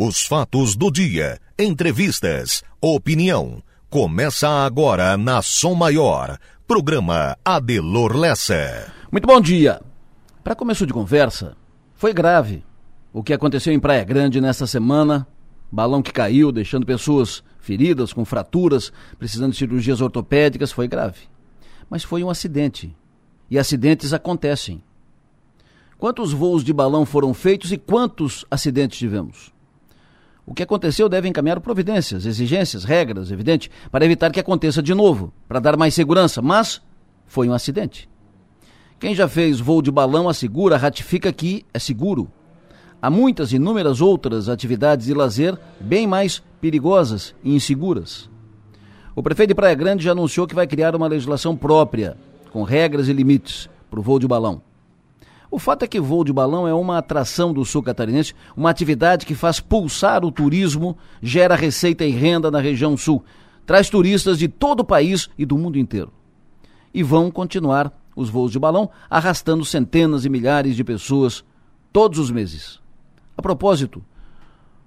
Os fatos do dia, entrevistas, opinião. Começa agora na Som Maior. Programa Adelor Lessa. Muito bom dia. Para começo de conversa, foi grave o que aconteceu em Praia Grande nesta semana. Balão que caiu, deixando pessoas feridas, com fraturas, precisando de cirurgias ortopédicas, foi grave. Mas foi um acidente. E acidentes acontecem. Quantos voos de balão foram feitos e quantos acidentes tivemos? O que aconteceu deve encaminhar providências, exigências, regras, evidente, para evitar que aconteça de novo, para dar mais segurança, mas foi um acidente. Quem já fez voo de balão assegura, ratifica que é seguro. Há muitas inúmeras outras atividades de lazer bem mais perigosas e inseguras. O prefeito de Praia Grande já anunciou que vai criar uma legislação própria, com regras e limites, para o voo de balão. O fato é que voo de balão é uma atração do sul catarinense, uma atividade que faz pulsar o turismo, gera receita e renda na região sul, traz turistas de todo o país e do mundo inteiro. E vão continuar os voos de balão, arrastando centenas e milhares de pessoas todos os meses. A propósito,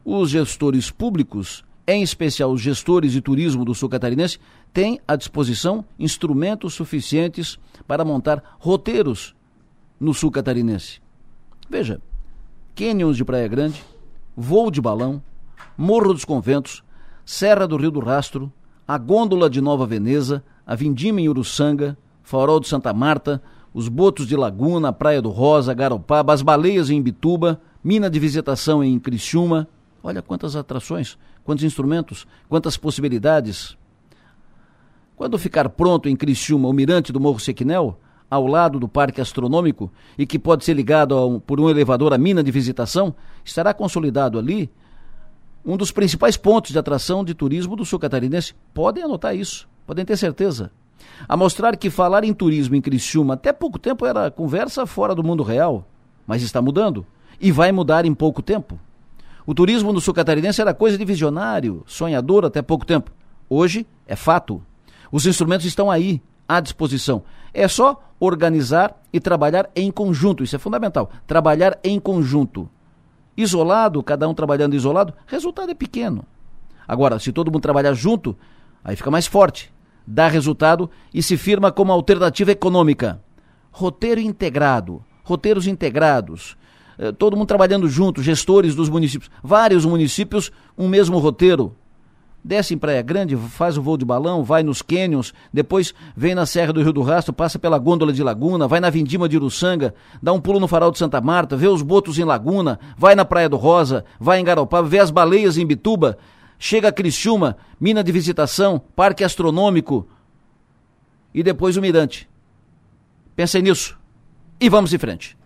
os gestores públicos, em especial os gestores de turismo do sul catarinense, têm à disposição instrumentos suficientes para montar roteiros no sul catarinense. Veja, cânions de Praia Grande, voo de balão, Morro dos Conventos, Serra do Rio do Rastro, a Gôndola de Nova Veneza, a Vindima em Uruçanga, Farol de Santa Marta, os Botos de Laguna, Praia do Rosa, Garopaba, as Baleias em Imbituba, Mina de Visitação em Criciúma. Olha quantas atrações, quantos instrumentos, quantas possibilidades. Quando ficar pronto em Criciúma o mirante do Morro Sequinel, ao lado do Parque Astronômico e que pode ser ligado um, por um elevador à mina de visitação, estará consolidado ali um dos principais pontos de atração de turismo do sul catarinense. Podem anotar isso, podem ter certeza. A mostrar que falar em turismo em Criciúma até pouco tempo era conversa fora do mundo real, mas está mudando e vai mudar em pouco tempo. O turismo no sul catarinense era coisa de visionário, sonhador até pouco tempo. Hoje é fato. Os instrumentos estão aí, à disposição. É só organizar e trabalhar em conjunto. Isso é fundamental. Trabalhar em conjunto. Isolado, cada um trabalhando isolado, resultado é pequeno. Agora, se todo mundo trabalhar junto, aí fica mais forte, dá resultado e se firma como alternativa econômica. Roteiro integrado, roteiros integrados, eh, todo mundo trabalhando junto, gestores dos municípios, vários municípios, um mesmo roteiro, desce em Praia Grande, faz o voo de balão, vai nos cânions, depois vem na Serra do Rio do Rastro, passa pela Gôndola de Laguna, vai na Vindima de Uruçanga, dá um pulo no Farol de Santa Marta, vê os botos em Laguna, vai na Praia do Rosa, vai em Garopaba, vê as baleias em Bituba, chega a Criciúma, mina de visitação, parque astronômico e depois o Mirante. Pensem nisso e vamos em frente.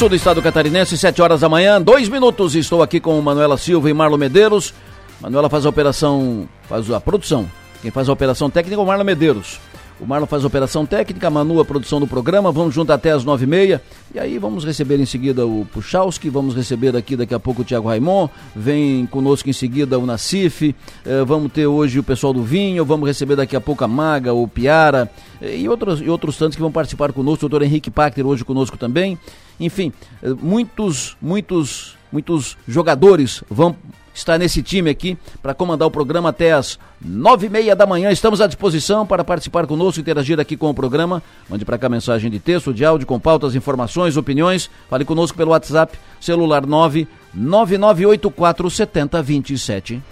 Sou do estado catarinense, 7 horas da manhã, dois minutos. Estou aqui com Manuela Silva e Marlon Medeiros. Manuela faz a operação, faz a produção. Quem faz a operação técnica é o Marlon Medeiros. O Marlon faz a operação técnica, a Manu a produção do programa. Vamos junto até as nove e meia. E aí vamos receber em seguida o Puchalski, vamos receber aqui daqui a pouco o Tiago Raimon. Vem conosco em seguida o Nacif. Eh, vamos ter hoje o pessoal do Vinho. Vamos receber daqui a pouco a Maga, o Piara eh, e outros, e outros tantos que vão participar conosco. O doutor Henrique Pachter hoje conosco também. Enfim, eh, muitos, muitos, muitos jogadores vão estar nesse time aqui para comandar o programa até as nove e meia da manhã. Estamos à disposição para participar conosco, interagir aqui com o programa. Mande para cá mensagem de texto, de áudio, com pautas, informações, opiniões. Fale conosco pelo WhatsApp, celular nove nove nove oito quatro setenta vinte e sete.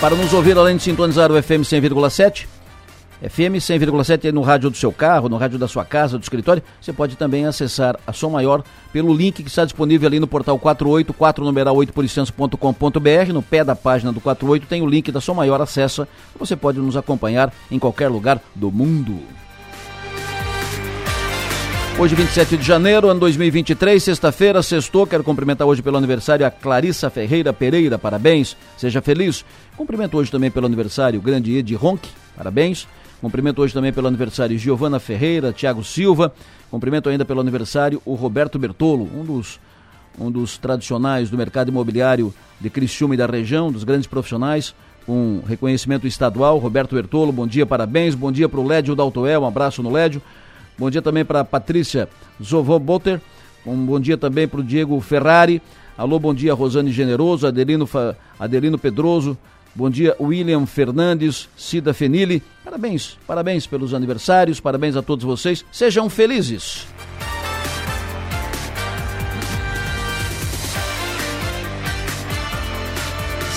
Para nos ouvir além de sintonizar o FM 100,7 FM 100,7 no rádio do seu carro, no rádio da sua casa, do escritório. Você pode também acessar a Som Maior pelo link que está disponível ali no portal 484 numeral 8 porcenço.com.br. No pé da página do 48 tem o link da Som Maior, acessa. Você pode nos acompanhar em qualquer lugar do mundo. Hoje, 27 de janeiro, ano 2023, sexta-feira, sextou. Quero cumprimentar hoje pelo aniversário a Clarissa Ferreira Pereira, parabéns, seja feliz. Cumprimento hoje também pelo aniversário o grande Ed Ronque, parabéns. Cumprimento hoje também pelo aniversário Giovana Ferreira, Tiago Silva. Cumprimento ainda pelo aniversário o Roberto Bertolo, um dos, um dos tradicionais do mercado imobiliário de Criciúma e da região, dos grandes profissionais, com reconhecimento estadual. Roberto Bertolo, bom dia, parabéns. Bom dia para o Lédio Daltoel, um abraço no Lédio. Bom dia também para Patrícia Zovô Botter. Um bom dia também para o Diego Ferrari. Alô, bom dia, Rosane Generoso, Adelino, Adelino Pedroso. Bom dia, William Fernandes, Cida Fenili. Parabéns, parabéns pelos aniversários, parabéns a todos vocês. Sejam felizes.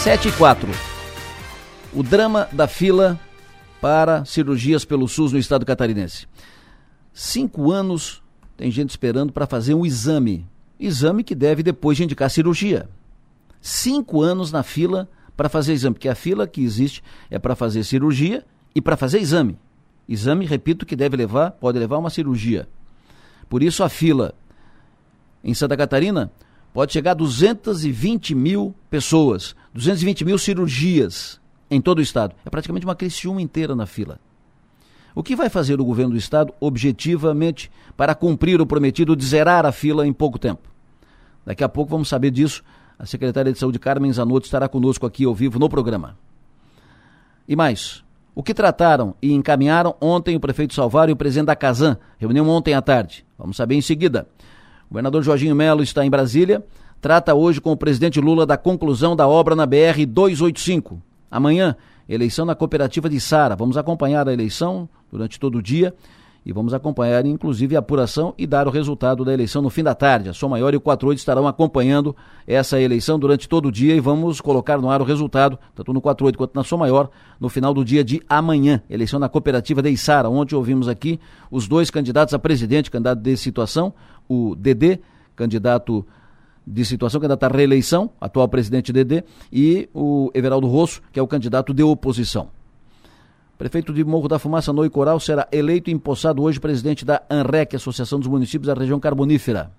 Sete e quatro. O drama da fila para cirurgias pelo SUS no estado catarinense. Cinco anos tem gente esperando para fazer um exame. Exame que deve depois indicar cirurgia. Cinco anos na fila para fazer exame, porque a fila que existe é para fazer cirurgia e para fazer exame. Exame, repito, que deve levar, pode levar uma cirurgia. Por isso a fila em Santa Catarina pode chegar a 220 mil pessoas, 220 mil cirurgias em todo o estado. É praticamente uma Criciúma inteira na fila. O que vai fazer o governo do estado objetivamente para cumprir o prometido de zerar a fila em pouco tempo? Daqui a pouco vamos saber disso. A secretária de Saúde, Carmen Zanotto, estará conosco aqui ao vivo no programa. E mais, o que trataram e encaminharam ontem o prefeito Salvário e o presidente da Casan, reunião ontem à tarde. Vamos saber em seguida. O governador Jorginho Melo está em Brasília, trata hoje com o presidente Lula da conclusão da obra na BR 285. Amanhã, eleição na cooperativa de Sara. Vamos acompanhar a eleição durante todo o dia e vamos acompanhar, inclusive, a apuração e dar o resultado da eleição no fim da tarde. A Som Maior e o 48 estarão acompanhando essa eleição durante todo o dia e vamos colocar no ar o resultado, tanto no 48 quanto na Som Maior, no final do dia de amanhã. Eleição na cooperativa de Içara, onde ouvimos aqui os dois candidatos a presidente, candidato de situação, o Dedê, candidato de situação, candidato à reeleição, atual presidente Dedê, e o Everaldo Rosso, que é o candidato de oposição. Prefeito de Morro da Fumaça, Noi Coral, será eleito e empossado hoje presidente da ANREC, Associação dos Municípios da Região Carbonífera.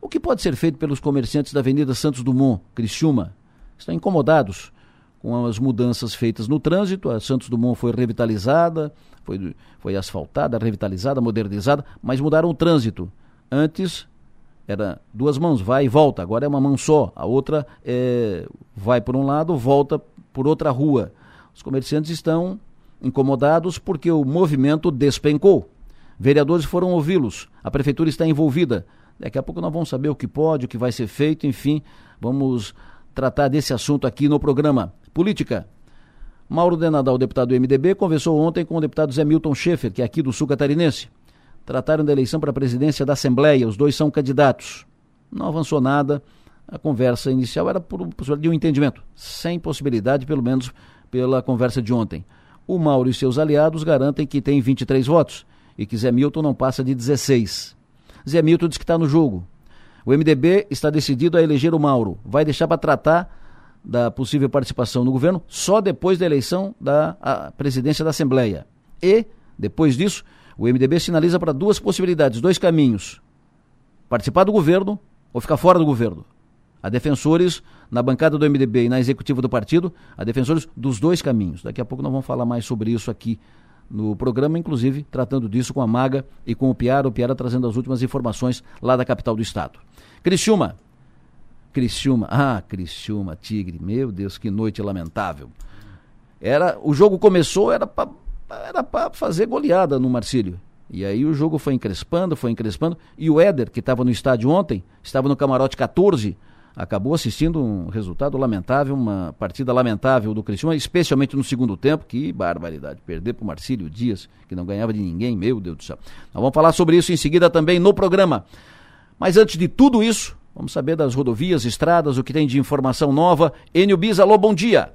O que pode ser feito pelos comerciantes da Avenida Santos Dumont, Criciúma? Estão incomodados com as mudanças feitas no trânsito. A Santos Dumont foi revitalizada, foi, foi asfaltada, revitalizada, modernizada, mas mudaram o trânsito. Antes era duas mãos, vai e volta, agora é uma mão só. A outra é, vai por um lado, volta por outra rua. Os comerciantes estão incomodados porque o movimento despencou. Vereadores foram ouvi-los, a prefeitura está envolvida. Daqui a pouco nós vamos saber o que pode, o que vai ser feito, enfim, vamos tratar desse assunto aqui no programa. Política. Mauro Denadal, deputado do MDB, conversou ontem com o deputado Zé Milton Schaefer, que é aqui do Sul Catarinense. Trataram da eleição para a presidência da Assembleia, os dois são candidatos. Não avançou nada, a conversa inicial era por, por de um entendimento, sem possibilidade, pelo menos pela conversa de ontem. O Mauro e seus aliados garantem que tem 23 votos e que Zé Milton não passa de 16. Zé Milton diz que está no jogo. O MDB está decidido a eleger o Mauro. Vai deixar para tratar da possível participação no governo só depois da eleição da presidência da Assembleia. E, depois disso, o MDB sinaliza para duas possibilidades, dois caminhos: participar do governo ou ficar fora do governo. Há defensores na bancada do MDB e na executiva do partido, há defensores dos dois caminhos. Daqui a pouco nós vamos falar mais sobre isso aqui no programa, inclusive tratando disso com a Maga e com o Piara, o Piara trazendo as últimas informações lá da capital do estado. Criciúma. Criciúma. Ah, Criciúma, Tigre. Meu Deus, que noite lamentável. Era, o jogo começou, era para era fazer goleada no Marcílio. E aí o jogo foi encrespando, foi encrespando. E o Éder, que estava no estádio ontem, estava no camarote 14, acabou assistindo um resultado lamentável, uma partida lamentável do Criciúma, especialmente no segundo tempo, que barbaridade, perder para o Marcílio Dias, que não ganhava de ninguém, meu Deus do céu. Nós vamos falar sobre isso em seguida também no programa. Mas antes de tudo isso, vamos saber das rodovias, estradas, o que tem de informação nova. Enio Bis, alô, bom dia.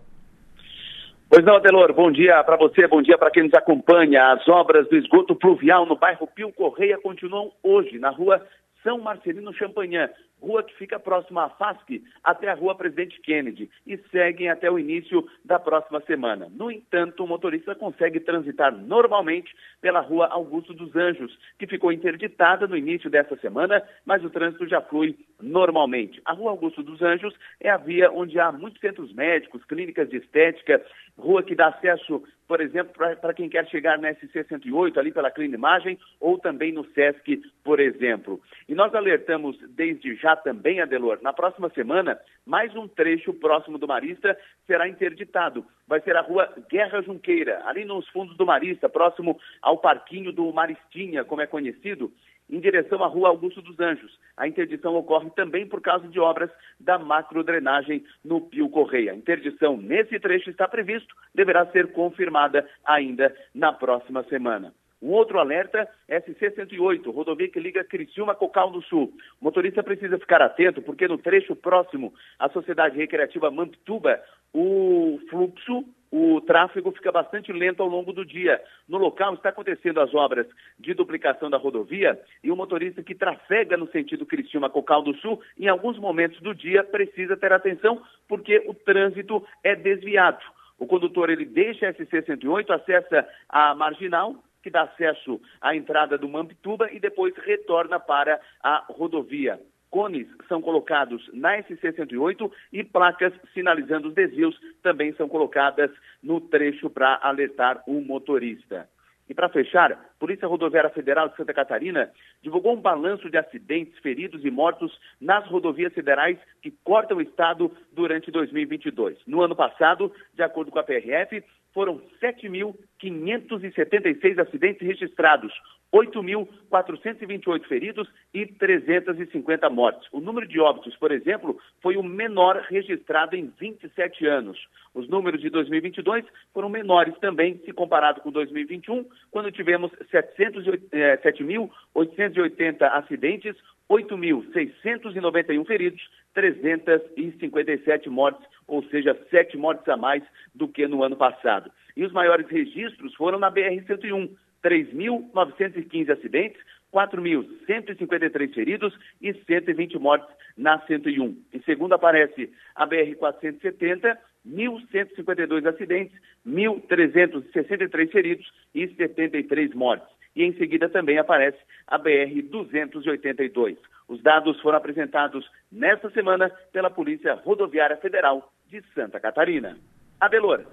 Pois não, Adelor, bom dia para você, bom dia para quem nos acompanha. As obras do esgoto pluvial no bairro Pio Correia continuam hoje na rua São Marcelino Champagnat, rua que fica próxima à FASC, até a rua Presidente Kennedy, e seguem até o início da próxima semana. No entanto, o motorista consegue transitar normalmente pela rua Augusto dos Anjos, que ficou interditada no início dessa semana, mas o trânsito já flui normalmente. A rua Augusto dos Anjos é a via onde há muitos centros médicos, clínicas de estética, rua que dá acesso por exemplo, para quem quer chegar na SC 108, ali pela Clínica Imagem, ou também no SESC, por exemplo. E nós alertamos desde já também, Adelor, na próxima semana, mais um trecho próximo do Marista será interditado. Vai ser a rua Guerra Junqueira, ali nos fundos do Marista, próximo ao parquinho do Maristinha, como é conhecido em direção à Rua Augusto dos Anjos. A interdição ocorre também por causa de obras da macrodrenagem no Pio Correia. A interdição nesse trecho está previsto, deverá ser confirmada ainda na próxima semana. Um outro alerta, SC-108, rodovia que liga Criciúma a Cocal do Sul. O motorista precisa ficar atento porque no trecho próximo à Sociedade Recreativa Mamptuba, o fluxo, o tráfego fica bastante lento ao longo do dia. No local está acontecendo as obras de duplicação da rodovia e o motorista que trafega no sentido Criciúma-Cocal do Sul, em alguns momentos do dia, precisa ter atenção porque o trânsito é desviado. O condutor ele deixa a SC-108, acessa a marginal, que dá acesso à entrada do Mampituba e depois retorna para a rodovia. Cones são colocados na SC-108 e placas sinalizando os desvios também são colocadas no trecho para alertar o motorista. E para fechar, Polícia Rodoviária Federal de Santa Catarina divulgou um balanço de acidentes, feridos e mortos nas rodovias federais que cortam o estado durante 2022. No ano passado, de acordo com a PRF, foram 7.576 acidentes registrados, 8.428 feridos e 350 mortes. O número de óbitos, por exemplo, foi o menor registrado em 27 anos. Os números de 2022 foram menores também, se comparado com 2021, quando tivemos 7.880 eh, acidentes, 8.691 feridos, 357 mortes, ou seja, sete mortes a mais do que no ano passado. E os maiores registros foram na BR-101, 3.915 acidentes, 4.153 feridos e 120 mortes na 101. Em segundo aparece a BR-470, 1.152 acidentes, 1.363 feridos e 73 mortes. E em seguida também aparece a BR-282. Os dados foram apresentados nesta semana pela Polícia Rodoviária Federal de Santa Catarina. Adelor.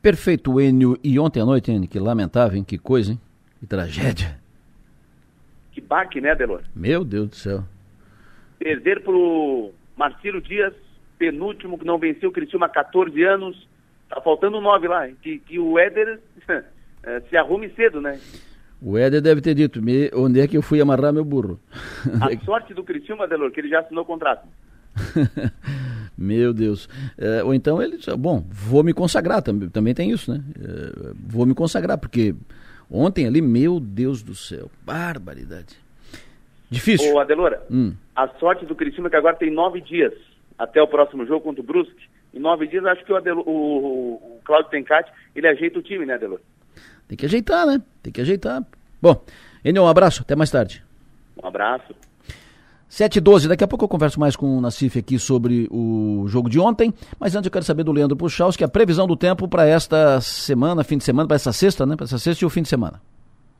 Perfeito, Enio. E ontem à noite, Enio, que lamentável, hein? Que coisa, hein? Que tragédia. Que baque, né, Adelor? Meu Deus do céu. Perder pro Marcelo Dias, penúltimo, que não venceu o Criciúma há 14 anos. Tá faltando nove lá, hein? Que, que o Éder eh, se arrume cedo, né? O Éder deve ter dito, me, onde é que eu fui amarrar meu burro? A sorte do Criciúma, Adelor, que ele já assinou o contrato. Meu Deus. É, ou então ele disse, bom, vou me consagrar, também, também tem isso, né? É, vou me consagrar, porque ontem ali, meu Deus do céu, barbaridade. Difícil. Ô, Adelora, hum. a sorte do Criciúma é que agora tem nove dias até o próximo jogo contra o Brusque. Em nove dias, acho que o, Adelo, o, o Cláudio Tencati, ele ajeita o time, né, Adelor? Tem que ajeitar, né? Tem que ajeitar. Bom, Enio, um abraço, até mais tarde. Um abraço. 7 e 12, daqui a pouco eu converso mais com o Nacife aqui sobre o jogo de ontem, mas antes eu quero saber do Leandro que a previsão do tempo para esta semana, fim de semana, para essa sexta, né? Para essa sexta e o fim de semana.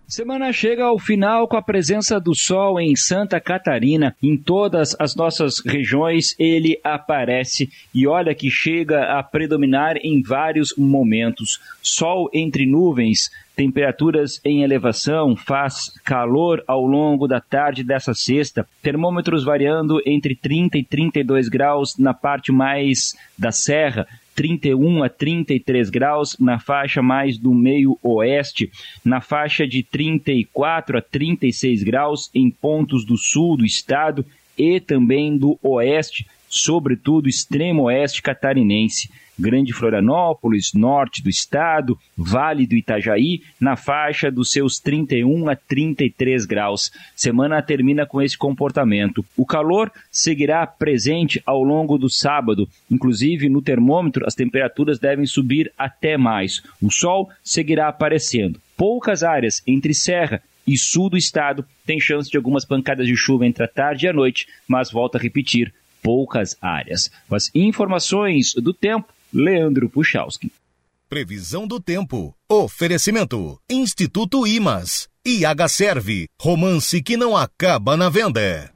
Semana chega ao final com a presença do sol em Santa Catarina. Em todas as nossas regiões ele aparece e olha que chega a predominar em vários momentos. Sol entre nuvens, temperaturas em elevação, faz calor ao longo da tarde dessa sexta, termômetros variando entre 30 e 32 graus na parte mais da serra, 31 a 33 graus na faixa mais do meio oeste, na faixa de 34 a 36 graus em pontos do sul do estado e também do oeste, sobretudo extremo oeste catarinense. Grande Florianópolis, norte do estado, Vale do Itajaí, na faixa dos seus 31 a 33 graus. Semana termina com esse comportamento. O calor seguirá presente ao longo do sábado, inclusive no termômetro as temperaturas devem subir até mais. O sol seguirá aparecendo. Poucas áreas entre serra e sul do estado tem chance de algumas pancadas de chuva entre a tarde e a noite, mas volta a repetir, poucas áreas. As informações do tempo, Leandro Puchalski. Previsão do tempo. Oferecimento. Instituto Imas. IH Serve. Romance que não acaba na venda.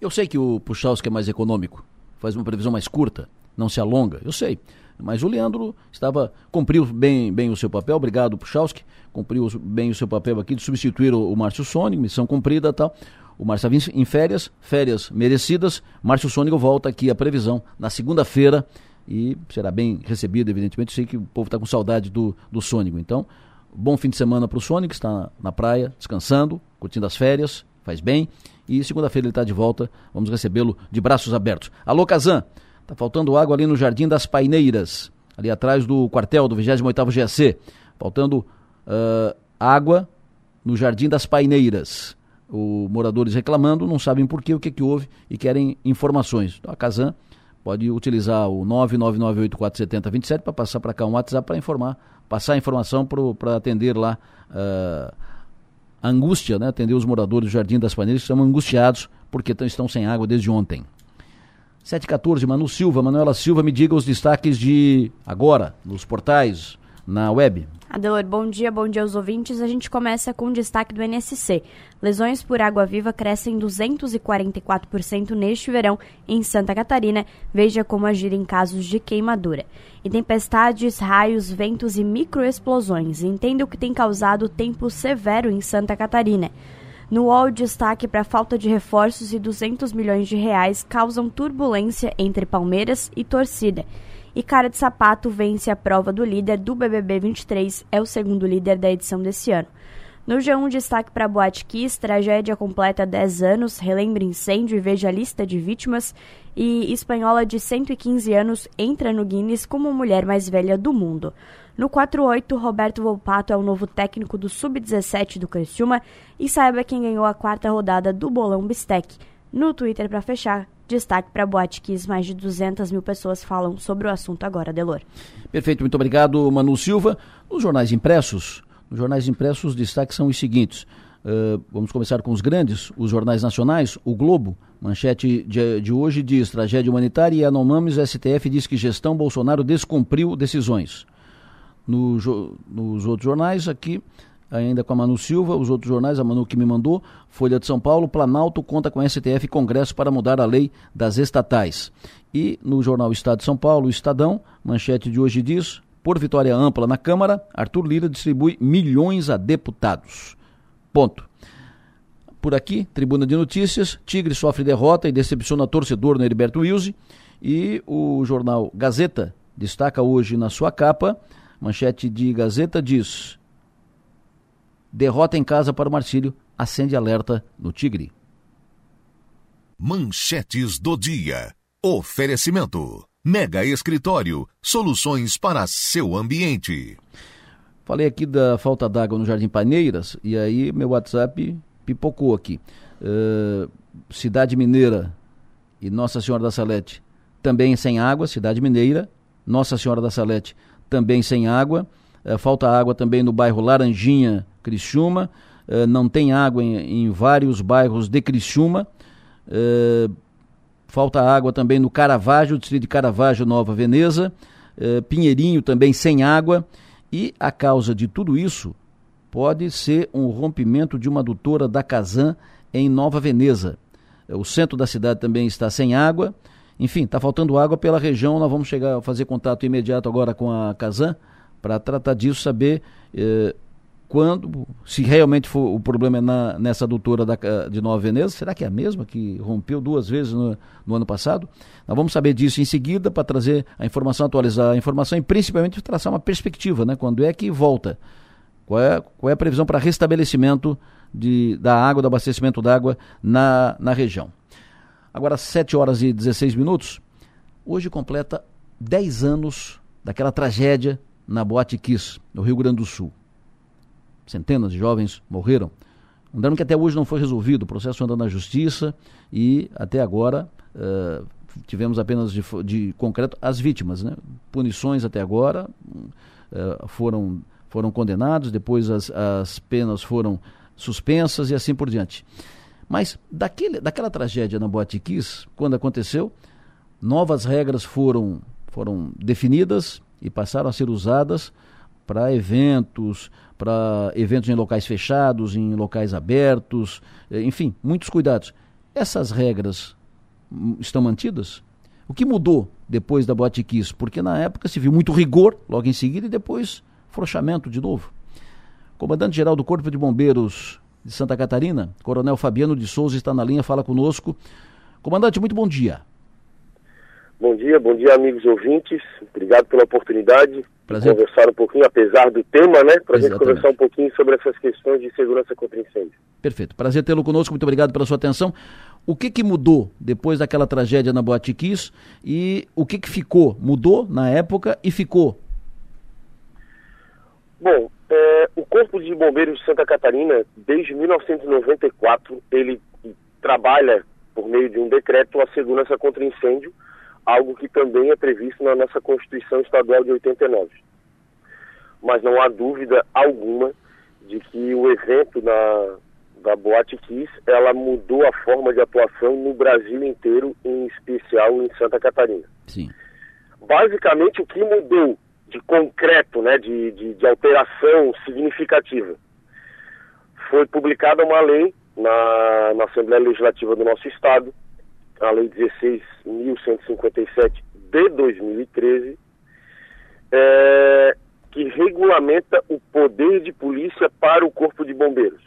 Eu sei que o Puchalski é mais econômico. Faz uma previsão mais curta. Não se alonga. Eu sei. Mas o Leandro estava cumpriu bem, bem o seu papel, obrigado Puchalski, cumpriu bem o seu papel aqui de substituir o, o Márcio Sônico, missão cumprida tal. O Márcio estava em férias, férias merecidas. Márcio Sônico volta aqui a previsão na segunda-feira e será bem recebido, evidentemente. Sei que o povo está com saudade do, do Sônico. Então, bom fim de semana para o Sônico, está na praia, descansando, curtindo as férias, faz bem. E segunda-feira ele está de volta, vamos recebê-lo de braços abertos. Alô, Kazan! Tá faltando água ali no Jardim das Paineiras, ali atrás do quartel do 28º GAC. Faltando uh, água no Jardim das Paineiras. Os moradores reclamando, não sabem por quê, o que, que houve e querem informações. Então a Casan pode utilizar o 999847027 para passar para cá um WhatsApp para informar, passar a informação para atender lá uh, a angústia, né? atender os moradores do Jardim das Paineiras que estão angustiados porque estão sem água desde ontem. 714, Manu Silva, Manuela Silva, me diga os destaques de agora, nos portais, na web. Adelor, bom dia, bom dia aos ouvintes. A gente começa com o destaque do NSC. Lesões por água-viva crescem 244% neste verão em Santa Catarina. Veja como agir em casos de queimadura. E tempestades, raios, ventos e microexplosões. Entenda o que tem causado tempo severo em Santa Catarina. No UOL, destaque para falta de reforços e 200 milhões de reais causam turbulência entre Palmeiras e torcida. E Cara de Sapato vence a prova do líder do BBB 23, é o segundo líder da edição desse ano. No G1, destaque para Boate Kiss, tragédia completa 10 anos, relembra incêndio e veja a lista de vítimas. E espanhola de 115 anos entra no Guinness como mulher mais velha do mundo. No 4-8, Roberto Volpato é o novo técnico do Sub-17 do Criciúma e saiba quem ganhou a quarta rodada do Bolão Bistec. No Twitter, para fechar, destaque para Boate Kiss, mais de 200 mil pessoas falam sobre o assunto agora, Delor. Perfeito, muito obrigado, Manu Silva. Nos jornais impressos, nos jornais impressos, os destaques são os seguintes. Uh, vamos começar com os grandes, os jornais nacionais. O Globo, manchete de, de hoje, diz: tragédia humanitária e Anomames, STF diz que gestão Bolsonaro descumpriu decisões no, nos outros jornais, aqui, ainda com a Manu Silva, os outros jornais, a Manu que me mandou, Folha de São Paulo, Planalto conta com STF e Congresso para mudar a lei das estatais. E no jornal Estado de São Paulo, Estadão, manchete de hoje diz, por vitória ampla na Câmara, Arthur Lira distribui milhões a deputados. Ponto. Por aqui, Tribuna de Notícias, Tigre sofre derrota e decepciona torcedor no Heriberto Wilson. E o jornal Gazeta destaca hoje na sua capa Manchete de Gazeta diz: Derrota em casa para o Marcílio acende alerta no Tigre. Manchetes do dia. Oferecimento. Mega Escritório. Soluções para seu ambiente. Falei aqui da falta d'água no Jardim Paneiras e aí meu WhatsApp pipocou aqui. Uh, Cidade Mineira e Nossa Senhora da Salete também sem água. Cidade Mineira, Nossa Senhora da Salete também sem água. É, falta água também no bairro Laranjinha, Criciúma. É, não tem água em, em, vários bairros de Criciúma. É, falta água também no Caravaggio, distrito de Caravaggio, Nova Veneza. Pinheirinho também sem água. E a causa de tudo isso pode ser um rompimento de uma adutora da Casan em Nova Veneza. O centro da cidade também está sem água. Enfim, está faltando água pela região. Nós vamos chegar a fazer contato imediato agora com a Casan para tratar disso, saber eh, quando, se realmente for o problema é na, nessa adutora da, de Nova Veneza, será que é a mesma que rompeu duas vezes no, no ano passado? Nós vamos saber disso em seguida para trazer a informação, atualizar a informação e principalmente traçar uma perspectiva, né? Quando é que volta? Qual é, qual é a previsão para restabelecimento de, da água, do abastecimento d'água na, na região? Agora, 7 horas e 16 minutos. Hoje completa 10 anos daquela tragédia na Boate Kiss, no Rio Grande do Sul. Centenas de jovens morreram. Um dano que até hoje não foi resolvido, o processo anda na justiça e até agora uh, tivemos apenas de, de, concreto as vítimas. Né? Punições até agora uh, foram, foram condenados, depois as, as penas foram suspensas e assim por diante. Mas daquele, daquela tragédia na Boate Kiss, quando aconteceu, novas regras foram, foram definidas e passaram a ser usadas para eventos, para eventos em locais fechados, em locais abertos, eh, enfim, muitos cuidados. Essas regras hum, estão mantidas? O que mudou depois da Boate Kiss? Porque na época se viu muito rigor logo em seguida e depois frochamento de novo. Comandante-geral do Corpo de Bombeiros de Santa Catarina, Coronel Fabiano de Souza está na linha, fala conosco. Comandante, muito bom dia. Bom dia, bom dia amigos ouvintes. Obrigado pela oportunidade Prazer. de conversar um pouquinho, apesar do tema, né? Para a gente conversar um pouquinho sobre essas questões de segurança contra incêndio. Perfeito. Prazer tê-lo conosco, muito obrigado pela sua atenção. O que, que mudou depois daquela tragédia na Boate Kiss e o que, que ficou? Mudou na época e ficou? Bom, é, o Corpo de Bombeiros de Santa Catarina, desde 1994, ele trabalha por meio de um decreto a segurança contra incêndio, algo que também é previsto na nossa Constituição Estadual de 89. Mas não há dúvida alguma de que o evento na, da Boate Kiss, ela mudou a forma de atuação no Brasil inteiro, em especial em Santa Catarina. Sim. Basicamente, o que mudou de concreto, né, de, de, de alteração significativa. Foi publicada uma lei na, na Assembleia Legislativa do nosso Estado, a Lei 16.157 de 2013, é, que regulamenta o poder de polícia para o Corpo de Bombeiros.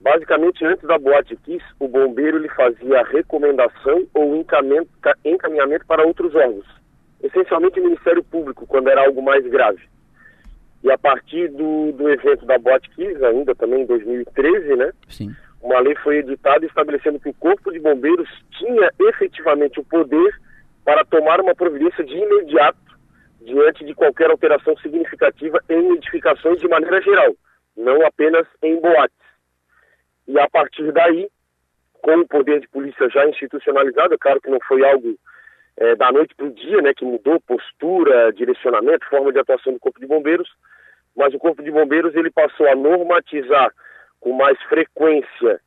Basicamente, antes da boate Kiss, o bombeiro ele fazia recomendação ou encaminhamento, para outros órgãos essencialmente o Ministério Público, quando era algo mais grave. E a partir do, do evento da Bot Kiss, ainda também em 2013, né? Sim. Uma lei foi editada estabelecendo que o Corpo de Bombeiros tinha efetivamente o poder para tomar uma providência de imediato diante de qualquer alteração significativa em edificações de maneira geral, não apenas em boates. E a partir daí, com o poder de polícia já institucionalizado, é claro que não foi algo é, da noite para o dia, né, que mudou postura, direcionamento, forma de atuação do Corpo de Bombeiros, mas o Corpo de Bombeiros ele passou a normatizar com mais frequência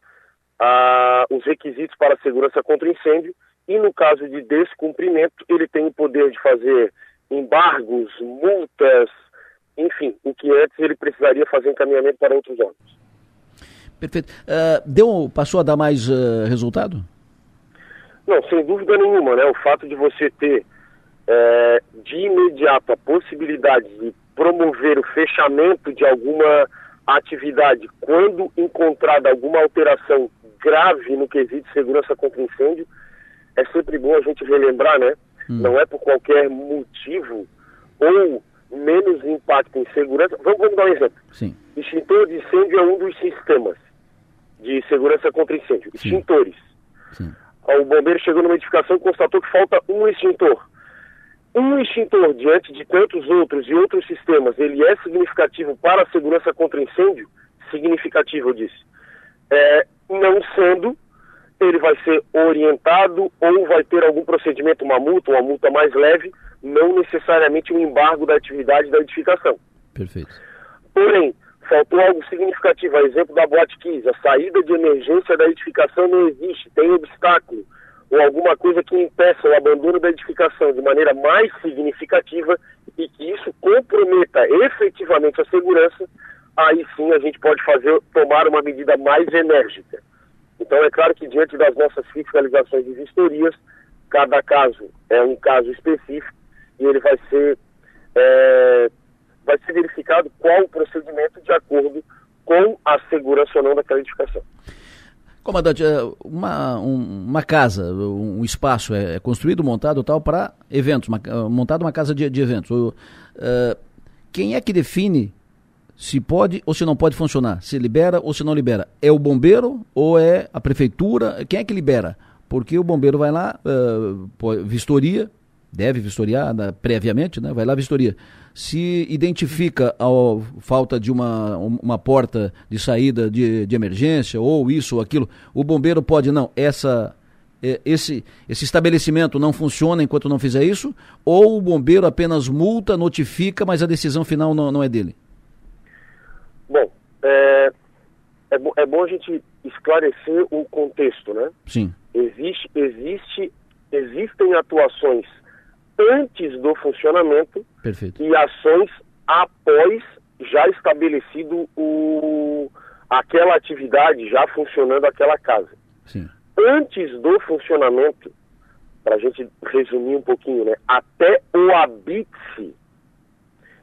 a, os requisitos para a segurança contra incêndio e no caso de descumprimento ele tem o poder de fazer embargos, multas, enfim, o que antes ele precisaria fazer encaminhamento para outros órgãos. Perfeito. Uh, deu, passou a dar mais uh, resultado? Não, sem dúvida nenhuma, né? O fato de você ter é, de imediato a possibilidade de promover o fechamento de alguma atividade quando encontrada alguma alteração grave no quesito de segurança contra incêndio, é sempre bom a gente relembrar, né? Hum. Não é por qualquer motivo ou menos impacto em segurança. Vamos, vamos dar um exemplo. Sim. Extintor de incêndio é um dos sistemas de segurança contra incêndio. Sim. Extintores. Sim o bombeiro chegou numa edificação e constatou que falta um extintor. Um extintor, diante de tantos outros e outros sistemas, ele é significativo para a segurança contra incêndio? Significativo, eu disse. É, não sendo, ele vai ser orientado ou vai ter algum procedimento, uma multa, uma multa mais leve, não necessariamente um embargo da atividade da edificação. Perfeito. Porém, faltou algo significativo. A exemplo da Boate 15, a saída de emergência da edificação não existe, tem obstáculo ou alguma coisa que impeça o abandono da edificação de maneira mais significativa e que isso comprometa efetivamente a segurança, aí sim a gente pode fazer tomar uma medida mais enérgica. Então é claro que diante das nossas fiscalizações e vistorias, cada caso é um caso específico e ele vai ser é, vai ser verificado qual o procedimento de acordo com a segurança ou não daquela edificação. Comandante, é, uma, um, uma casa, um espaço é, é construído, montado tal para eventos, uma, é, montado uma casa de, de eventos. Uh, quem é que define se pode ou se não pode funcionar? Se libera ou se não libera? É o bombeiro ou é a prefeitura? Quem é que libera? Porque o bombeiro vai lá, uh, vistoria, deve vistoriar né, previamente, né? Vai lá vistoria. Se identifica a falta de uma, uma porta de saída de, de emergência, ou isso ou aquilo, o bombeiro pode, não, essa é, esse, esse estabelecimento não funciona enquanto não fizer isso, ou o bombeiro apenas multa, notifica, mas a decisão final não, não é dele? Bom, é, é, é bom a gente esclarecer o contexto, né? Sim. Existe, existe, existem atuações antes do funcionamento Perfeito. e ações após já estabelecido o, aquela atividade, já funcionando aquela casa. Sim. Antes do funcionamento, para a gente resumir um pouquinho, né, até o habite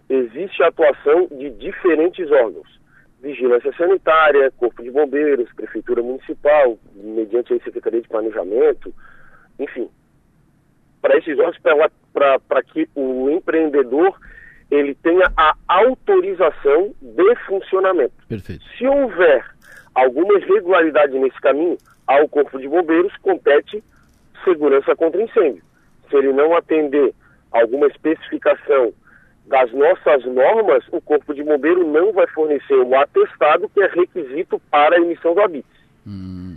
existe a atuação de diferentes órgãos. Vigilância Sanitária, Corpo de Bombeiros, Prefeitura Municipal, mediante a Secretaria de Planejamento, enfim. Para esses órgãos, para que o empreendedor ele tenha a autorização de funcionamento. Perfeito. Se houver alguma irregularidade nesse caminho, ao Corpo de Bombeiros compete segurança contra incêndio. Se ele não atender alguma especificação das nossas normas, o Corpo de Bombeiro não vai fornecer o atestado que é requisito para a emissão do habite. Hum.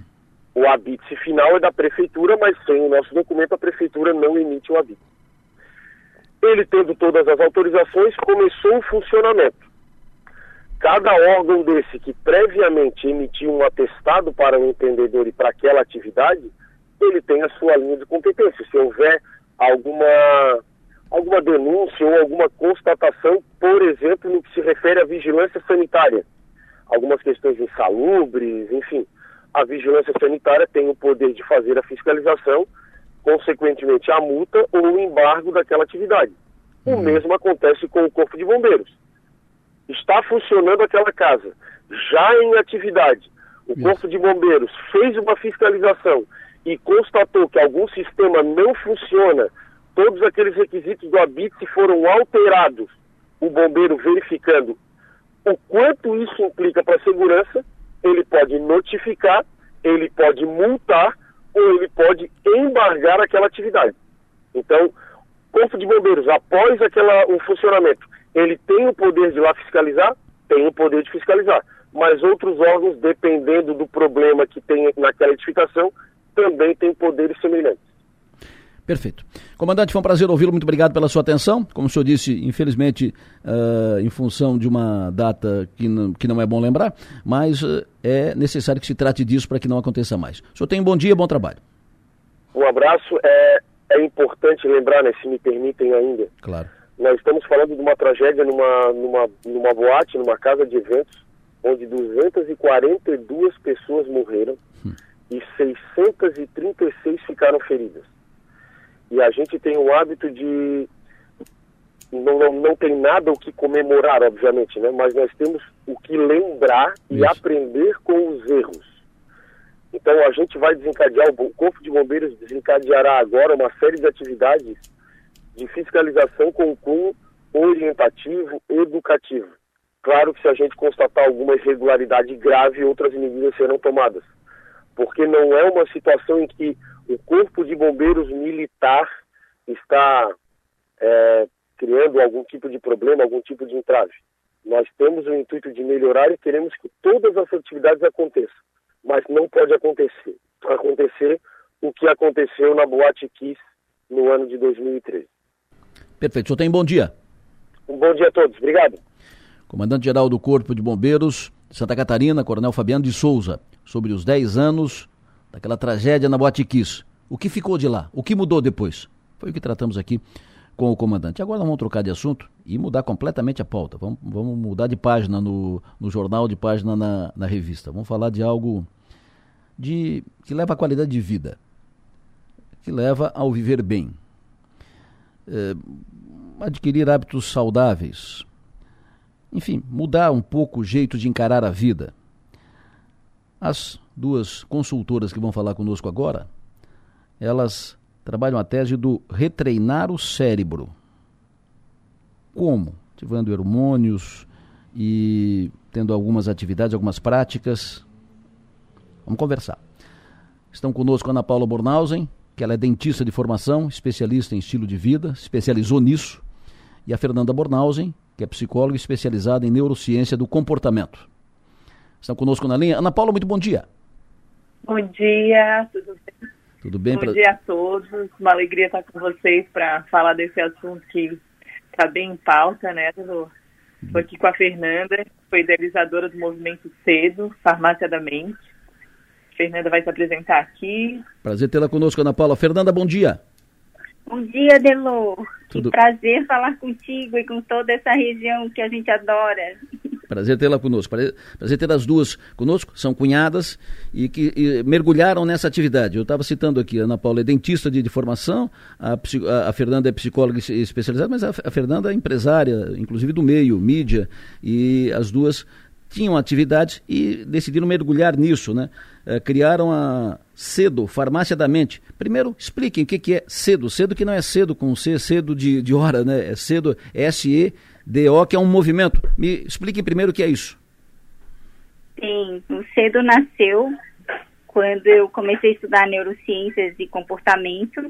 O habite final é da Prefeitura, mas sem o nosso documento a Prefeitura não emite o habite. Ele tendo todas as autorizações, começou o funcionamento. Cada órgão desse que previamente emitiu um atestado para o empreendedor e para aquela atividade, ele tem a sua linha de competência. Se houver alguma alguma denúncia ou alguma constatação, por exemplo, no que se refere à vigilância sanitária. Algumas questões insalubres, enfim. A vigilância sanitária tem o poder de fazer a fiscalização, consequentemente a multa ou o embargo daquela atividade. Uhum. O mesmo acontece com o Corpo de Bombeiros. Está funcionando aquela casa, já em atividade. O Isso. Corpo de Bombeiros fez uma fiscalização e constatou que algum sistema não funciona todos aqueles requisitos do habite foram alterados, o bombeiro verificando o quanto isso implica para a segurança, ele pode notificar, ele pode multar ou ele pode embargar aquela atividade. Então, Corpo de Bombeiros, após aquela, o funcionamento, ele tem o poder de lá fiscalizar? Tem o poder de fiscalizar. Mas outros órgãos, dependendo do problema que tem naquela edificação, também têm poderes semelhantes. Perfeito. Comandante, foi um prazer ouvi-lo. Muito obrigado pela sua atenção. Como o senhor disse, infelizmente, uh, em função de uma data que não, que não é bom lembrar, mas uh, é necessário que se trate disso para que não aconteça mais. O senhor tem um bom dia, bom trabalho. Um abraço. É, é importante lembrar, né, se me permitem ainda. Claro. Nós estamos falando de uma tragédia numa, numa, numa boate, numa casa de eventos, onde 242 pessoas morreram hum. e 636 ficaram feridas. E a gente tem o hábito de. Não, não, não tem nada o que comemorar, obviamente, né? mas nós temos o que lembrar e Isso. aprender com os erros. Então a gente vai desencadear, o Corpo de Bombeiros desencadeará agora uma série de atividades de fiscalização com cunho orientativo, educativo. Claro que se a gente constatar alguma irregularidade grave, outras medidas serão tomadas. Porque não é uma situação em que o Corpo de Bombeiros Militar está é, criando algum tipo de problema, algum tipo de entrave. Nós temos o intuito de melhorar e queremos que todas as atividades aconteçam, mas não pode acontecer, acontecer o que aconteceu na Boate Kiss no ano de 2013. Perfeito. O senhor tem bom dia. Um bom dia a todos. Obrigado. Comandante-Geral do Corpo de Bombeiros de Santa Catarina, Coronel Fabiano de Souza, sobre os 10 anos daquela tragédia na Boate. O que ficou de lá? O que mudou depois? Foi o que tratamos aqui com o comandante. Agora vamos trocar de assunto e mudar completamente a pauta. Vamos, vamos mudar de página no, no jornal, de página na, na revista. Vamos falar de algo de que leva à qualidade de vida, que leva ao viver bem. É, adquirir hábitos saudáveis. Enfim, mudar um pouco o jeito de encarar a vida. As duas consultoras que vão falar conosco agora, elas trabalham a tese do retreinar o cérebro. Como? Ativando hormônios e tendo algumas atividades, algumas práticas. Vamos conversar. Estão conosco Ana Paula Bornhausen, que ela é dentista de formação, especialista em estilo de vida, especializou nisso, e a Fernanda Bornhausen, que é psicóloga especializada em neurociência do comportamento. Estão conosco na linha. Ana Paula, muito bom dia. Bom dia, tudo bem? Tudo bem? Bom pra... dia a todos. Uma alegria estar com vocês para falar desse assunto que está bem em pauta, né? Estou aqui com a Fernanda, foi idealizadora do movimento Cedo, Farmácia da Mente. A Fernanda vai se apresentar aqui. Prazer tê-la conosco, Ana Paula. Fernanda, bom dia. Bom dia, Delor. Tudo- Que prazer falar contigo e com toda essa região que a gente adora. Prazer tê-la conosco. Prazer, ter as duas conosco, são cunhadas e que e mergulharam nessa atividade. Eu estava citando aqui, a Ana Paula é dentista de, de formação, a, a- Fernanda é psicóloga es- especializada, mas a, a Fernanda é empresária, inclusive do meio, mídia, e as duas tinham atividade e decidiram mergulhar nisso, né? Eh, criaram a Cedo, Farmácia da Mente. Primeiro, expliquem o que, que é cedo. Cedo que não é cedo com C, cedo de, de hora, né? É cedo, S-E-D-O, que é um movimento. Me expliquem primeiro o que é isso. Sim, o Cedo nasceu quando eu comecei a estudar neurociências e comportamento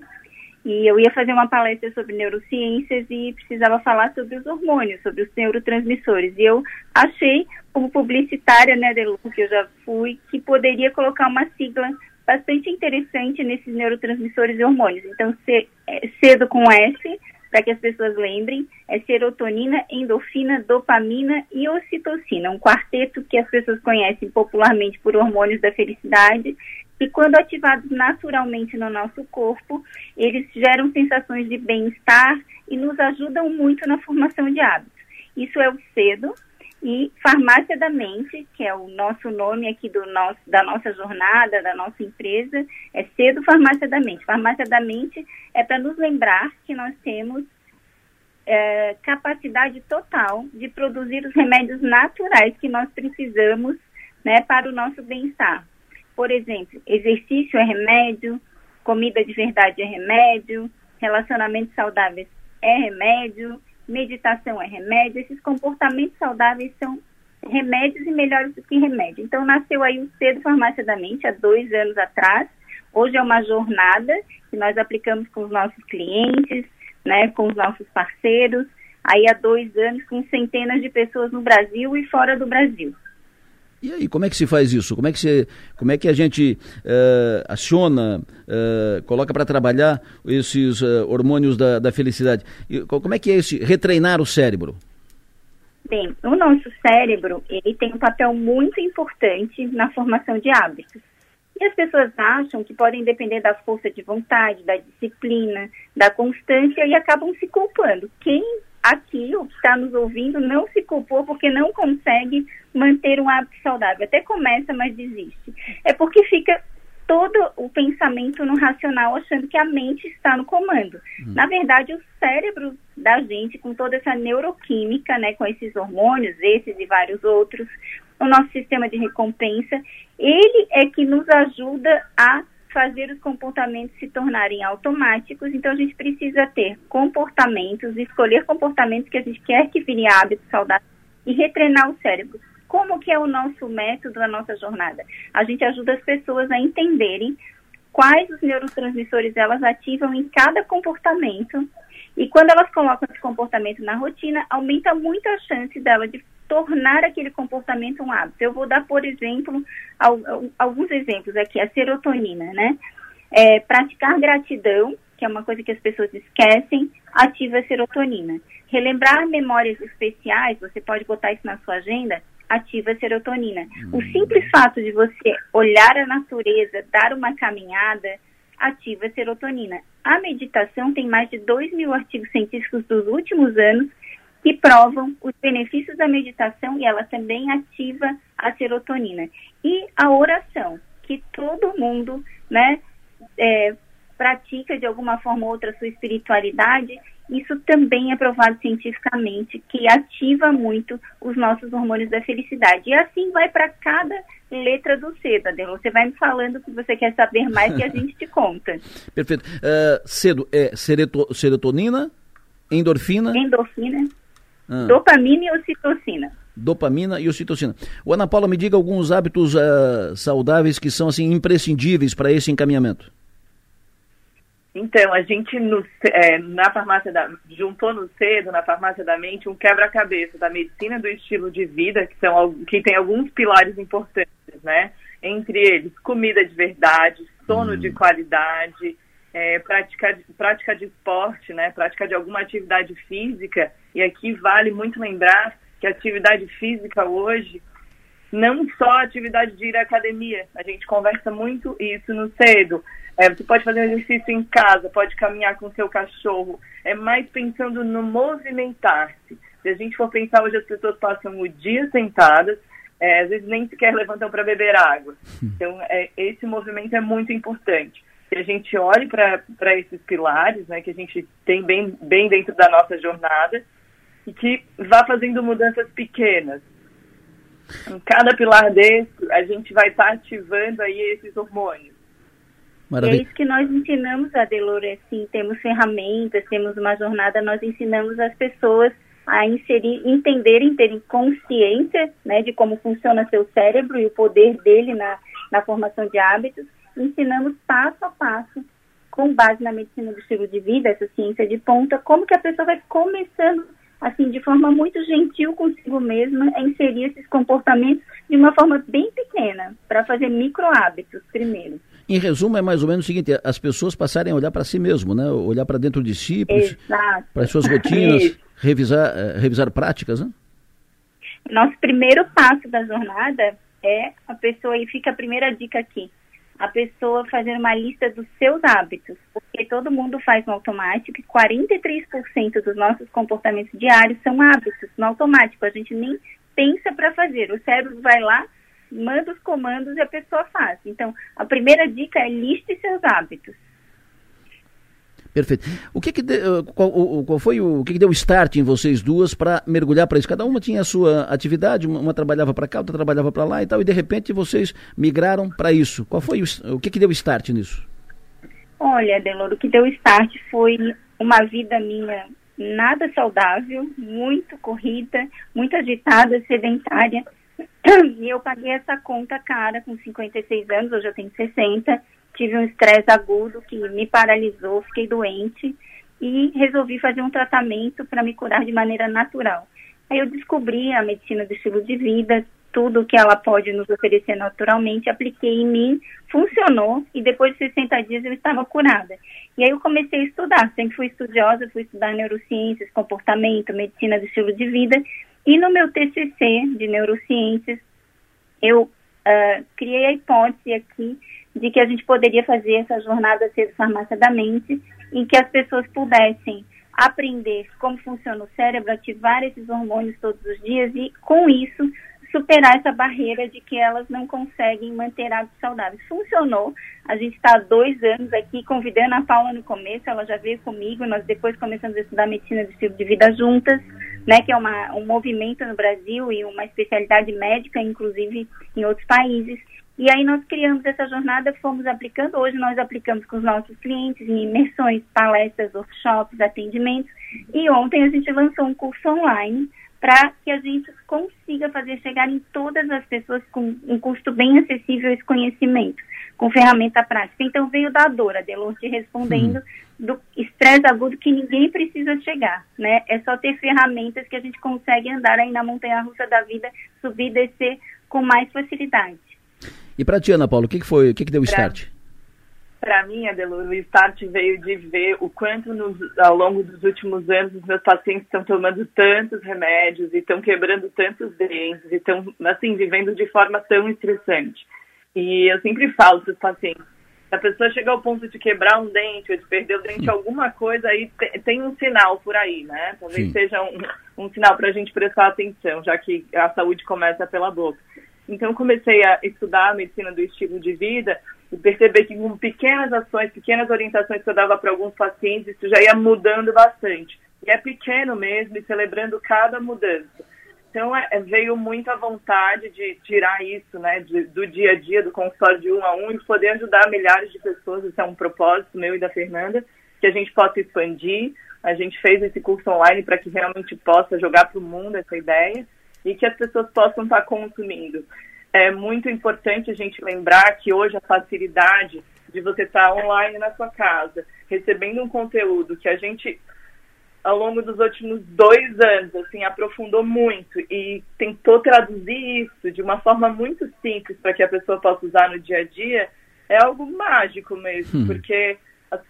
e eu ia fazer uma palestra sobre neurociências e precisava falar sobre os hormônios, sobre os neurotransmissores. E eu achei, como publicitária, né, Delu, que eu já fui, que poderia colocar uma sigla bastante interessante nesses neurotransmissores e hormônios. Então, é, cedo com S, para que as pessoas lembrem, é serotonina, endorfina, dopamina e ocitocina, um quarteto que as pessoas conhecem popularmente por hormônios da felicidade, e quando ativados naturalmente no nosso corpo, eles geram sensações de bem-estar e nos ajudam muito na formação de hábitos. Isso é o cedo e Farmácia da Mente, que é o nosso nome aqui do nosso, da nossa jornada, da nossa empresa, é cedo Farmácia da Mente. Farmácia da Mente é para nos lembrar que nós temos é, capacidade total de produzir os remédios naturais que nós precisamos né, para o nosso bem-estar. Por exemplo, exercício é remédio, comida de verdade é remédio, relacionamentos saudáveis é remédio, meditação é remédio. Esses comportamentos saudáveis são remédios e melhores do que remédio. Então, nasceu aí o Cedo Farmácia da Mente há dois anos atrás. Hoje é uma jornada que nós aplicamos com os nossos clientes, né, com os nossos parceiros, aí há dois anos com centenas de pessoas no Brasil e fora do Brasil. E aí, como é que se faz isso? Como é que, se, como é que a gente eh, aciona, eh, coloca para trabalhar esses eh, hormônios da, da felicidade? E co- como é que é esse retreinar o cérebro? Bem, o nosso cérebro, ele tem um papel muito importante na formação de hábitos. E as pessoas acham que podem depender da força de vontade, da disciplina, da constância e acabam se culpando. Quem aqui, o que está nos ouvindo, não se culpou porque não consegue manter um hábito saudável. Até começa, mas desiste. É porque fica todo o pensamento no racional, achando que a mente está no comando. Na verdade, o cérebro da gente, com toda essa neuroquímica, né, com esses hormônios, esses e vários outros, o nosso sistema de recompensa, ele é que nos ajuda a fazer os comportamentos se tornarem automáticos. Então, a gente precisa ter comportamentos, escolher comportamentos que a gente quer que virem hábitos saudáveis e retreinar o cérebro. Como que é o nosso método, a nossa jornada? A gente ajuda as pessoas a entenderem quais os neurotransmissores elas ativam em cada comportamento e quando elas colocam esse comportamento na rotina, aumenta muito a chance dela de tornar aquele comportamento um hábito. Eu vou dar, por exemplo, al- al- alguns exemplos aqui. A serotonina, né? É, praticar gratidão, que é uma coisa que as pessoas esquecem, ativa a serotonina. Relembrar memórias especiais, você pode botar isso na sua agenda, ativa a serotonina. O simples fato de você olhar a natureza, dar uma caminhada, ativa serotonina. A meditação tem mais de 2 mil artigos científicos dos últimos anos que provam os benefícios da meditação e ela também ativa a serotonina. E a oração, que todo mundo né, é, pratica de alguma forma ou outra sua espiritualidade, isso também é provado cientificamente que ativa muito os nossos hormônios da felicidade. E assim vai para cada letra do cedo, Adelo. Você vai me falando que você quer saber mais que a gente te conta. Perfeito. Eh, cedo é sereto- serotonina, endorfina, Endorfina, ah, dopamina e ocitocina. dopamina e ocitocina. O Ana Paula, me diga alguns hábitos ah, saudáveis que são assim imprescindíveis para esse encaminhamento. Então, a gente no, é, na farmácia da, juntou no cedo, na farmácia da mente, um quebra-cabeça da medicina do estilo de vida, que, são, que tem alguns pilares importantes, né? Entre eles, comida de verdade, sono hum. de qualidade, é, prática, prática de esporte, né? Prática de alguma atividade física. E aqui vale muito lembrar que a atividade física hoje não só a atividade de ir à academia. A gente conversa muito isso no cedo. É, você pode fazer um exercício em casa, pode caminhar com seu cachorro. É mais pensando no movimentar-se. Se a gente for pensar hoje, as pessoas passam o dia sentadas, é, às vezes nem sequer levantam para beber água. Então, é, esse movimento é muito importante. Que a gente olhe para esses pilares, né, que a gente tem bem, bem dentro da nossa jornada, e que vá fazendo mudanças pequenas. Em cada pilar desse, a gente vai estar tá ativando aí esses hormônios. Maravilha. É isso que nós ensinamos a Delore, assim, temos ferramentas, temos uma jornada, nós ensinamos as pessoas a inserir, entenderem, terem consciência né, de como funciona seu cérebro e o poder dele na, na formação de hábitos. Ensinamos passo a passo, com base na medicina do estilo de vida, essa ciência de ponta, como que a pessoa vai começando, assim, de forma muito gentil consigo mesma, a inserir esses comportamentos de uma forma bem pequena, para fazer micro hábitos primeiro. Em resumo, é mais ou menos o seguinte: as pessoas passarem a olhar para si mesmo, né? olhar para dentro de si, para as suas rotinas, revisar, eh, revisar práticas. Né? Nosso primeiro passo da jornada é a pessoa, e fica a primeira dica aqui, a pessoa fazer uma lista dos seus hábitos, porque todo mundo faz no automático e 43% dos nossos comportamentos diários são hábitos no automático, a gente nem pensa para fazer, o cérebro vai lá, manda os comandos e a pessoa faz. Então, a primeira dica é liste seus hábitos. Perfeito. O que que de, eh, qual, qual, foi o, o que, que deu start em vocês duas para mergulhar para isso? Cada uma tinha a sua atividade, uma, uma trabalhava para cá, outra trabalhava para lá e tal, e de repente vocês migraram para isso. Qual foi o, o que que deu start nisso? Olha, Delor, o que deu start foi uma vida minha nada saudável, muito corrida, muito agitada, sedentária. E eu paguei essa conta cara com 56 anos, hoje eu tenho 60. Tive um estresse agudo que me paralisou, fiquei doente e resolvi fazer um tratamento para me curar de maneira natural. Aí eu descobri a medicina do estilo de vida, tudo que ela pode nos oferecer naturalmente, apliquei em mim, funcionou e depois de 60 dias eu estava curada. E aí eu comecei a estudar, sempre fui estudiosa, fui estudar neurociências, comportamento, medicina do estilo de vida e no meu TCC de neurociências, eu uh, criei a hipótese aqui de que a gente poderia fazer essa jornada ser farmácia da mente, em que as pessoas pudessem aprender como funciona o cérebro, ativar esses hormônios todos os dias e, com isso, superar essa barreira de que elas não conseguem manter hábitos saudáveis. Funcionou. A gente está há dois anos aqui convidando a Paula no começo, ela já veio comigo, nós depois começamos a estudar medicina do estilo de vida juntas né, que é uma, um movimento no Brasil e uma especialidade médica, inclusive em outros países. E aí nós criamos essa jornada, fomos aplicando. Hoje nós aplicamos com os nossos clientes em imersões, palestras, workshops, atendimentos. E ontem a gente lançou um curso online para que a gente consiga fazer chegar em todas as pessoas com um custo bem acessível esse conhecimento, com ferramenta prática. Então veio da dor, a Delor te respondendo, uhum. do estresse agudo que ninguém precisa chegar, né? É só ter ferramentas que a gente consegue andar aí na montanha-russa da vida, subir e descer com mais facilidade. E para ti, Ana Paula, o que, que foi, o que, que deu pra... start? Para mim, Adelor, o start veio de ver o quanto nos, ao longo dos últimos anos os meus pacientes estão tomando tantos remédios e estão quebrando tantos dentes e estão, assim, vivendo de forma tão estressante. E eu sempre falo para os pacientes, se a pessoa chega ao ponto de quebrar um dente ou de perder o dente, alguma coisa aí tem um sinal por aí, né? Talvez Sim. seja um, um sinal para a gente prestar atenção, já que a saúde começa pela boca. Então, comecei a estudar a medicina do estilo de vida e perceber que com pequenas ações, pequenas orientações que eu dava para alguns pacientes, isso já ia mudando bastante. E é pequeno mesmo, e celebrando cada mudança. Então, é, é veio muita vontade de tirar isso né, de, do dia a dia, do consultório de um a um, e poder ajudar milhares de pessoas. Isso é um propósito meu e da Fernanda, que a gente possa expandir. A gente fez esse curso online para que realmente possa jogar para o mundo essa ideia e que as pessoas possam estar consumindo. É muito importante a gente lembrar que hoje a facilidade de você estar online na sua casa, recebendo um conteúdo que a gente ao longo dos últimos dois anos, assim, aprofundou muito e tentou traduzir isso de uma forma muito simples para que a pessoa possa usar no dia a dia, é algo mágico mesmo, hum. porque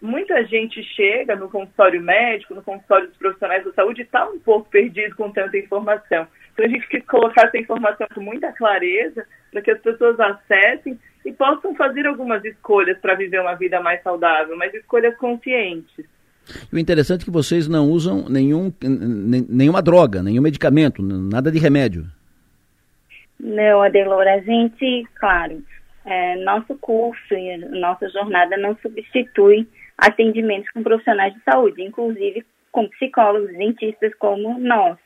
muita gente chega no consultório médico, no consultório dos profissionais da saúde e está um pouco perdido com tanta informação. Então a gente quis colocar essa informação com muita clareza para que as pessoas acessem e possam fazer algumas escolhas para viver uma vida mais saudável, mas escolhas conscientes. O interessante é que vocês não usam nenhum, nenhuma droga, nenhum medicamento, nada de remédio. Não, Adelor, a gente, claro, é, nosso curso e nossa jornada não substitui atendimentos com profissionais de saúde, inclusive com psicólogos, dentistas como nós.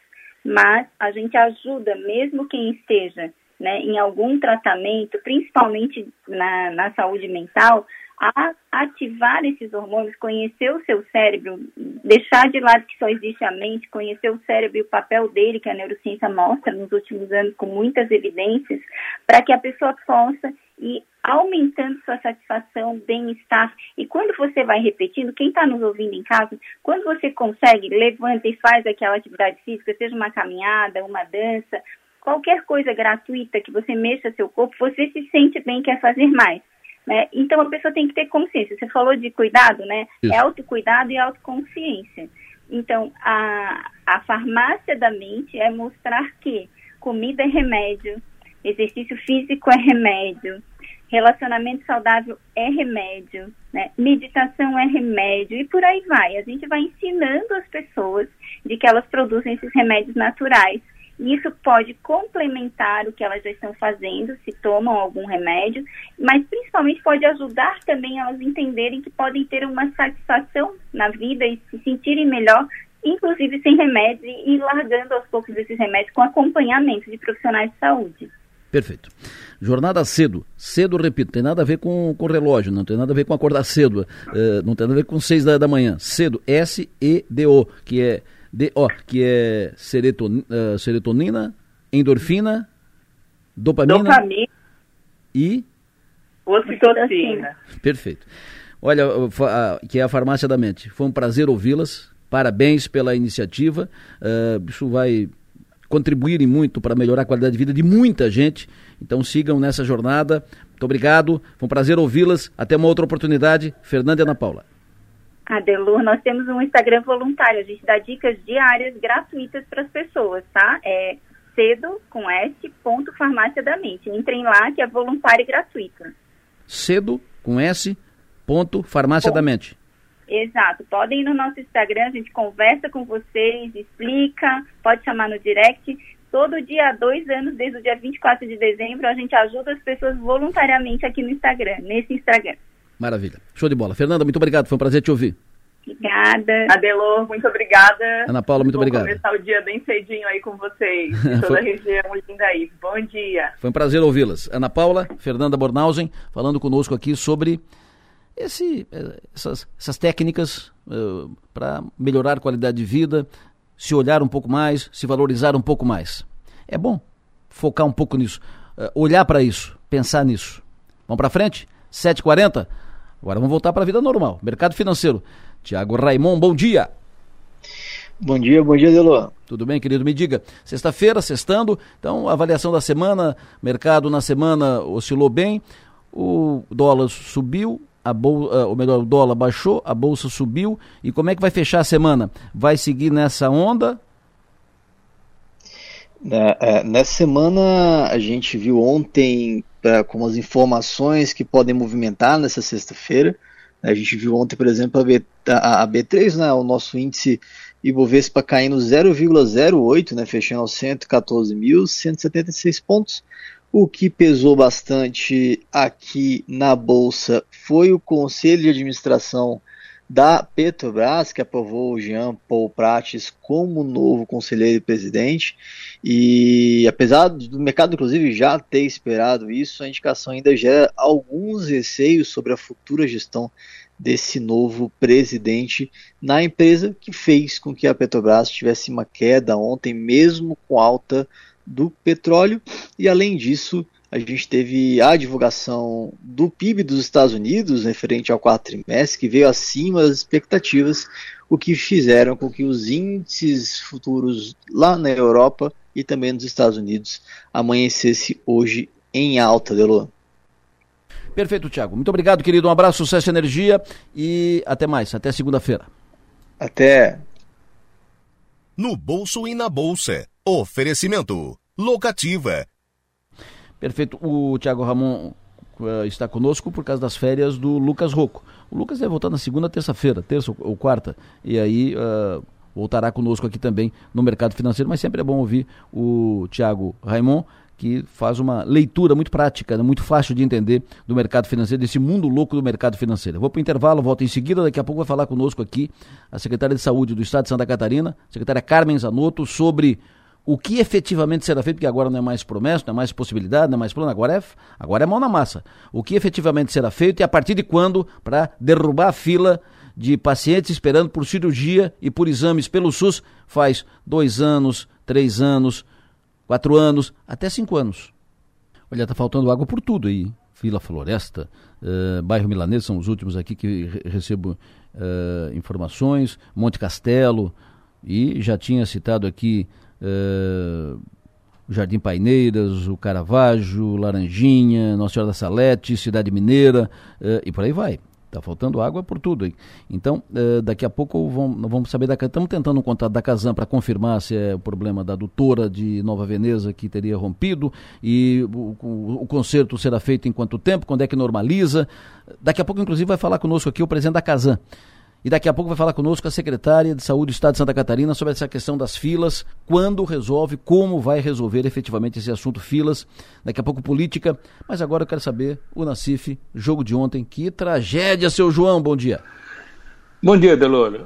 Mas a gente ajuda, mesmo quem esteja né, em algum tratamento, principalmente na, na saúde mental, a ativar esses hormônios, conhecer o seu cérebro, deixar de lado que só existe a mente, conhecer o cérebro e o papel dele, que a neurociência mostra nos últimos anos com muitas evidências, para que a pessoa possa ir aumentando sua satisfação, bem-estar. E quando você vai repetindo, quem está nos ouvindo em casa, quando você consegue, levanta e faz aquela atividade física, seja uma caminhada, uma dança, qualquer coisa gratuita que você mexa seu corpo, você se sente bem e quer fazer mais. Né? Então a pessoa tem que ter consciência. Você falou de cuidado, né? Isso. É autocuidado e autoconsciência. Então a, a farmácia da mente é mostrar que comida é remédio, exercício físico é remédio, relacionamento saudável é remédio, né? meditação é remédio e por aí vai. A gente vai ensinando as pessoas de que elas produzem esses remédios naturais isso pode complementar o que elas já estão fazendo, se tomam algum remédio, mas principalmente pode ajudar também elas a entenderem que podem ter uma satisfação na vida e se sentirem melhor, inclusive sem remédios e largando aos poucos esses remédios com acompanhamento de profissionais de saúde. Perfeito. Jornada cedo. Cedo, repito, tem nada a ver com, com relógio, não tem nada a ver com acordar cedo, uh, não tem nada a ver com seis da, da manhã. Cedo, S-E-D-O, que é ó, que é serotonina, uh, eh, serotonina endorfina, dopamina, dopamina e ocitocina. Perfeito. Olha, que é a farmácia da mente. Foi um prazer ouvi-las. Parabéns pela iniciativa. Uh, isso vai contribuir muito para melhorar a qualidade de vida de muita gente. Então sigam nessa jornada. Muito obrigado. Foi um prazer ouvi-las. Até uma outra oportunidade. Fernanda e Ana Paula. Adelur, nós temos um Instagram voluntário, a gente dá dicas diárias gratuitas para as pessoas, tá? É cedo com S, ponto farmácia da mente. Entrem lá que é voluntário e gratuito. Cedo com S, ponto farmácia da mente. Exato. Podem ir no nosso Instagram, a gente conversa com vocês, explica, pode chamar no direct. Todo dia há dois anos, desde o dia 24 de dezembro, a gente ajuda as pessoas voluntariamente aqui no Instagram, nesse Instagram. Maravilha. Show de bola. Fernanda, muito obrigado. Foi um prazer te ouvir. Obrigada. Adelor, muito obrigada. Ana Paula, muito Vou obrigado. começar o dia bem cedinho aí com vocês, toda Foi... a região linda aí. Bom dia. Foi um prazer ouvi-las. Ana Paula, Fernanda Bornhausen, falando conosco aqui sobre esse, eh, essas, essas técnicas uh, para melhorar a qualidade de vida, se olhar um pouco mais, se valorizar um pouco mais. É bom focar um pouco nisso, uh, olhar para isso, pensar nisso. Vamos para frente? 7h40? Agora vamos voltar para a vida normal. Mercado financeiro. Tiago Raimon, bom dia. Bom dia, bom dia, Delô. Tudo bem, querido? Me diga. Sexta-feira, sextando, então avaliação da semana, mercado na semana oscilou bem, o dólar subiu, a bolsa, ou melhor, o dólar baixou, a bolsa subiu. E como é que vai fechar a semana? Vai seguir nessa onda? É, é, nessa semana a gente viu ontem pra, com as informações que podem movimentar nessa sexta-feira. A gente viu ontem, por exemplo, a, B, a, a B3, né, o nosso índice Ibovespa caindo 0,08, né, fechando aos 114.176 pontos. O que pesou bastante aqui na bolsa foi o conselho de administração da Petrobras, que aprovou o Jean Paul Prates como novo conselheiro presidente. E apesar do mercado, inclusive, já ter esperado isso, a indicação ainda gera alguns receios sobre a futura gestão desse novo presidente na empresa, que fez com que a Petrobras tivesse uma queda ontem, mesmo com alta do petróleo. E além disso, a gente teve a divulgação do PIB dos Estados Unidos referente ao quarto trimestre, que veio acima das expectativas, o que fizeram com que os índices futuros lá na Europa e também nos Estados Unidos amanhecesse hoje em alta, Delon. Perfeito, Thiago. Muito obrigado, querido. Um abraço, sucesso e energia e até mais. Até segunda-feira. Até. No bolso e na bolsa. Oferecimento. Locativa. Perfeito. O Thiago Ramon uh, está conosco por causa das férias do Lucas Rocco. O Lucas deve voltar na segunda, terça-feira, terça ou quarta. E aí uh, voltará conosco aqui também no mercado financeiro. Mas sempre é bom ouvir o Thiago Raimon que faz uma leitura muito prática, né, muito fácil de entender do mercado financeiro, desse mundo louco do mercado financeiro. Vou para o intervalo, volto em seguida, daqui a pouco vai falar conosco aqui a secretária de Saúde do Estado de Santa Catarina, secretária Carmen Zanotto, sobre o que efetivamente será feito, porque agora não é mais promessa, não é mais possibilidade, não é mais plano, agora é, agora é mão na massa. O que efetivamente será feito e a partir de quando para derrubar a fila de pacientes esperando por cirurgia e por exames pelo SUS faz dois anos, três anos, quatro anos, até cinco anos. Olha, tá faltando água por tudo aí. Vila Floresta, uh, bairro Milanês, são os últimos aqui que re recebo uh, informações, Monte Castelo, e já tinha citado aqui uh, Jardim Paineiras, o Caravaggio, Laranjinha, Nossa Senhora da Salete, Cidade Mineira, e por aí vai. Está faltando água por tudo aí. Então, uh, daqui a pouco vamos, vamos saber Estamos tentando um contato da Casan para confirmar se é o problema da adutora de Nova Veneza que teria rompido e o, o, o conserto será feito em quanto tempo, quando é que normaliza. Daqui a pouco, inclusive, vai falar conosco aqui o presidente da Casan. E daqui a pouco vai falar conosco a secretária de Saúde do Estado de Santa Catarina sobre essa questão das filas, quando resolve, como vai resolver efetivamente esse assunto filas. Daqui a pouco política, mas agora eu quero saber o Nacif, jogo de ontem. Que tragédia, seu João, bom dia. Bom dia, Deloro.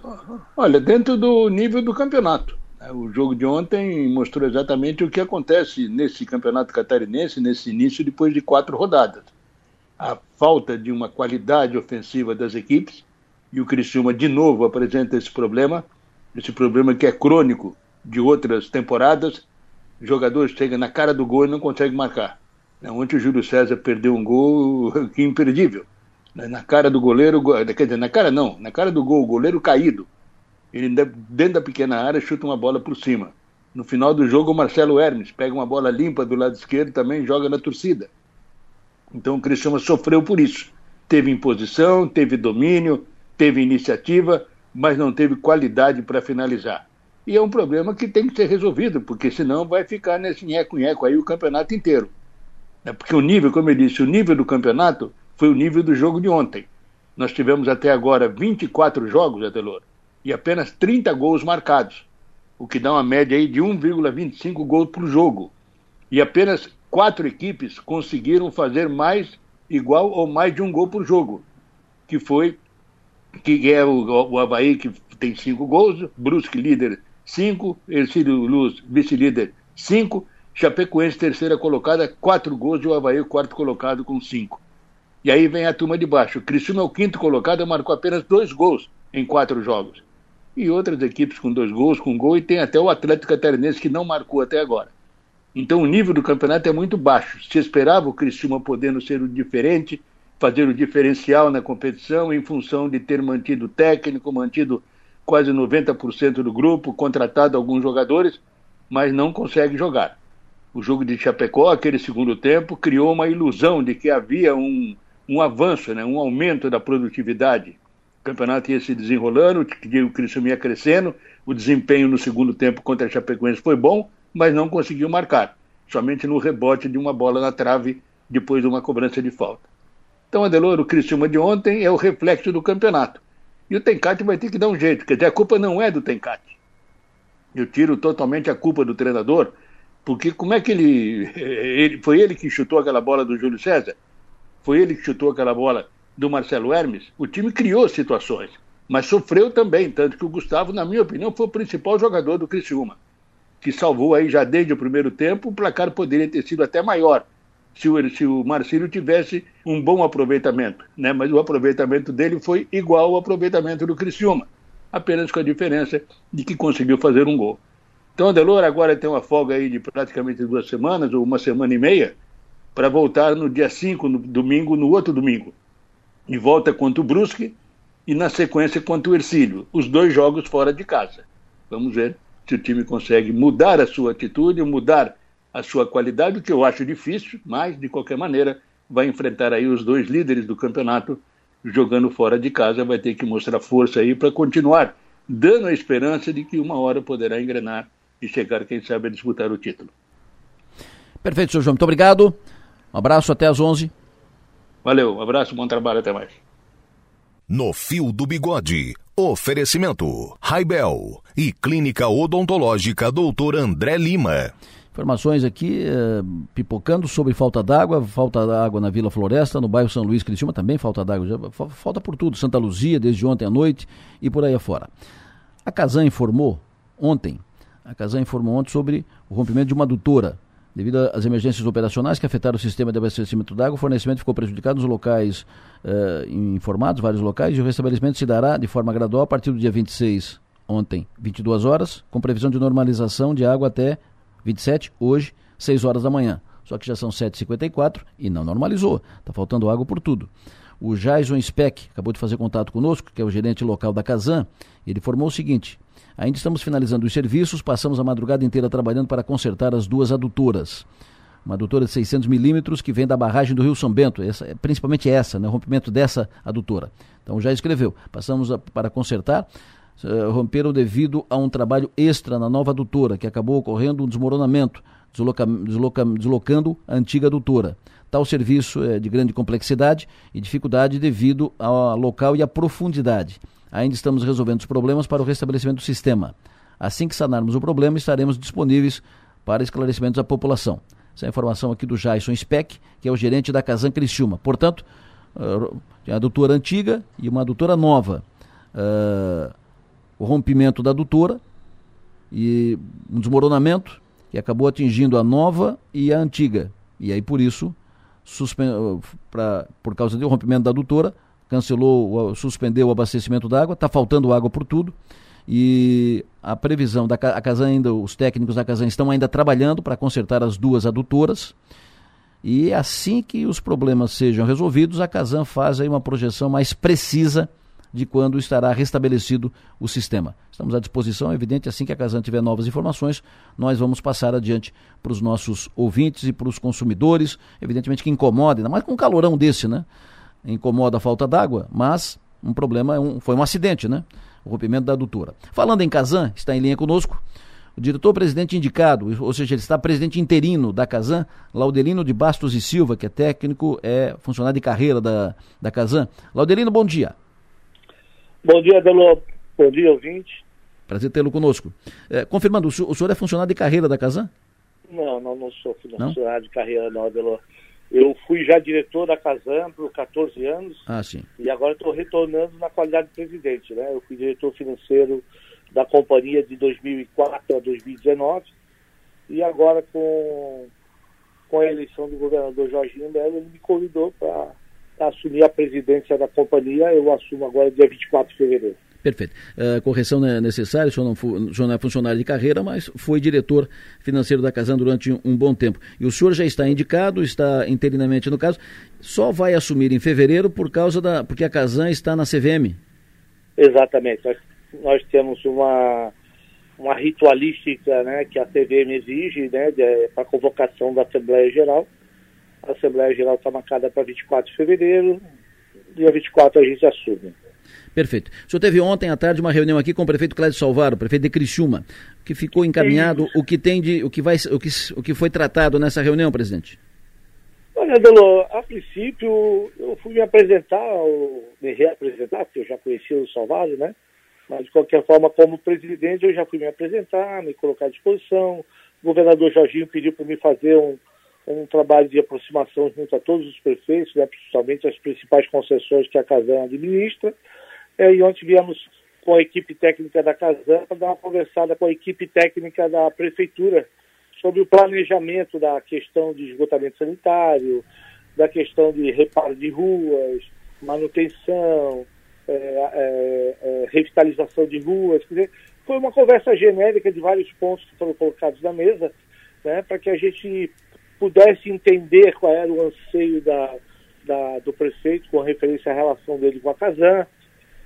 Olha, dentro do nível do campeonato. Né, o jogo de ontem mostrou exatamente o que acontece nesse campeonato catarinense, nesse início, depois de quatro rodadas. A falta de uma qualidade ofensiva das equipes, e o Criciúma de novo apresenta esse problema, esse problema que é crônico de outras temporadas. O jogador chega na cara do gol e não consegue marcar. Né, ontem o Júlio César perdeu um gol que imperdível. Né, na cara do goleiro, quer dizer, na cara não, na cara do gol, o goleiro caído. Ele dentro da pequena área chuta uma bola por cima. No final do jogo, o Marcelo Hermes pega uma bola limpa do lado esquerdo também joga na torcida. Então o Cristiano sofreu por isso. Teve imposição, teve domínio, teve iniciativa, mas não teve qualidade para finalizar. E é um problema que tem que ser resolvido, porque senão vai ficar nesse nheco-nheco aí o campeonato inteiro. É porque o nível, como eu disse, o nível do campeonato foi o nível do jogo de ontem. Nós tivemos até agora 24 jogos, Adelor, e apenas 30 gols marcados, o que dá uma média aí de 1,25 gols por jogo. E apenas quatro equipes conseguiram fazer mais, igual ou mais de um gol por jogo, que foi que é o, o Havaí, que tem cinco gols, Brusque líder cinco, Ercílio Luz vice-líder cinco, Chapecoense terceira colocada, quatro gols e o Havaí quarto colocado com cinco. E aí vem a turma de baixo. O Criciúma é o quinto colocado, marcou apenas dois gols em quatro jogos. E outras equipes com dois gols, com gol, e tem até o Atlético Catarinense que não marcou até agora. Então o nível do campeonato é muito baixo. Se esperava o Criciúma podendo ser o diferente, fazer o diferencial na competição em função de ter mantido técnico, mantido quase 90% do grupo, contratado alguns jogadores, mas não consegue jogar. O jogo de Chapecó, aquele segundo tempo, criou uma ilusão de que havia um, um avanço, né, um aumento da produtividade. O campeonato ia se desenrolando, o Cristiano ia crescendo, o desempenho no segundo tempo contra a Chapecoense foi bom, mas não conseguiu marcar, somente no rebote de uma bola na trave depois de uma cobrança de falta. Então, Adelor, o Criciúma de ontem é o reflexo do campeonato. E o Tencate vai ter que dar um jeito, quer dizer, a culpa não é do Tencate. Eu tiro totalmente a culpa do treinador, porque como é que ele, ele. Foi ele que chutou aquela bola do Júlio César? Foi ele que chutou aquela bola do Marcelo Hermes? O time criou situações, mas sofreu também, tanto que o Gustavo, na minha opinião, foi o principal jogador do Criciúma, que salvou aí já desde o primeiro tempo, o placar poderia ter sido até maior se o, se o Marcílio tivesse um bom aproveitamento, né? mas o aproveitamento dele foi igual ao aproveitamento do Criciúma, apenas com a diferença de que conseguiu fazer um gol. Então, Adelor agora tem uma folga aí de praticamente duas semanas, ou uma semana e meia, para voltar no dia 5, no domingo, no outro domingo. E volta contra o Brusque e na sequência contra o Ercílio. Os dois jogos fora de casa. Vamos ver se o time consegue mudar a sua atitude, mudar a sua qualidade, o que eu acho difícil, mas de qualquer maneira vai enfrentar aí os dois líderes do campeonato jogando fora de casa, vai ter que mostrar força aí para continuar dando a esperança de que uma hora poderá engrenar e chegar, quem sabe, a disputar o título. Perfeito, senhor João. Muito obrigado. Um abraço até às 11. Valeu, um abraço, bom trabalho, até mais. No Fio do Bigode, oferecimento Raibel e Clínica Odontológica Doutor André Lima. Informações aqui eh, pipocando sobre falta d'água, falta d'água na Vila Floresta, no bairro São Luís Criciúma também falta d'água, falta por tudo, Santa Luzia desde ontem à noite e por aí afora. A Casan informou ontem, a Casan informou ontem sobre o rompimento de uma adutora Devido às emergências operacionais que afetaram o sistema de abastecimento d'água, o fornecimento ficou prejudicado nos locais uh, informados, vários locais, e o restabelecimento se dará de forma gradual a partir do dia 26, ontem, 22 horas, com previsão de normalização de água até 27, hoje, 6 horas da manhã. Só que já são 7h54 e não normalizou. Está faltando água por tudo. O Jason Speck acabou de fazer contato conosco, que é o gerente local da Casan. Ele informou o seguinte: Ainda estamos finalizando os serviços, passamos a madrugada inteira trabalhando para consertar as duas adutoras. Uma adutora de 600 milímetros que vem da barragem do Rio São Bento, essa, principalmente essa, né, o rompimento dessa adutora. Então já escreveu, passamos a, para consertar, uh, romperam devido a um trabalho extra na nova adutora, que acabou ocorrendo um desmoronamento, desloca, desloca, deslocando a antiga adutora. Tal serviço é de grande complexidade e dificuldade devido ao local e à profundidade. Ainda estamos resolvendo os problemas para o restabelecimento do sistema. Assim que sanarmos o problema, estaremos disponíveis para esclarecimentos à população. Essa é a informação aqui do Jason Speck, que é o gerente da Casan Criciúma. Portanto, uh, a adutora antiga e uma adutora nova. Uh, o rompimento da adutora e um desmoronamento que acabou atingindo a nova e a antiga. E aí, por isso, pra, por causa do rompimento da adutora, cancelou, suspendeu o abastecimento d'água, está faltando água por tudo. E a previsão da a Casan ainda, os técnicos da Casan estão ainda trabalhando para consertar as duas adutoras. E assim que os problemas sejam resolvidos, a Casan faz aí uma projeção mais precisa de quando estará restabelecido o sistema. Estamos à disposição, é evidente, assim que a Casan tiver novas informações, nós vamos passar adiante para os nossos ouvintes e para os consumidores, evidentemente que incomoda, ainda mais com um calorão desse, né? incomoda a falta d'água, mas um problema, um, foi um acidente, né? O rompimento da adutora. Falando em Casan, está em linha conosco o diretor-presidente indicado, ou seja, ele está presidente interino da Casan, Laudelino de Bastos e Silva, que é técnico, é funcionário de carreira da, da Casan. Laudelino, bom dia. Bom dia, Delô. Bom dia, ouvinte. Prazer tê-lo conosco. É, confirmando, o senhor, o senhor, é funcionário de carreira da Casan? Não, não, não sou funcionário não? de carreira, não, Delô. Eu fui já diretor da Casam por 14 anos. Ah, sim. E agora estou retornando na qualidade de presidente, né? Eu fui diretor financeiro da companhia de 2004 a 2019. E agora com, com a eleição do governador Jorginho Melo, ele me convidou para assumir a presidência da companhia. Eu assumo agora dia 24 de fevereiro. Perfeito. Uh, correção não é necessária, o senhor, não foi, o senhor não é funcionário de carreira, mas foi diretor financeiro da Casan durante um, um, bom tempo. E o senhor já está indicado, está interinamente no caso, só vai assumir em fevereiro por causa da. porque a Casan está na CVM. Exatamente. Nós, nós temos uma, uma ritualística né, que a CVM exige né, para a convocação da Assembleia Geral. A Assembleia Geral está marcada para 24 de fevereiro, dia 24 a gente assume. Perfeito. O senhor teve ontem à tarde uma reunião aqui com o prefeito Cláudio Salvaro, prefeito de Criciúma, que ficou encaminhado o que tem de, o que vai, o que, o que foi tratado nessa reunião, presidente. Olha, Delo, a princípio eu fui me apresentar, me reapresentar, porque eu já conhecia o Salvaro, né? Mas de qualquer forma, como presidente, eu já fui me apresentar, me colocar à disposição. O governador Jorginho pediu para me fazer um, um trabalho de aproximação junto a todos os prefeitos, né, principalmente as principais concessões que a Casan administra. É, e ontem viemos com a equipe técnica da Casan para dar uma conversada com a equipe técnica da Prefeitura sobre o planejamento da questão de esgotamento sanitário, da questão de reparo de ruas, manutenção, é, é, é, revitalização de ruas. Quer dizer, foi uma conversa genérica de vários pontos que foram colocados na mesa, né, para que a gente pudesse entender qual era o anseio da, da, do prefeito com referência à relação dele com a Casan.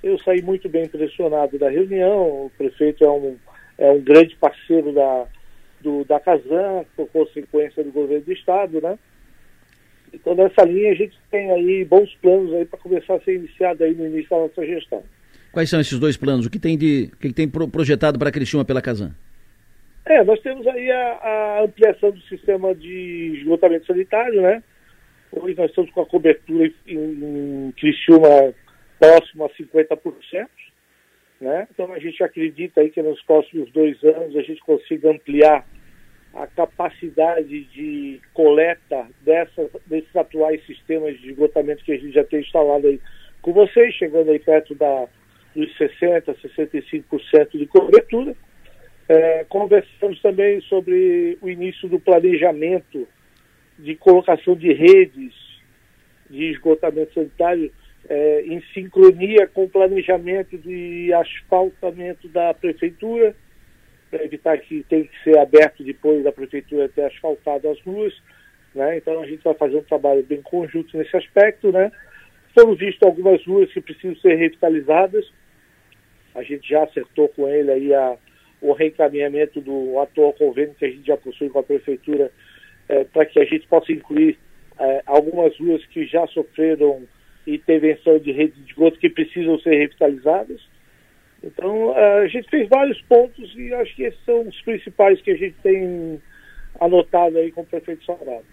Eu saí muito bem impressionado da reunião. O prefeito é um, é um grande parceiro da, do, da Casan, por consequência do governo do Estado, né? Então, nessa linha, a gente tem aí bons planos aí para começar a ser iniciado aí no início da nossa gestão. Quais são esses dois planos? O que tem de o que tem projetado para Criciúma pela Casan? É, nós temos aí a, a, ampliação do sistema de esgotamento sanitário, né? Hoje nós estamos com a cobertura em, em Criciúma próximo a 50%, né? Então a gente acredita aí que nos próximos dois anos a gente consiga ampliar a capacidade de coleta desses atuais sistemas de esgotamento que a gente já tem instalado aí com vocês, chegando aí perto da, dos 60%, 65% de cobertura. É, conversamos também sobre o início do planejamento de colocação de redes de esgotamento sanitário é, em sincronia com o planejamento de asfaltamento da prefeitura, para evitar que tenha que ser aberto depois da prefeitura ter asfaltado as ruas. Né? Então a gente vai fazer um trabalho bem conjunto nesse aspecto. Né? Foram vistas algumas ruas que precisam ser revitalizadas. A gente já acertou com ele aí a, o reencaminhamento do atual convênio que a gente já possui com a prefeitura é, para que a gente possa incluir é, algumas ruas que já sofreram intervenção de rede de esgoto que precisam ser revitalizadas. Então, é, a gente fez vários pontos e acho que esses são os principais que a gente tem anotado aí com o prefeito Salgado.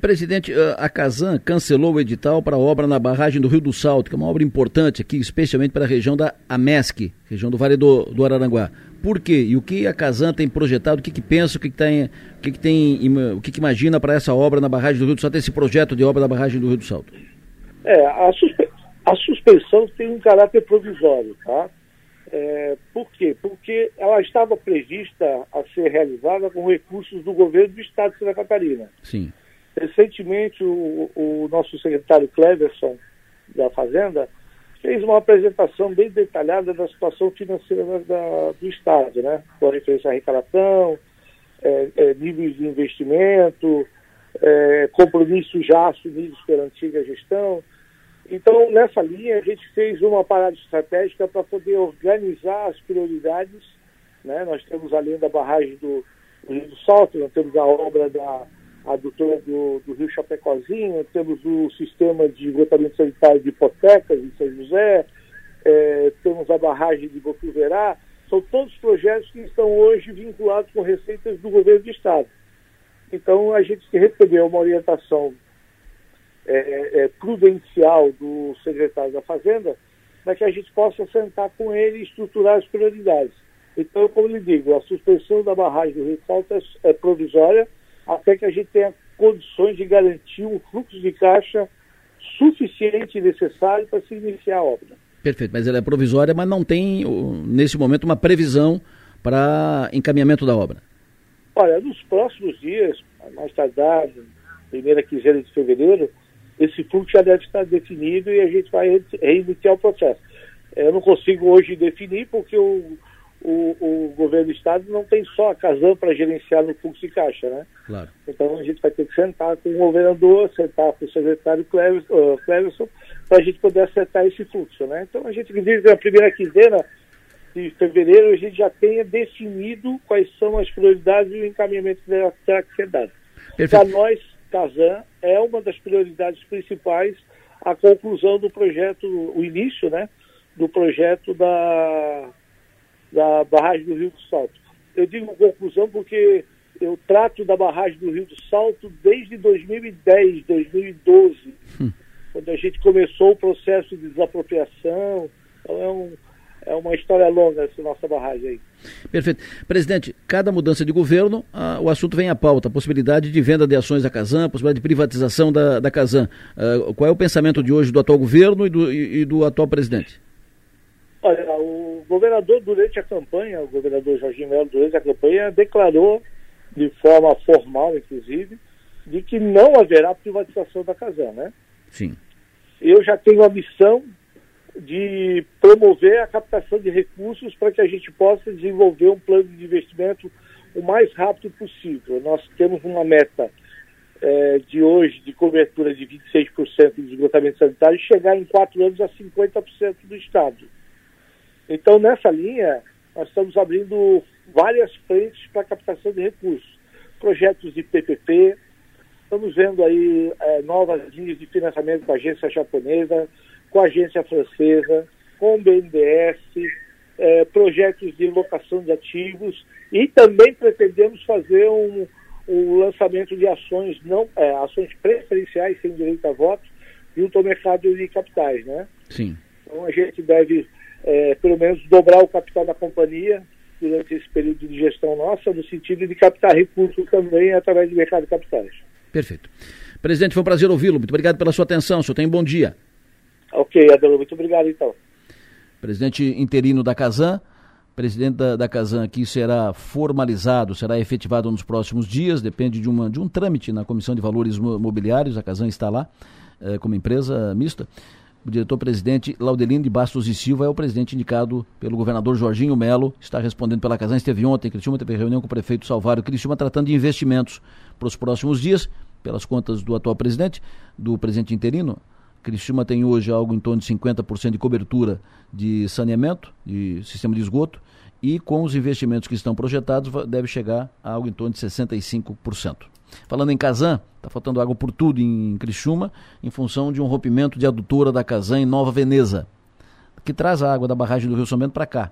Presidente, eh, a Casan cancelou o edital para a obra na barragem do Rio do Salto, que é uma obra importante aqui, especialmente para a região da Amesc, região do Vale do, do Araranguá. Por quê? E o que a Casan tem projetado, o que, que pensa, o que, que tem, o que, que tem, o que, que imagina para essa obra na barragem do Rio do Salto, esse projeto de obra da barragem do Rio do Salto? É, a, suspe a suspensão tem um caráter provisório, tá? É, por quê? Porque ela estava prevista a ser realizada com recursos do governo do Estado de Santa Catarina. Sim. Recentemente, o, o nosso secretário Cleverson, da Fazenda, fez uma apresentação bem detalhada da situação financeira da, do Estado, né? com referência à arrecadação, é, é, níveis de investimento, é, compromissos já assumidos pela antiga gestão. Então, nessa linha, a gente fez uma parada estratégica para poder organizar as prioridades. Né? Nós temos além da barragem do, do Rio do Salto, nós temos a obra da adutora do, do Rio Chapecozinho, temos o sistema de esgotamento sanitário de hipotecas em São José, é, temos a barragem de Botuverá, são todos projetos que estão hoje vinculados com receitas do governo do Estado. Então, a gente recebeu uma orientação é, é, prudencial do secretário da Fazenda para que a gente possa sentar com ele e estruturar as prioridades. Então, como lhe digo, a suspensão da barragem do Rio Salto é, é provisória, até que a gente tenha condições de garantir um fluxo de caixa suficiente e necessário para se iniciar a obra. Perfeito, mas ela é provisória, mas não tem, nesse momento, uma previsão para encaminhamento da obra. Olha, nos próximos dias, mais tardar, primeira quinzena de fevereiro, esse fluxo já deve estar definido e a gente vai reiniciar o processo. Eu não consigo hoje definir porque o, o, o governo do estado não tem só a Casam para gerenciar no fluxo de caixa, né? Claro. Então a gente vai ter que sentar com o governador, sentar com o secretário Cleverson, uh, para a gente poder acertar esse fluxo, né? Então a gente acredita que na primeira quinzena de fevereiro a gente já tenha definido quais são as prioridades e o encaminhamento que terá que ser dado. Para nós, Casam é uma das prioridades principais a conclusão do projeto, o início, né, do projeto da da barragem do Rio do Salto. Eu digo conclusão porque eu trato da barragem do Rio do Salto desde 2010, 2012, hum. quando a gente começou o processo de desapropriação. Então é, um, é uma história longa essa nossa barragem aí. Perfeito. Presidente, cada mudança de governo, ah, o assunto vem à pauta. A possibilidade de venda de ações da Casan, a possibilidade de privatização da, da Casan. Ah, qual é o pensamento de hoje do atual governo e do, e, e do atual presidente? Olha, o governador, durante a campanha, o governador Jorginho Melo, durante a campanha, declarou, de forma formal, inclusive, de que não haverá privatização da Casan, né? Sim. Eu já tenho a missão de promover a captação de recursos para que a gente possa desenvolver um plano de investimento o mais rápido possível. Nós temos uma meta é, de hoje, de cobertura de 26% de esgotamento sanitário, chegar em quatro anos a 50% do Estado. Então, nessa linha, nós estamos abrindo várias frentes para captação de recursos. Projetos de PPP, estamos vendo aí é, novas linhas de financiamento com a agência japonesa, com a agência francesa, com o BNDES, é, projetos de locação de ativos e também pretendemos fazer um, um lançamento de ações não é, ações preferenciais sem direito a voto junto ao mercado de capitais, né? Sim. Então a gente deve é, pelo menos dobrar o capital da companhia durante esse período de gestão nossa, no sentido de captar recursos também através do mercado de capitais. Perfeito. Presidente, foi um prazer ouvi-lo. Muito obrigado pela sua atenção. O senhor tem um bom dia. Ok, Adelo, muito obrigado então. Presidente interino da Casan, presidente da, da Casan aqui será formalizado, será efetivado nos próximos dias, depende de, uma, de um trâmite na Comissão de Valores Mobiliários, a Casan está lá é, como empresa mista. O diretor-presidente Laudelino de Bastos e Silva é o presidente indicado pelo governador Jorginho Melo, está respondendo pela Casan, esteve ontem. Em Criciúma, teve reunião com o prefeito Salvário Criciúma, tratando de investimentos para os próximos dias, pelas contas do atual presidente, do presidente interino, Criciúma tem hoje algo em torno de 50% de cobertura de saneamento, de sistema de esgoto, e com os investimentos que estão projetados deve chegar a algo em torno de 65%. Falando em Casan, está faltando água por tudo em Criciúma, em função de um rompimento de adutora da Casan em Nova Veneza, que traz a água da barragem do Rio São para cá.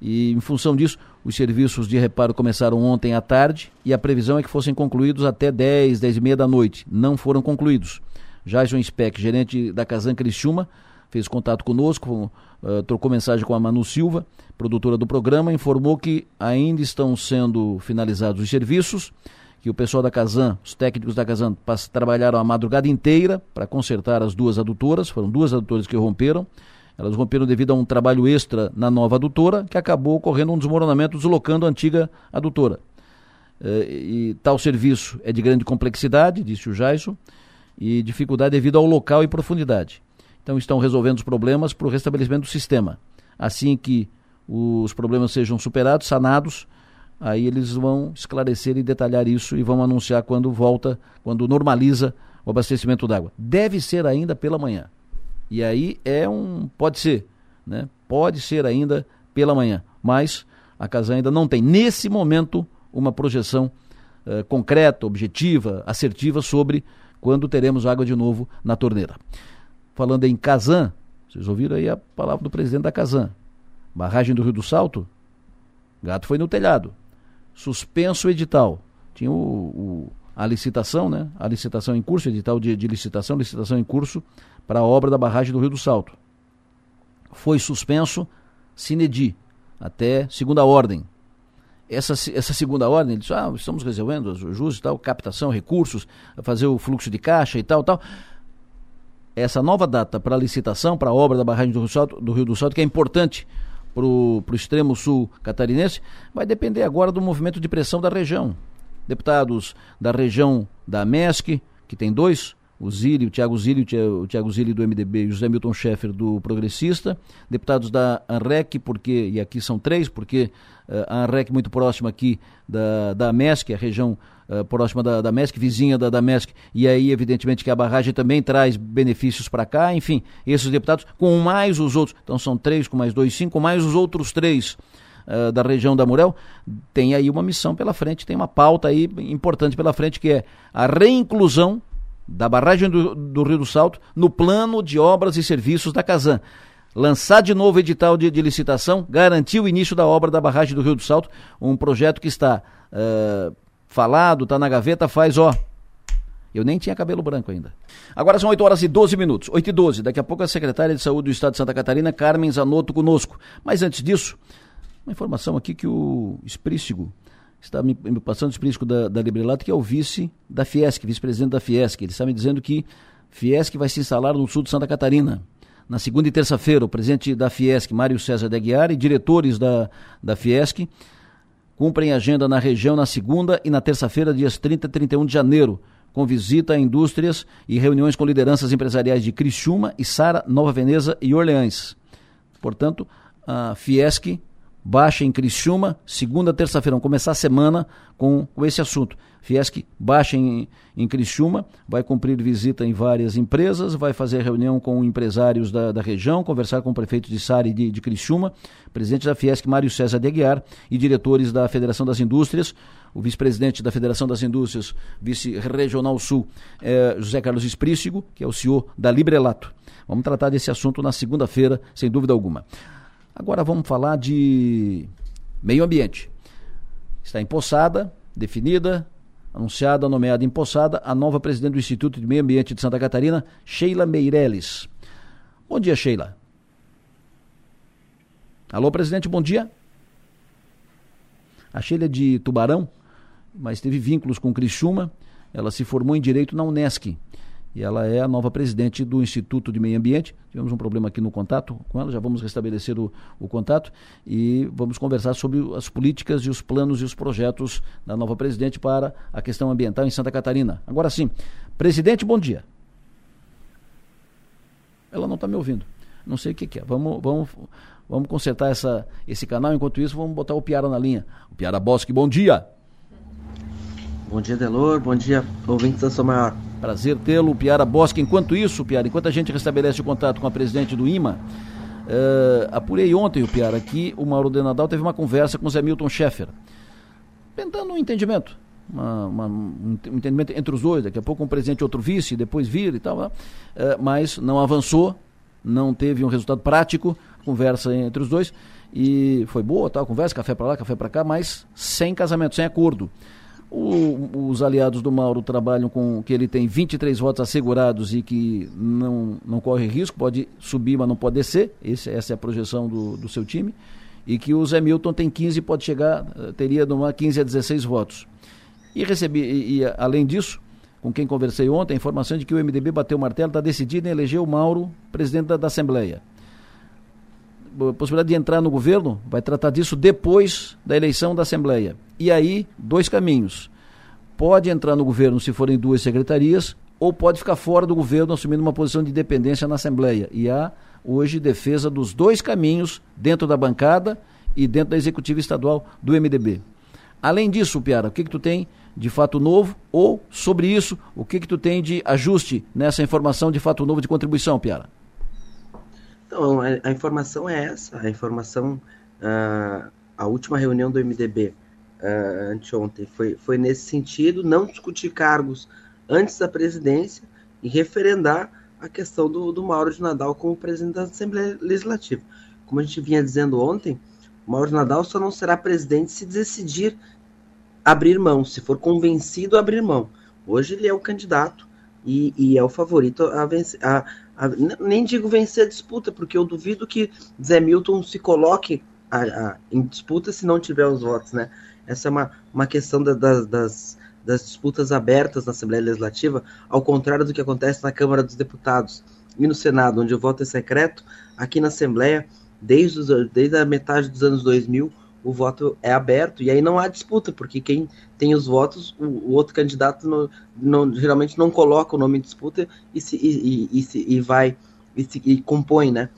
E em função disso, os serviços de reparo começaram ontem à tarde e a previsão é que fossem concluídos até 10, 10 e meia da noite. Não foram concluídos. Jason Speck, gerente da Casan Criciúma, fez contato conosco, uh, trocou mensagem com a Manu Silva, produtora do programa, informou que ainda estão sendo finalizados os serviços, que o pessoal da Casan, os técnicos da Casan, trabalharam a madrugada inteira para consertar as duas adutoras, foram duas adutoras que romperam. Elas romperam devido a um trabalho extra na nova adutora, que acabou ocorrendo um desmoronamento deslocando a antiga adutora. Uh, e tal serviço é de grande complexidade, disse o Jaison, e dificuldade devido ao local e profundidade. Então estão resolvendo os problemas para o restabelecimento do sistema. Assim que os problemas sejam superados, sanados, aí eles vão esclarecer e detalhar isso e vão anunciar quando volta, quando normaliza o abastecimento d'água. Deve ser ainda pela manhã. E aí é um. pode ser, né? Pode ser ainda pela manhã. Mas a casa ainda não tem, nesse momento, uma projeção uh, concreta, objetiva, assertiva sobre quando teremos água de novo na torneira. Falando em Casan, vocês ouviram aí a palavra do presidente da Casan. Barragem do Rio do Salto, gato foi no telhado. Suspenso o edital. Tinha o, o, a licitação, né? A licitação em curso, edital de, de licitação, licitação em curso para a obra da barragem do Rio do Salto. Foi suspenso Cinedi, até segunda ordem essa, essa segunda ordem, eles ah, estamos resolvendo os juros e tal, captação, recursos, fazer o fluxo de caixa e tal, tal. Essa nova data para licitação, para a obra da barragem do Rio, Salto, do Rio do Salto, que é importante para o extremo sul catarinense, vai depender agora do movimento de pressão da região. Deputados da região da MESC, que tem dois, o Zílio, o Tiago Zílio, o Tiago Zílio do MDB e o José Milton Schaeffer do Progressista, deputados da ANREC, porque, e aqui são três, porque uh, a ANREC muito próxima aqui da, da MESC, a região uh, próxima da, da MESC, vizinha da, da MESC, e aí evidentemente que a barragem também traz benefícios para cá, enfim, esses deputados, com mais os outros, então são três, com mais dois, cinco, mais os outros três Uh, da região da Murel, tem aí uma missão pela frente, tem uma pauta aí importante pela frente, que é a reinclusão da barragem do, do, Rio do Salto no plano de obras e serviços da Casan. Lançar de novo edital de, de, licitação, garantir o início da obra da barragem do Rio do Salto, um projeto que está uh, falado, está na gaveta, faz, ó. Eu nem tinha cabelo branco ainda. Agora são 8 horas e 12 minutos. 8 e 12. Daqui a pouco a secretária de Saúde do Estado de Santa Catarina, Carmen Zanotto, conosco. Mas antes disso, uma informação aqui que o Esprícigo está me, me passando o explícito da, da Librelato, que é o vice da Fiesc, vice-presidente da Fiesc. Ele está me dizendo que Fiesc vai se instalar no sul de Santa Catarina. Na segunda e terça-feira, o presidente da Fiesc, Mário César de Aguiar, e diretores da, da Fiesc cumprem agenda na região na segunda e na terça-feira, dias 30 e 31 de janeiro, com visita a indústrias e reuniões com lideranças empresariais de Criciúma, Sara, Nova Veneza e Orleans. Portanto, a Fiesc baixa em Criciúma, segunda, terça-feira. Vamos começar a semana com, com esse assunto. Fiesc baixa em, em Criciúma, vai cumprir visita em várias empresas, vai fazer reunião com empresários da, da região, conversar com o prefeito de Sari de, de Criciúma, presidente da Fiesc, Mário César de Aguiar, e diretores da Federação das Indústrias, o vice-presidente da Federação das Indústrias, vice-regional sul, é José Carlos Esprícigo, que é o CEO da Librelato. Vamos tratar desse assunto na segunda-feira, sem dúvida alguma. Agora vamos falar de meio ambiente. Está empossada, definida, anunciada, nomeada empossada, a nova presidente do Instituto de Meio Ambiente de Santa Catarina, Sheila Meirelles. Bom dia, Sheila. Alô, presidente, bom dia. A Sheila é de Tubarão, mas teve vínculos com Criciúma. Ela se formou em Direito na Unesc e ela é a nova presidente do Instituto de Meio Ambiente. Tivemos um problema aqui no contato com ela, já vamos restabelecer o, o, contato e vamos conversar sobre as políticas e os planos e os projetos da nova presidente para a questão ambiental em Santa Catarina. Agora sim, presidente, bom dia. Ela não está me ouvindo. Não sei o que, que, é. Vamos, vamos, vamos consertar essa, esse canal. Enquanto isso, vamos botar o Piara na linha. O Piara Bosque, bom dia. Bom dia, Delor. Bom dia, ouvintes da Maior. Prazer tê-lo, Piara Bosque. Enquanto isso, Piara, enquanto a gente restabelece o contato com a presidente do IMA, uh, apurei ontem, o Piara, que o Mauro de Nadal teve uma conversa com o Zé Milton Schaeffer, tentando um entendimento. Uma, uma, um entendimento entre os dois, daqui a pouco um presidente outro vice, depois vir e tal, uh, mas não avançou, não teve um resultado prático, conversa entre os dois, e foi boa, tal, conversa, café para lá, café para cá, mas sem casamento, sem acordo. O, os aliados do Mauro trabalham com que ele tem 23 votos assegurados e que não, não corre risco, pode subir, mas não pode descer. Esse, essa é a projeção do, do seu time. E que o Zé Milton tem 15 pode chegar, eh, teria numa 15 a 16 votos. E recebi, e, e além disso, com quem conversei ontem, a informação de que o MDB bateu o martelo, está decidido em eleger o Mauro presidente da, da Assembleia possibilidade de entrar no governo, vai tratar disso depois da eleição da Assembleia. E aí, dois caminhos. Pode entrar no governo se forem duas secretarias, ou pode ficar fora do governo assumindo uma posição de independência na Assembleia. E há hoje defesa dos dois caminhos dentro da bancada e dentro da executiva estadual do MDB. Além disso, Piara, o que, que tu tem de fato novo? Ou, sobre isso, o que, que tu tem de ajuste nessa informação de fato novo de contribuição, Piara? Então, a, informação é essa. A informação, uh, a última reunião do MDB uh, anteontem foi, foi nesse sentido, não discutir cargos antes da presidência e referendar a questão do, do Mauro de Nadal como presidente da Assembleia Legislativa. Como a gente vinha dizendo ontem, o Mauro de Nadal só não será presidente se decidir abrir mão, se for convencido a abrir mão. Hoje ele é o candidato e, e é o favorito a, vencer, a, a, nem digo vencer a disputa, porque eu duvido que Zé Milton se coloque a, a, em disputa se não tiver os votos, né? Essa é uma, uma questão da, da, das, das disputas abertas na Assembleia Legislativa, ao contrário do que acontece na Câmara dos Deputados e no Senado, onde o voto é secreto, aqui na Assembleia, desde, os, desde a metade dos anos 2000, o voto é aberto e aí não há disputa, porque quem tem os votos, o, o outro candidato não, não, geralmente não coloca o nome em disputa e, se, e, e, e, e vai e, se, e compõe, né?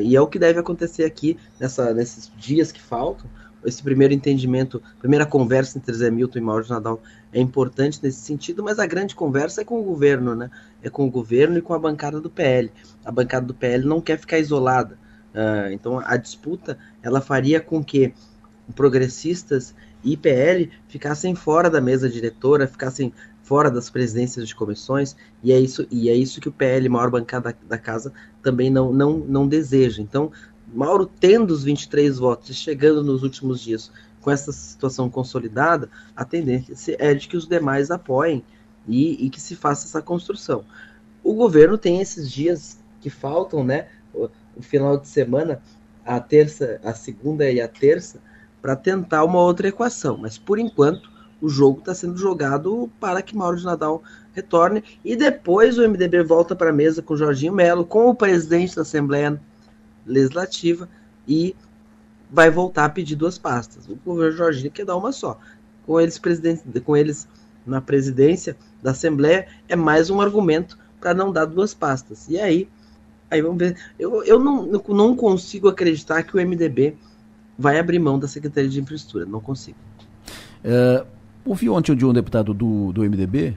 E é o que deve acontecer aqui nessa, nesses dias que faltam. Esse primeiro entendimento, primeira conversa entre Zé Milton e Mauro Nadal é importante nesse sentido, mas a grande conversa é com o governo, né? É com o governo e com a bancada do PL. A bancada do PL não quer ficar isolada. Uh, então a disputa ela faria com que progressistas e PL ficassem fora da mesa diretora, ficassem fora das presidências de comissões, e é isso, e é isso que o PL, maior bancada da, casa, também não, não, não deseja. Então, Mauro tendo os 23 votos e chegando nos últimos dias com essa situação consolidada, a tendência é de que os demais apoiem e, e que se faça essa construção. O governo tem esses dias que faltam, né? O, o final de semana, a terça, a segunda e a terça, para tentar uma outra equação. Mas por enquanto, o jogo está sendo jogado para que Mauro de Nadal retorne e depois o MDB volta para a mesa com Jorginho Melo, com o presidente da Assembleia Legislativa e vai voltar a pedir duas pastas. O governo Jorginho quer dar uma só. Com eles, com eles na presidência da Assembleia, é mais um argumento para não dar duas pastas. E aí, aí vamos ver. Eu, eu não, não consigo acreditar que o MDB vai abrir mão da Secretaria de Infraestrutura. Não consigo. É, ouvi ontem de um deputado do, do MDB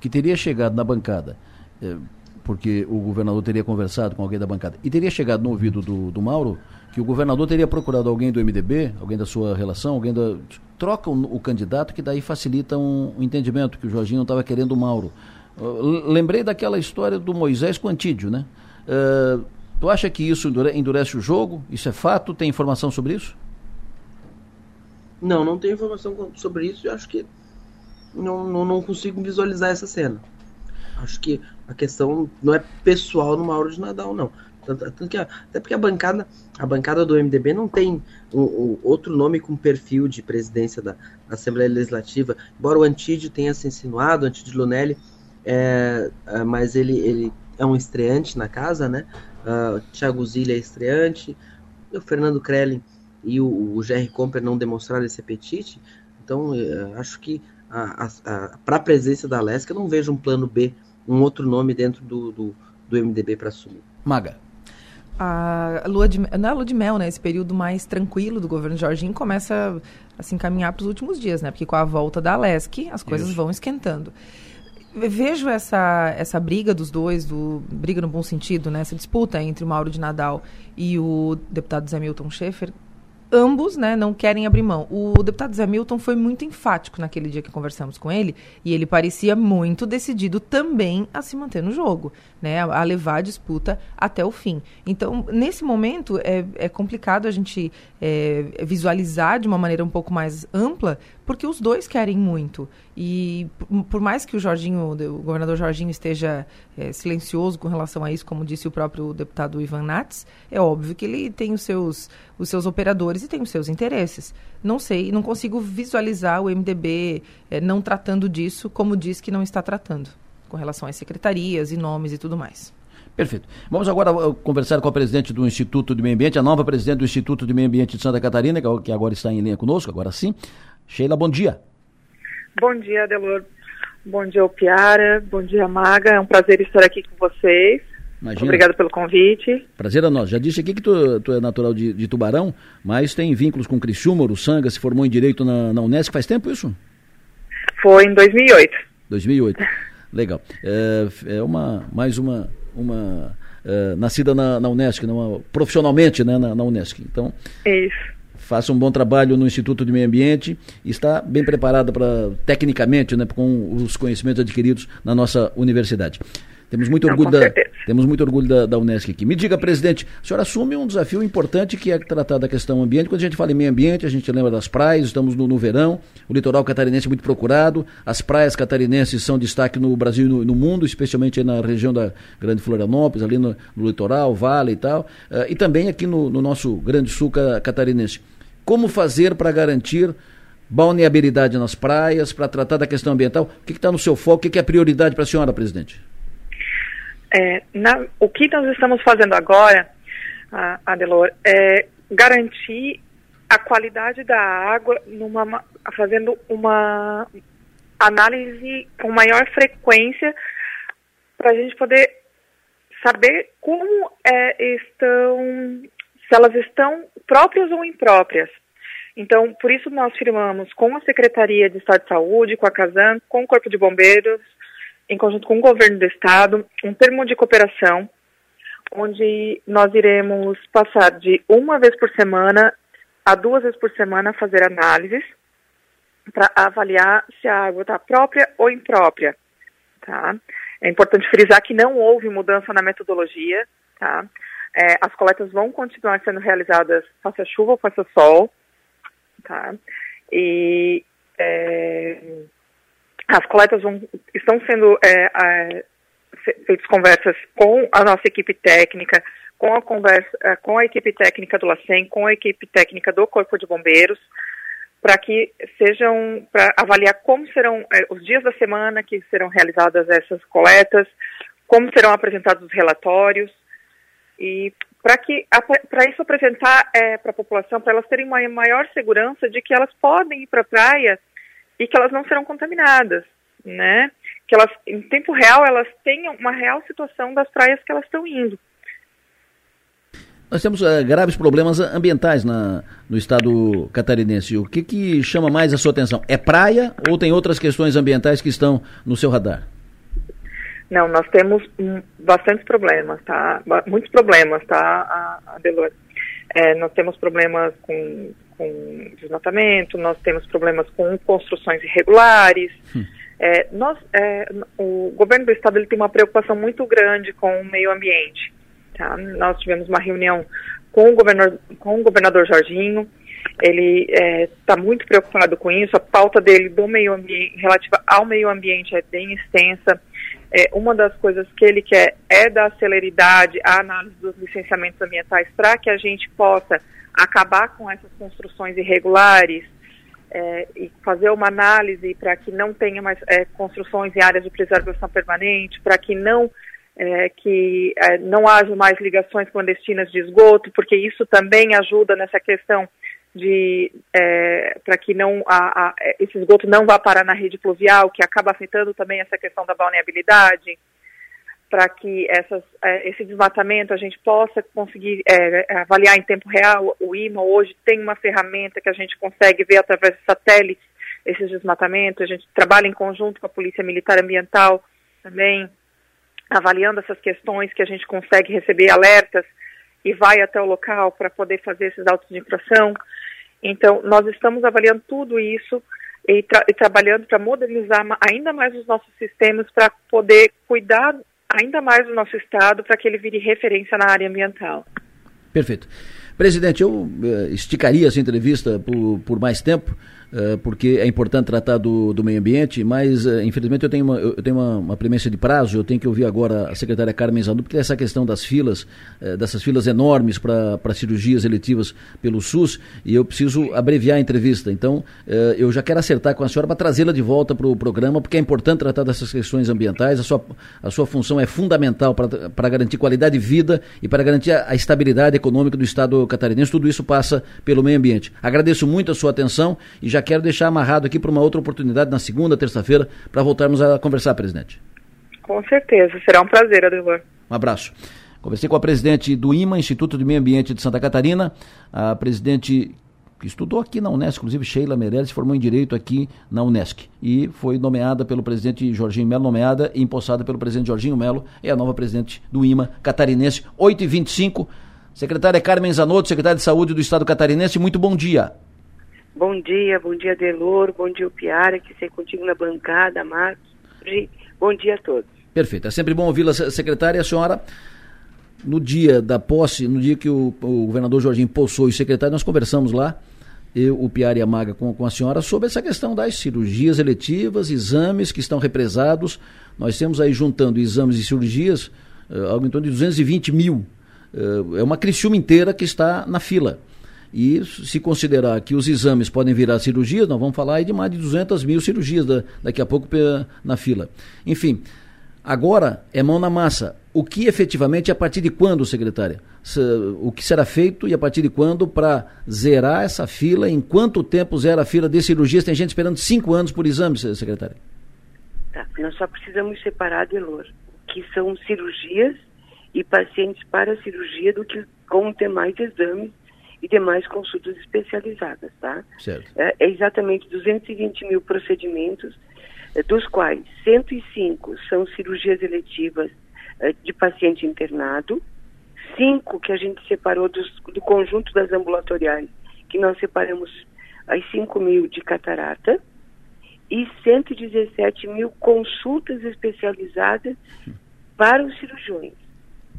que teria chegado na bancada, é, porque o governador teria conversado com alguém da bancada, e teria chegado no ouvido do, do Mauro que o governador teria procurado alguém do MDB, alguém da sua relação, alguém da. Troca o, o candidato, que daí facilita um, um entendimento, que o Jorginho não estava querendo o Mauro. Lembrei daquela história do Moisés com Antídio, né? Uh, tu acha que isso endurece o jogo? Isso é fato? Tem informação sobre isso? Não, não tenho informação sobre isso e acho que não, não, não, consigo visualizar essa cena. Acho que a questão não é pessoal no Mauro de Nadal, não. Tanto, tanto que, até porque a bancada, a bancada do MDB não tem um, um, outro nome com perfil de presidência da, da, Assembleia Legislativa, embora o Antídio tenha se insinuado, o Antídio Lunelli, é, é, mas ele, ele é um estreante na casa, né? Uh, Thiago Zilha é estreante, o Fernando Krellin e o, o Jerry Comper não demonstraram esse apetite, então uh, acho que para a presença da Lesca eu não vejo um plano B, um outro nome dentro do, do, do MDB para assumir. Maga a lua de, não é a lua de mel, né? Esse período mais tranquilo do governo Jorginho começa a se encaminhar para os últimos dias, né? Porque com a volta da Alesc, as coisas Isso. vão esquentando. Vejo essa, essa briga dos dois, do, briga no bom sentido, né? Essa disputa entre o Mauro de Nadal e o deputado Zé Milton Schaefer, ambos né, não querem abrir mão. O deputado Zé Milton foi muito enfático naquele dia que conversamos com ele e ele parecia muito decidido também a se manter no jogo, né, a, levar a disputa até o fim. Então, nesse momento, é, é complicado a gente é, visualizar de uma maneira um pouco mais ampla, porque os dois querem muito. E por mais que o Jorginho, o governador Jorginho esteja é, silencioso com relação a isso, como disse o próprio deputado Ivan Nats, é óbvio que ele tem os seus, os seus operadores e tem os seus interesses. Não sei, não consigo visualizar o MDB é, não tratando disso como diz que não está tratando, com relação às secretarias e nomes e tudo mais. Perfeito. Vamos agora uh, conversar com a presidente do Instituto de Meio Ambiente, a nova presidente do Instituto de Meio Ambiente de Santa Catarina, que agora está em linha conosco, agora sim. Sheila, bom dia. Bom dia, Adelor. Bom dia, Piara. Bom dia, Maga. É um prazer estar aqui com vocês. Imagina. Obrigado pelo convite. Prazer é nosso. Já disse aqui que tu, tu é natural de, de, Tubarão, mas tem vínculos com Criciúma, Uruçanga, se formou em Direito na, na Unesco. Faz tempo isso? Foi em 2008. 2008. Legal. É, é uma, mais uma, uma é, nascida na, na Unesco, numa, profissionalmente né, na, na Unesco. Então, isso faça um bom trabalho no Instituto de Meio Ambiente e está bem preparada para tecnicamente, né, com os conhecimentos adquiridos na nossa universidade. Temos muito orgulho, Não, da, temos muito orgulho da, da Unesco aqui. Me diga, presidente, o senhor assume um desafio importante que é tratar da questão ambiente. Quando a gente fala em meio ambiente, a gente lembra das praias, estamos no, no verão, o litoral catarinense é muito procurado, as praias catarinenses são destaque no Brasil e no, no mundo, especialmente na região da Grande Florianópolis, ali no, no litoral, vale e tal, uh, e também aqui no, no nosso Grande Sul catarinense. Como fazer para garantir balneabilidade nas praias, para tratar da questão ambiental? O que está no seu foco? O que, que é prioridade para a senhora, presidente? É, na, o que nós estamos fazendo agora, Adelor, é garantir a qualidade da água numa, fazendo uma análise com maior frequência para a gente poder saber como é, estão se elas estão próprias ou impróprias. Então, por isso nós firmamos com a Secretaria de Estado de Saúde, com a Casan, com o Corpo de Bombeiros, em conjunto com o Governo do Estado, um termo de cooperação, onde nós iremos passar de uma vez por semana a duas vezes por semana fazer análises para avaliar se a água está própria ou imprópria. Tá? É importante frisar que não houve mudança na metodologia, tá? É, as coletas vão continuar sendo realizadas faça chuva ou faça sol, tá? E é, as coletas vão, estão sendo é, feitas conversas com a nossa equipe técnica, com a conversa, é, com a equipe técnica do LACEN, com a equipe técnica do Corpo de Bombeiros, para que sejam, para avaliar como serão é, os dias da semana que serão realizadas essas coletas, como serão apresentados os relatórios, e para que para isso apresentar é, para a população, para elas terem uma maior segurança de que elas podem ir para a praia e que elas não serão contaminadas, né? Que elas, em tempo real, elas tenham uma real situação das praias que elas estão indo. Nós temos uh, graves problemas ambientais na, no estado catarinense. O que, que chama mais a sua atenção? É praia ou tem outras questões ambientais que estão no seu radar? Não, nós temos um, bastantes problemas, tá? Muitos problemas, tá, Adelor? É, nós temos problemas com, com desmatamento, nós temos problemas com construções irregulares. Hum. É, nós, é, o governo do estado ele tem uma preocupação muito grande com o meio ambiente. Tá? Nós tivemos uma reunião com o governador, com o governador Jorginho. Ele está é, muito preocupado com isso. A pauta dele do meio ambiente, relativa ao meio ambiente, é bem extensa. É, uma das coisas que ele quer é dar celeridade à análise dos licenciamentos ambientais para que a gente possa acabar com essas construções irregulares é, e fazer uma análise para que não tenha mais é, construções em áreas de preservação permanente, para que não é, que é, não haja mais ligações clandestinas de esgoto, porque isso também ajuda nessa questão de é, para que não a, a, esse esgoto não vá parar na rede fluvial, que acaba afetando também essa questão da vulnerabilidade, para que essas, é, esse desmatamento a gente possa conseguir é, avaliar em tempo real. O IMA hoje tem uma ferramenta que a gente consegue ver através de satélites esses desmatamentos. A gente trabalha em conjunto com a Polícia Militar Ambiental também, avaliando essas questões que a gente consegue receber alertas e vai até o local para poder fazer esses autos de infração. Então, nós estamos avaliando tudo isso e, tra e trabalhando para modernizar ainda mais os nossos sistemas para poder cuidar ainda mais do nosso Estado para que ele vire referência na área ambiental. Perfeito. Presidente, eu uh, esticaria essa entrevista por, por mais tempo, uh, porque é importante tratar do, do meio ambiente, mas uh, infelizmente eu tenho, uma, eu tenho uma, uma premência de prazo, eu tenho que ouvir agora a secretária Carmen Zandu, porque essa questão das filas, dessas filas enormes para cirurgias eletivas pelo SUS, e eu preciso abreviar a entrevista. Então, eu já quero acertar com a senhora para trazê-la de volta para o programa, porque é importante tratar dessas questões ambientais, a sua, a sua função é fundamental para garantir qualidade de vida e para garantir a, a estabilidade econômica do Estado catarinense, tudo isso passa pelo meio ambiente. Agradeço muito a sua atenção e já quero deixar amarrado aqui para uma outra oportunidade na segunda, terça-feira, para voltarmos a conversar, presidente. Com certeza, será um prazer, Adelor. Um abraço. Conversei com a presidente do IMA, Instituto de Meio Ambiente de Santa Catarina, a presidente que estudou aqui na Unesco, inclusive Sheila Meirelles, formou em Direito aqui na Unesc e foi nomeada pelo presidente Jorginho Melo, nomeada e empossada pelo presidente Jorginho Melo, é a nova presidente do IMA catarinense, 8h25. Secretária Carmen Zanotto, secretária de Saúde do Estado catarinense, muito bom dia. Bom dia, bom dia Delor, bom dia Piara, que sei contigo na bancada, Marcos. Bom dia a todos. Perfeito, é sempre bom ouvi-la, secretária. A senhora, no dia da posse, no dia que o, o governador Jorginho possou e o secretário, nós conversamos lá, eu, o Piara e a Maga com, com a senhora, sobre essa questão das cirurgias eletivas, exames que estão represados. Nós temos aí juntando exames e cirurgias, uh, algo em torno de 220 mil é uma Criciúma inteira que está na fila. E se considerar que os exames podem virar cirurgias, nós vamos falar aí de mais de 200 mil cirurgias da, daqui a pouco na fila. Enfim, agora é mão na massa. O que efetivamente, a partir de quando, secretária? O que será feito e a partir de quando para zerar essa fila? Em quanto tempo zera a fila de cirurgias? Tem gente esperando cinco anos por exame, secretária. Tá, nós só precisamos separar, Delor, que são cirurgias e pacientes para cirurgia do que com ter mais exames e demais consultas especializadas, tá? Certo. É, é exatamente 220 mil procedimentos, é, dos quais 105 são cirurgias eletivas é, de paciente internado, cinco que a gente separou dos, do conjunto das ambulatoriais, que nós separamos as 5 mil de catarata, e 117 mil consultas especializadas para os cirurgiões.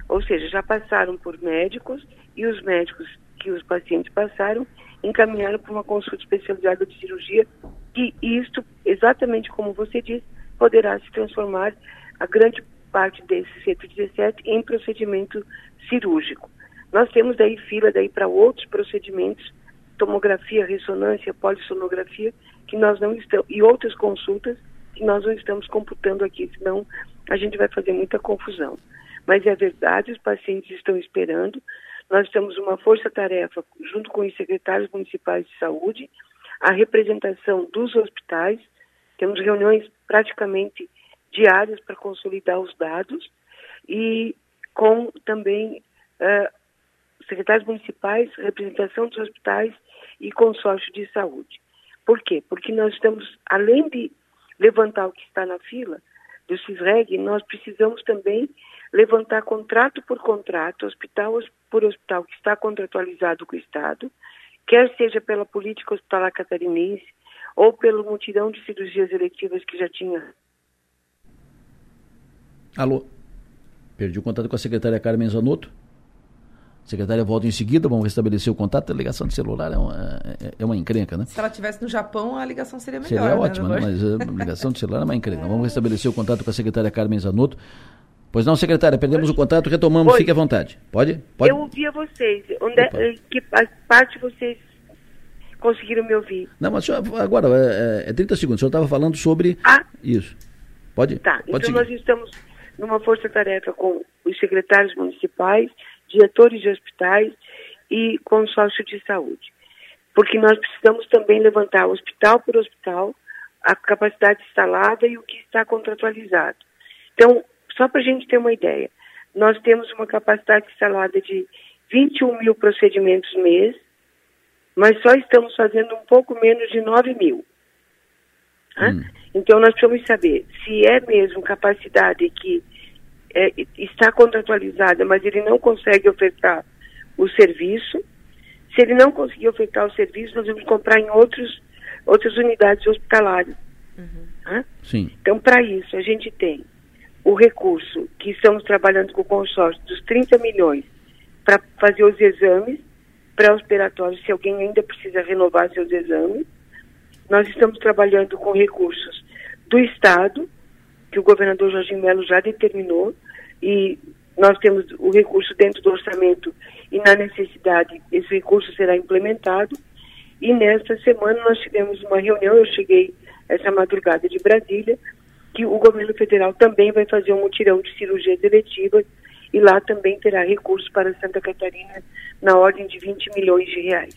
Ou seja, já passaram por médicos e os médicos que os pacientes passaram encaminharam para uma consulta especializada de cirurgia e isto, exatamente como você disse, poderá se transformar a grande parte desses 117 em procedimento cirúrgico. Nós temos daí fila daí para outros procedimentos, tomografia, ressonância, polissonografia, que nós não estamos, e outras consultas que nós não estamos computando aqui, senão a gente vai fazer muita confusão mas é verdade, os pacientes estão esperando. Nós temos uma força-tarefa, junto com os secretários municipais de saúde, a representação dos hospitais, temos reuniões praticamente diárias para consolidar os dados e com também uh, secretários municipais, representação dos hospitais e consórcio de saúde. Por quê? Porque nós estamos, além de levantar o que está na fila do CISREG, nós precisamos também levantar contrato por contrato, hospital por hospital que está contratualizado com o Estado, quer seja pela política hospitalar catarinense ou pelo mutirão de cirurgias eletivas que já tinha. Alô? Perdi o contato com a secretária Carmen Zanotto. A secretária volta em seguida, vamos restabelecer o contato. A ligação de celular é uma, é, é uma encrenca, né? Se ela estivesse no Japão, a ligação seria melhor. Seria né, ótima, né? mas a ligação de celular é uma encrenca. Vamos restabelecer o contato com a secretária Carmen Zanotto. Pois não, secretária, perdemos Oi. o contato, retomamos, Oi. fique à vontade. Pode? Pode? Eu ouvi a vocês. Onde é, que parte vocês conseguiram me ouvir? Não, mas agora, é, é 30 segundos. O senhor estava falando sobre ah. isso. Pode? Tá, pode então seguir. nós estamos numa força-tarefa com os secretários municipais, diretores de hospitais e consórcio de saúde. Porque nós precisamos também levantar hospital por hospital a capacidade instalada e o que está contratualizado. Então, só para a gente ter uma ideia, nós temos uma capacidade instalada de 21 mil procedimentos mês, mas só estamos fazendo um pouco menos de 9 mil. Hum. Então, nós precisamos saber se é mesmo capacidade que é, está contratualizada, mas ele não consegue ofertar o serviço. Se ele não conseguir ofertar o serviço, nós vamos comprar em outros, outras unidades hospitalares. Uhum. Sim. Então, para isso, a gente tem o recurso que estamos trabalhando com o consórcio dos 30 milhões para fazer os exames pré-operatórios, se alguém ainda precisa renovar seus exames. Nós estamos trabalhando com recursos do Estado, que o governador Jorge Melo já determinou, e nós temos o recurso dentro do orçamento e na necessidade esse recurso será implementado. E nesta semana nós tivemos uma reunião, eu cheguei essa madrugada de Brasília, que o governo federal também vai fazer um mutirão de cirurgias eletivas e lá também terá recursos para Santa Catarina na ordem de 20 milhões de reais.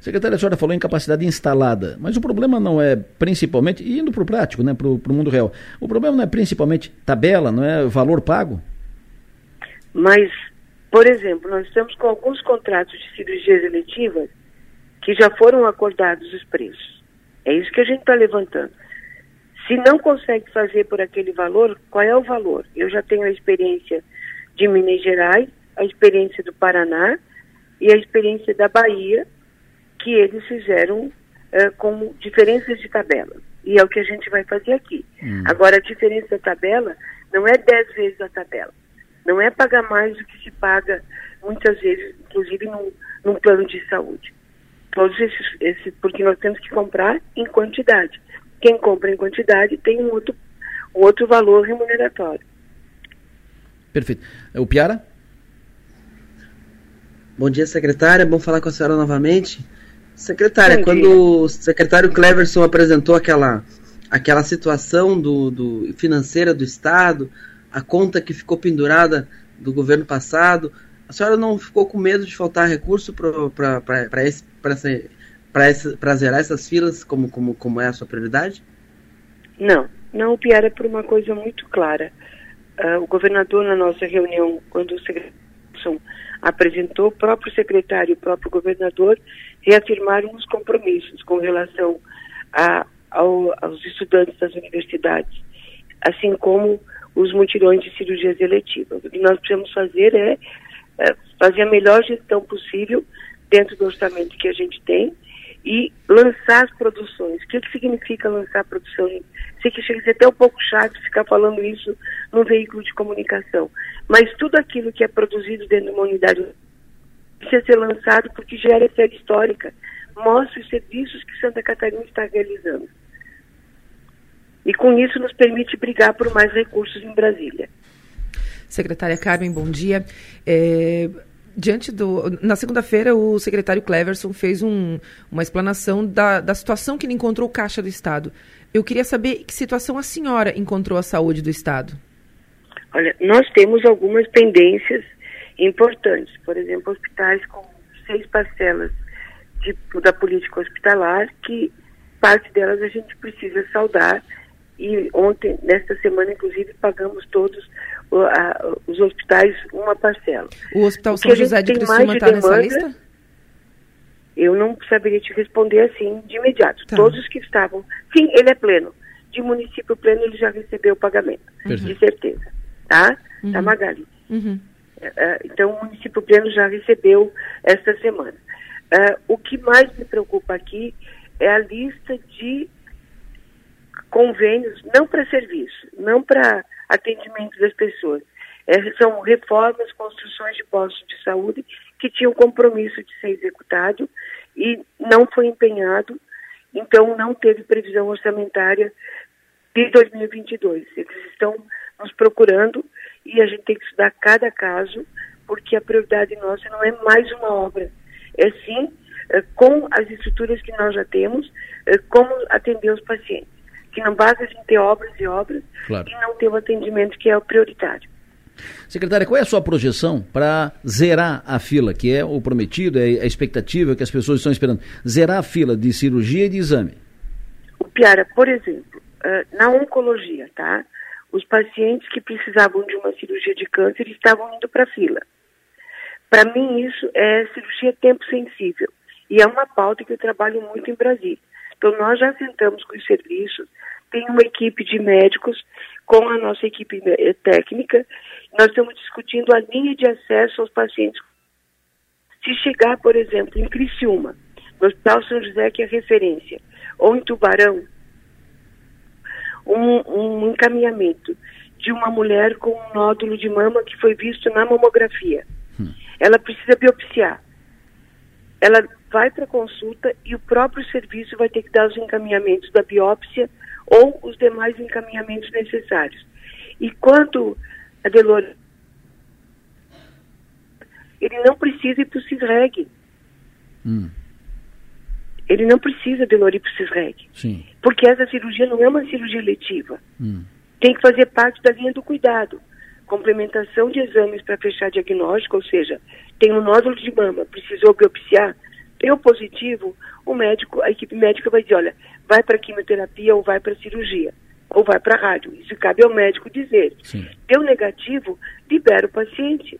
Secretária, a senhora falou em capacidade instalada, mas o problema não é principalmente, indo para o prático, né, para o mundo real, o problema não é principalmente tabela, não é valor pago? Mas, por exemplo, nós estamos com alguns contratos de cirurgias eletivas que já foram acordados os preços. É isso que a gente está levantando. Se não consegue fazer por aquele valor, qual é o valor? Eu já tenho a experiência de Minas Gerais, a experiência do Paraná e a experiência da Bahia, que eles fizeram uh, com diferenças de tabela. E é o que a gente vai fazer aqui. Hum. Agora, a diferença da tabela não é 10 vezes a tabela. Não é pagar mais do que se paga muitas vezes, inclusive num, num plano de saúde. Todos esses, esses, porque nós temos que comprar em quantidade. Quem compra em quantidade tem um outro, um outro valor remuneratório. Perfeito. O Piara? Bom dia, secretária. Bom falar com a senhora novamente. Secretária, Bom quando dia. o secretário Cleverson apresentou aquela, aquela situação do, do financeira do Estado, a conta que ficou pendurada do governo passado, a senhora não ficou com medo de faltar recurso para para zerar essas filas como, como, como é a sua prioridade? Não, não, pior é por uma coisa muito clara. Uh, o governador, na nossa reunião, quando o secretário apresentou, o próprio secretário e o próprio governador reafirmaram os compromissos com relação a, ao, aos estudantes das universidades, assim como os mutirões de cirurgias eletivas. O que nós precisamos fazer é, é fazer a melhor gestão possível dentro do orçamento que a gente tem e lançar as produções. O que, que significa lançar produção? Sei que chega a ser até um pouco chato ficar falando isso no veículo de comunicação, mas tudo aquilo que é produzido dentro de uma unidade precisa ser lançado porque gera série histórica, mostra os serviços que Santa Catarina está realizando. E com isso nos permite brigar por mais recursos em Brasília. Secretária Carmen, bom dia. É, diante do. Na segunda-feira, o secretário Cleverson fez um, uma explanação da, da situação que ele encontrou o Caixa do Estado. Eu queria saber que situação a senhora encontrou a saúde do Estado. Olha, nós temos algumas pendências importantes. Por exemplo, hospitais com seis parcelas de, da política hospitalar, que parte delas a gente precisa saudar. E ontem, nesta semana, inclusive, pagamos todos a, os hospitais uma parcela. O Hospital São José de Criciúma está nessa lista? Eu não saberia te responder assim de imediato. Tá. Todos que estavam. Sim, ele é pleno. De município pleno, ele já recebeu o pagamento. De certeza. Tá? Uhum. Tá, Magali? Uhum. Uh, então, o município pleno já recebeu esta semana. Uh, o que mais me preocupa aqui é a lista de convênios, não para serviço, não para atendimento das pessoas. É, são reformas, construções de postos de saúde que tinham compromisso de ser executado e não foi empenhado, então não teve previsão orçamentária de 2022. Eles estão nos procurando e a gente tem que estudar cada caso, porque a prioridade nossa não é mais uma obra, é sim é, com as estruturas que nós já temos, é, como atender os pacientes. Que não basta a gente ter obras e obras claro. e não ter o atendimento que é o prioritário. Secretária, qual é a sua projeção para zerar a fila, que é o prometido, é a expectativa que as pessoas estão esperando? Zerar a fila de cirurgia e de exame. O Piara, por exemplo, na oncologia, tá? Os pacientes que precisavam de uma cirurgia de câncer estavam indo para a fila. Para mim, isso é cirurgia tempo sensível. E é uma pauta que eu trabalho muito em Brasília. Então, nós já sentamos com os serviços, tem uma equipe de médicos com a nossa equipe eh, técnica. Nós estamos discutindo a linha de acesso aos pacientes. Se chegar, por exemplo, em Criciúma, no Hospital São José, que é referência, ou em Tubarão, um, um encaminhamento de uma mulher com um nódulo de mama que foi visto na mamografia. Hum. Ela precisa biopsiar. Ela vai para consulta e o próprio serviço vai ter que dar os encaminhamentos da biópsia ou os demais encaminhamentos necessários. E quanto a Delor, ele não precisa ir para o CISREG. Hum. Ele não precisa de para o CISREG. Sim. Porque essa cirurgia não é uma cirurgia letiva. Hum. Tem que fazer parte da linha do cuidado. Complementação de exames para fechar diagnóstico, ou seja, tem um nódulo de mama, precisou biopsiar, deu positivo, o médico, a equipe médica vai dizer, olha, vai para quimioterapia ou vai para cirurgia, ou vai para rádio. Isso cabe ao médico dizer. Sim. Deu negativo, libera o paciente.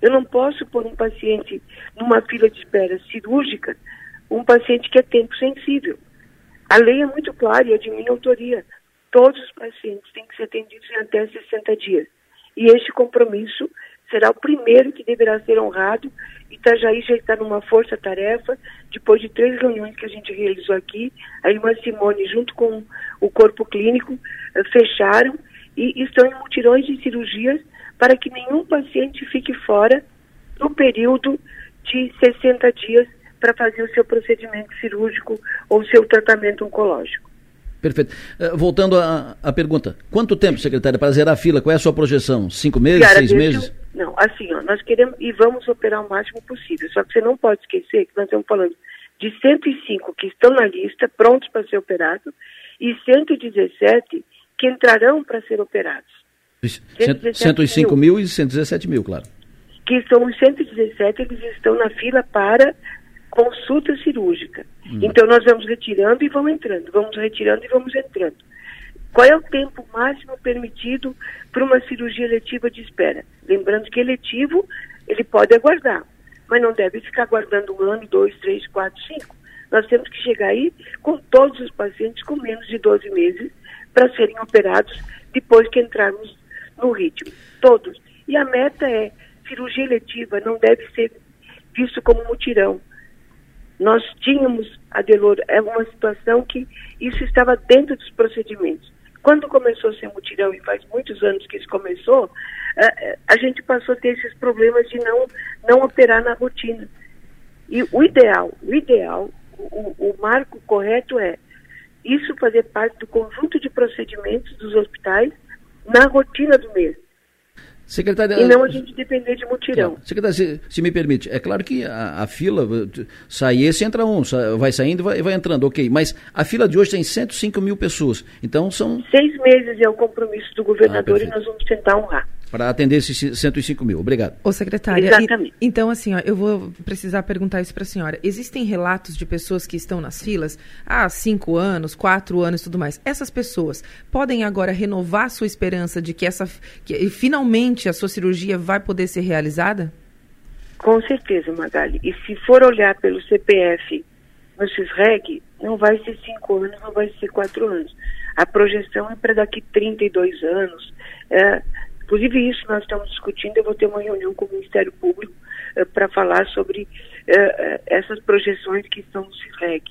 Eu não posso pôr um paciente numa fila de espera cirúrgica, um paciente que é tempo sensível. A lei é muito clara e é de minha autoria. Todos os pacientes têm que ser atendidos em até 60 dias. E este compromisso será o primeiro que deverá ser honrado. Itajaí já está numa força-tarefa, depois de três reuniões que a gente realizou aqui, a irmã Simone, junto com o corpo clínico, eh, fecharam e estão em mutirões de cirurgias para que nenhum paciente fique fora no período de 60 dias para fazer o seu procedimento cirúrgico ou o seu tratamento oncológico. Perfeito. Uh, voltando à pergunta, quanto tempo, secretária, para zerar a fila? Qual é a sua projeção? Cinco meses, Cara, seis meses? Não, assim, ó, nós queremos e vamos operar o máximo possível. Só que você não pode esquecer que nós estamos falando de 105 que estão na lista, prontos para ser operados, e 117 que entrarão para ser operados. 105 mil. mil e 117 mil, claro. Que são os 117, eles estão na fila para consulta cirúrgica. Hum. Então nós vamos retirando e vamos entrando, vamos retirando e vamos entrando. Qual é o tempo máximo permitido para uma cirurgia letiva de espera? Lembrando que eletivo ele pode aguardar, mas não deve ficar aguardando um ano, dois, três, quatro, cinco. Nós temos que chegar aí com todos os pacientes com menos de 12 meses para serem operados depois que entrarmos no ritmo. Todos. E a meta é cirurgia letiva não deve ser visto como mutirão nós tínhamos, Adelor, é uma situação que isso estava dentro dos procedimentos. Quando começou a ser mutirão, e faz muitos anos que isso começou, a, a gente passou a ter esses problemas de não, não operar na rotina. E o ideal, o ideal, o, o marco correto é isso fazer parte do conjunto de procedimentos dos hospitais na rotina do mês. Secretária, e não a gente depender de mutirão. Secretária, se, se, me permite, é claro que a, a, fila, sai esse, entra um, vai saindo e vai, vai, entrando, ok. Mas a fila de hoje tem 105 mil pessoas, então são... Seis meses é o compromisso do governador ah, e nós vamos tentar honrar. para atender esses 105 mil. Obrigado. Ô, secretária, Exatamente. E, então, assim, ó, eu vou precisar perguntar isso para a senhora. Existem relatos de pessoas que estão nas filas há cinco anos, quatro anos e tudo mais. Essas pessoas podem agora renovar sua esperança de que, essa, que finalmente a sua cirurgia vai poder ser realizada? Com certeza, Magali. E se for olhar pelo CPF no CISREG, não vai ser cinco anos, não vai ser quatro anos. A projeção é para daqui 32 anos. É, Inclusive, isso nós estamos discutindo. Eu vou ter uma reunião com o Ministério Público uh, para falar sobre uh, essas projeções que estão no CIREG.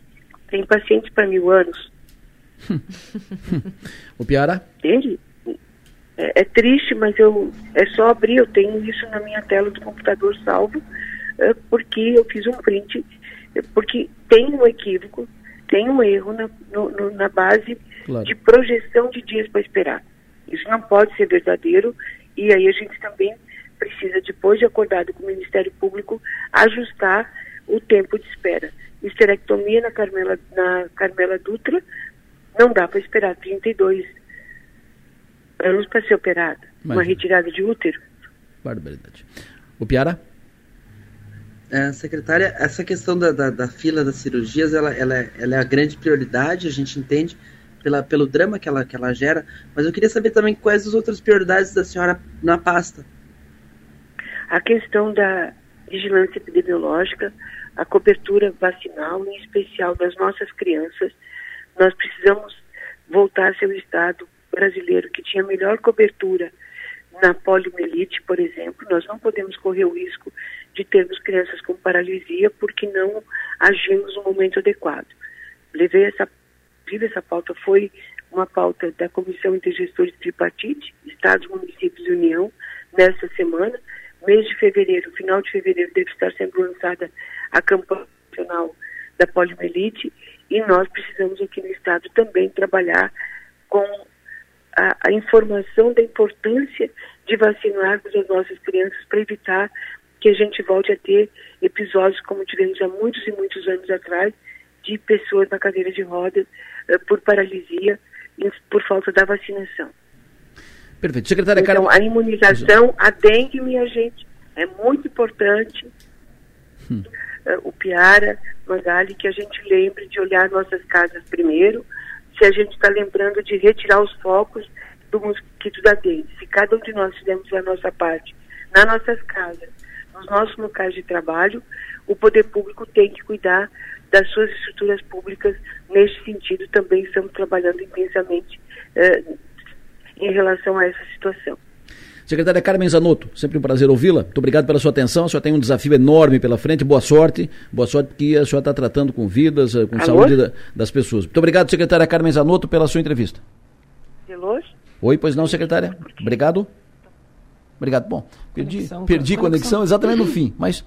Tem pacientes para mil anos. o Piara? Entende? É, é, triste, mas eu é só abrir. Eu tenho isso na minha tela do computador salvo, uh, porque eu fiz um print, porque tem um equívoco, tem um erro na, no, no, na base claro. de projeção de dias para esperar. Isso não pode ser verdadeiro e aí a gente também precisa, depois de acordado com o Ministério Público, ajustar o tempo de espera. Histerectomia na Carmela, na Carmela Dutra não dá para esperar 32 anos para ser operada. Imagina. Uma retirada de útero. Barbaridade. O Piara? É, secretária, essa questão da, da, da, fila das cirurgias, ela, ela, ela é a grande prioridade, a gente entende, pela, pelo drama que ela, que ela gera, mas eu queria saber também quais as outras prioridades da senhora na pasta. A questão da vigilância epidemiológica, a cobertura vacinal, em especial das nossas crianças. Nós precisamos voltar a ser o Estado brasileiro que tinha melhor cobertura na poliomielite, por exemplo. Nós não podemos correr o risco de termos crianças com paralisia porque não agimos no momento adequado. Levei essa Inclusive, essa pauta foi uma pauta da Comissão Intergestores Tripartite, Estados, Municípios e União, nesta semana. Mês de fevereiro, final de fevereiro, deve estar sendo lançada a campanha nacional da poliomielite e nós precisamos aqui no Estado também trabalhar com a, a informação da importância de vacinarmos as nossas crianças para evitar que a gente volte a ter episódios como tivemos há muitos e muitos anos atrás, de pessoas na cadeira de rodas uh, por paralisia por falta da vacinação. Perfeito. Secretária então, a imunização, a dengue, minha gente, é muito importante. Hum. Uh, o Piara, Magali, que a gente lembre de olhar nossas casas primeiro, se a gente está lembrando de retirar os focos do mosquito da dengue. Se cada um de nós fizermos a nossa parte nas nossas casas, nos nossos locais de trabalho, o poder público tem que cuidar das suas estruturas públicas. Neste sentido, também estamos trabalhando intensamente eh, em relação a essa situação. Secretária Carmen Zanotto, sempre um prazer ouvi-la. Muito obrigado pela sua atenção. A senhora tem um desafio enorme pela frente. Boa sorte. Boa sorte porque a senhora está tratando com vidas, eh, com Alô? saúde da, das pessoas. Muito obrigado, secretária Carmen Zanotto, pela sua entrevista. Alô? Oi, pois não, secretária. Obrigado. Obrigado. Bom, perdi conexão, perdi conexão, conexão exatamente no fim, mas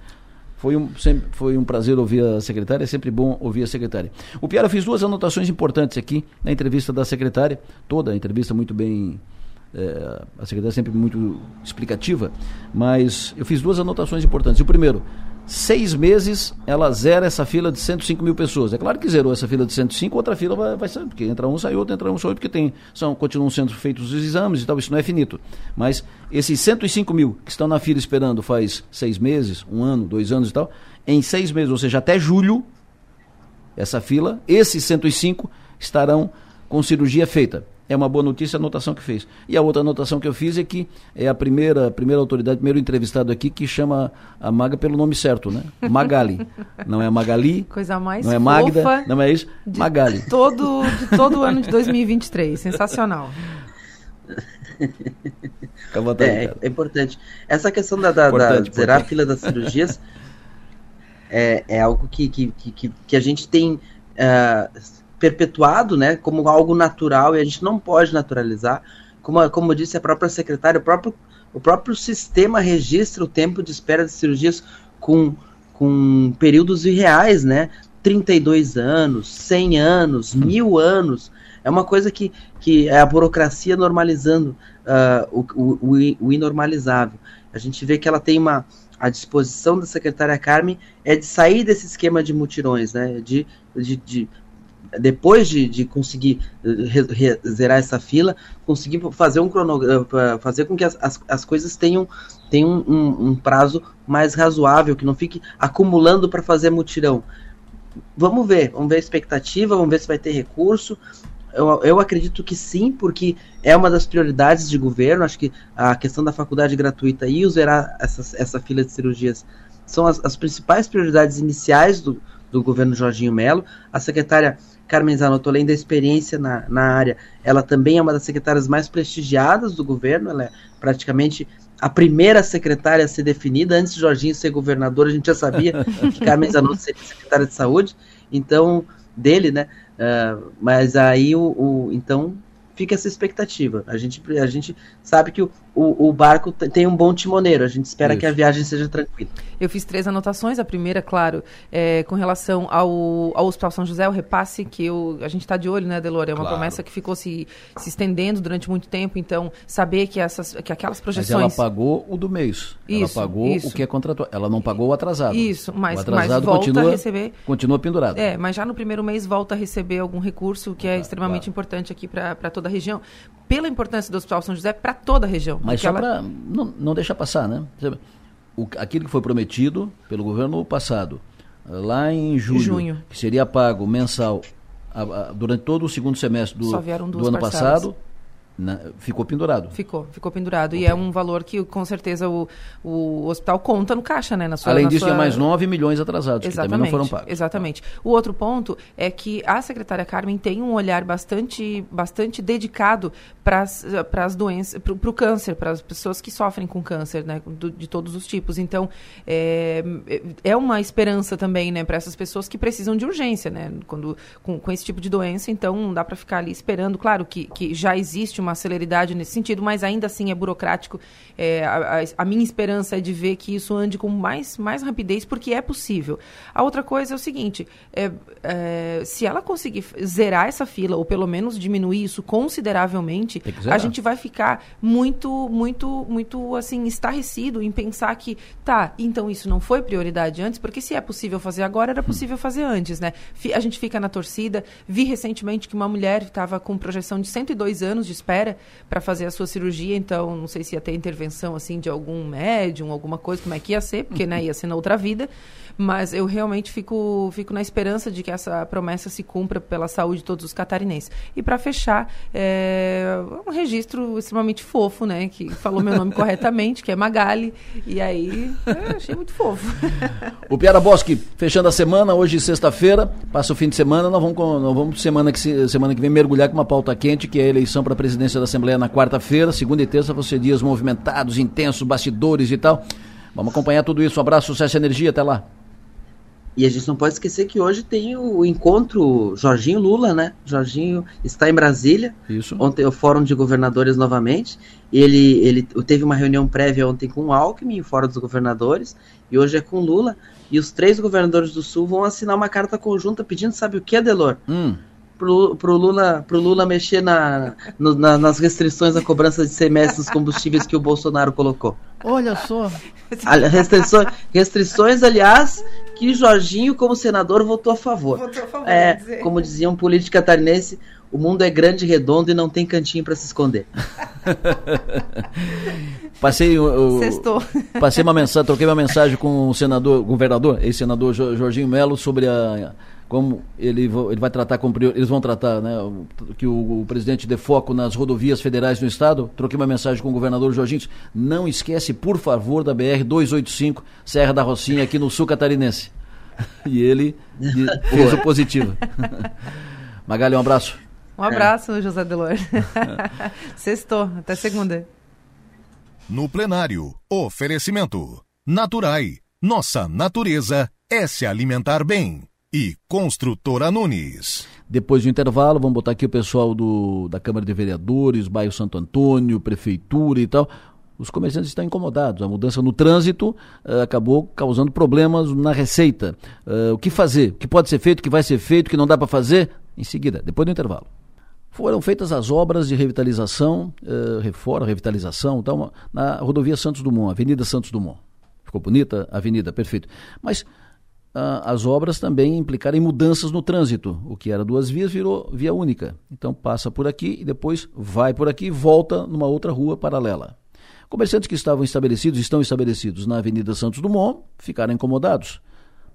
foi um, sempre, foi um prazer ouvir a secretária, é sempre bom ouvir a secretária. O Piara fez duas anotações importantes aqui na entrevista da secretária, toda a entrevista muito bem. É, a secretária é sempre muito explicativa, mas eu fiz duas anotações importantes. O primeiro, seis meses ela zera essa fila de 105 mil pessoas. É claro que zerou essa fila de 105, outra fila vai, vai sair, porque entra um, sai outro, entra um, sai outro, porque tem, são, continuam sendo feitos os exames e tal, isso não é finito. Mas esses 105 mil que estão na fila esperando faz seis meses, um ano, dois anos e tal, em seis meses, ou seja, até julho, essa fila, esses 105 estarão com cirurgia feita é uma boa notícia a anotação que fez. E a outra anotação que eu fiz é que é a primeira, primeira autoridade, primeiro entrevistado aqui que chama a Maga pelo nome certo, né? Magali. Não é Magali. Coisa mais Não é Magda, não é isso? Magali. Todo, de todo o ano de 2023. Sensacional. é, é, importante. Essa questão da, da, importante, da zerar a fila das cirurgias é, é algo que, que, que, que a gente tem. Uh, perpetuado né, como algo natural e a gente não pode naturalizar. Como, como disse a própria secretária, o próprio, o próprio sistema registra o tempo de espera de cirurgias com, com períodos irreais, né? 32 anos, 100 anos, hum. mil anos. É uma coisa que, que é a burocracia normalizando uh, o, o, o, inormalizável. A gente vê que ela tem uma. A disposição da secretária Carmen é de sair desse esquema de mutirões, né? De, de, de depois de, de conseguir re, re, zerar essa fila, conseguir fazer um cronograma, fazer com que as, as, as coisas tenham, tenham um, um, prazo mais razoável, que não fique acumulando para fazer mutirão. Vamos ver, vamos ver a expectativa, vamos ver se vai ter recurso. Eu, eu acredito que sim, porque é uma das prioridades de governo. Acho que a questão da faculdade gratuita e zerar essa, essa fila de cirurgias são as, as principais prioridades iniciais do, do governo Jorginho Melo. A secretária Carmen Zanotto, além da experiência na, na área, ela também é uma das secretárias mais prestigiadas do governo, ela é praticamente a primeira secretária a ser definida, antes de Jorginho ser governador, a gente já sabia que Carmen Zanotto seria secretária de saúde, então, dele, né, uh, mas aí o, o, então fica essa expectativa. A gente, a gente sabe que o, o, o barco tem um bom timoneiro, a gente espera Isso. que a viagem seja tranquila. Eu fiz três anotações. A primeira, claro, é com relação ao, ao Hospital São José, o repasse que eu, a gente está de olho, né, Delore? É uma claro. promessa que ficou se, se estendendo durante muito tempo, então saber que, essas, que aquelas projeções. Mas ela pagou o do mês. Isso, ela pagou isso. o que é contratual. Ela não pagou o atrasado. Isso, mas, o atrasado mas volta continua, a receber. Continua pendurado. É, mas já no primeiro mês volta a receber algum recurso que é extremamente claro. importante aqui para toda a região. Pela importância do Hospital São José para toda a região. Mas só ela... para não, não deixar passar, né? O, aquilo que foi prometido pelo governo passado, lá em julho, junho. que seria pago mensal a, a, durante todo o segundo semestre do, do ano parcelas. passado, na, ficou pendurado. Ficou, ficou pendurado. Okay. E é um valor que, com certeza, o, o hospital conta no caixa, né? Na sua, Além na disso, sua... tem mais 9 milhões atrasados, exatamente, que também não foram pagos. Exatamente. O outro ponto é que a secretária Carmen tem um olhar bastante, bastante dedicado para as doenças, para o câncer, para as pessoas que sofrem com câncer, né? Do, de todos os tipos. Então, é, é uma esperança também, né? Para essas pessoas que precisam de urgência, né? Quando, com, com esse tipo de doença, então não dá para ficar ali esperando. Claro que, que já existe uma uma celeridade nesse sentido, mas ainda assim é burocrático. É, a, a, minha esperança é de ver que isso ande com mais, mais rapidez, porque é possível. A outra coisa é o seguinte: é, é, se ela conseguir zerar essa fila, ou pelo menos diminuir isso consideravelmente, a gente vai ficar muito, muito, muito assim, estarrecido em pensar que, tá, então isso não foi prioridade antes, porque se é possível fazer agora, era possível fazer antes, né? A gente fica na torcida. Vi recentemente que uma mulher estava com projeção de 102 anos de espera para fazer a sua cirurgia, então não sei se ia ter intervenção assim de algum médium, alguma coisa, como é que ia ser, porque né, ia ser na outra vida. Mas eu realmente fico, fico na esperança de que essa promessa se cumpra pela saúde de todos os catarinenses. E para fechar, é um registro extremamente fofo, né? Que falou meu nome corretamente, que é Magali. E aí, achei muito fofo. O Piara Bosque, fechando a semana, hoje sexta-feira, passa o fim de semana, nós vamos, nós vamos semana, que, semana que vem mergulhar com uma pauta quente, que é a eleição para a presidência da Assembleia na quarta-feira. Segunda e terça vão ser dias movimentados, intensos, bastidores e tal. Vamos acompanhar tudo isso. Um abraço, sucesso e energia. Até lá. E a gente não pode esquecer que hoje tem o encontro Jorginho Lula, né? Jorginho está em Brasília. Isso. Ontem o Fórum de Governadores novamente. Ele, ele teve uma reunião prévia ontem com o Alckmin, o Fórum dos Governadores, e hoje é com Lula. E os três governadores do Sul vão assinar uma carta conjunta pedindo, sabe o que, Adelor? Hum. Pro, pro, Lula, pro Lula mexer na, no, na, nas restrições da cobrança de semestre dos combustíveis que o Bolsonaro colocou. Olha só. Restrições, restrições, aliás, que Jorginho, como senador, votou a favor. Votou a favor é, como dizia um político catarinense, o mundo é grande e redondo e não tem cantinho para se esconder. passei, o, passei uma mensagem, troquei uma mensagem com o senador, governador, ex-senador Jorginho Melo sobre a como ele, ele vai tratar como eles vão tratar, né, que o, o, presidente dê foco nas rodovias federais no estado. Troquei uma mensagem com o governador Jorginho. Não esquece, por favor, da BR 285 Serra da Rocinha aqui no sul catarinense. E ele fez o positivo. Magali, um abraço. Um abraço, é. José Delor. Sextou, até segunda. No plenário, oferecimento. Naturai. Nossa natureza é se alimentar bem e Construtora Nunes. Depois do intervalo, vamos botar aqui o pessoal do, da Câmara de Vereadores, bairro Santo Antônio, Prefeitura e tal. Os comerciantes estão incomodados. A mudança no trânsito uh, acabou causando problemas na receita. Uh, o que fazer? O que pode ser feito? O que vai ser feito? O que não dá para fazer? Em seguida, depois do intervalo. Foram feitas as obras de revitalização, uh, reforma, revitalização, tal, na rodovia Santos Dumont, Avenida Santos Dumont. Ficou bonita? Avenida, perfeito. Mas as obras também implicarem mudanças no trânsito. O que era duas vias virou via única. Então passa por aqui e depois vai por aqui e volta numa outra rua paralela. Comerciantes que estavam estabelecidos, estão estabelecidos na Avenida Santos Dumont, ficaram incomodados.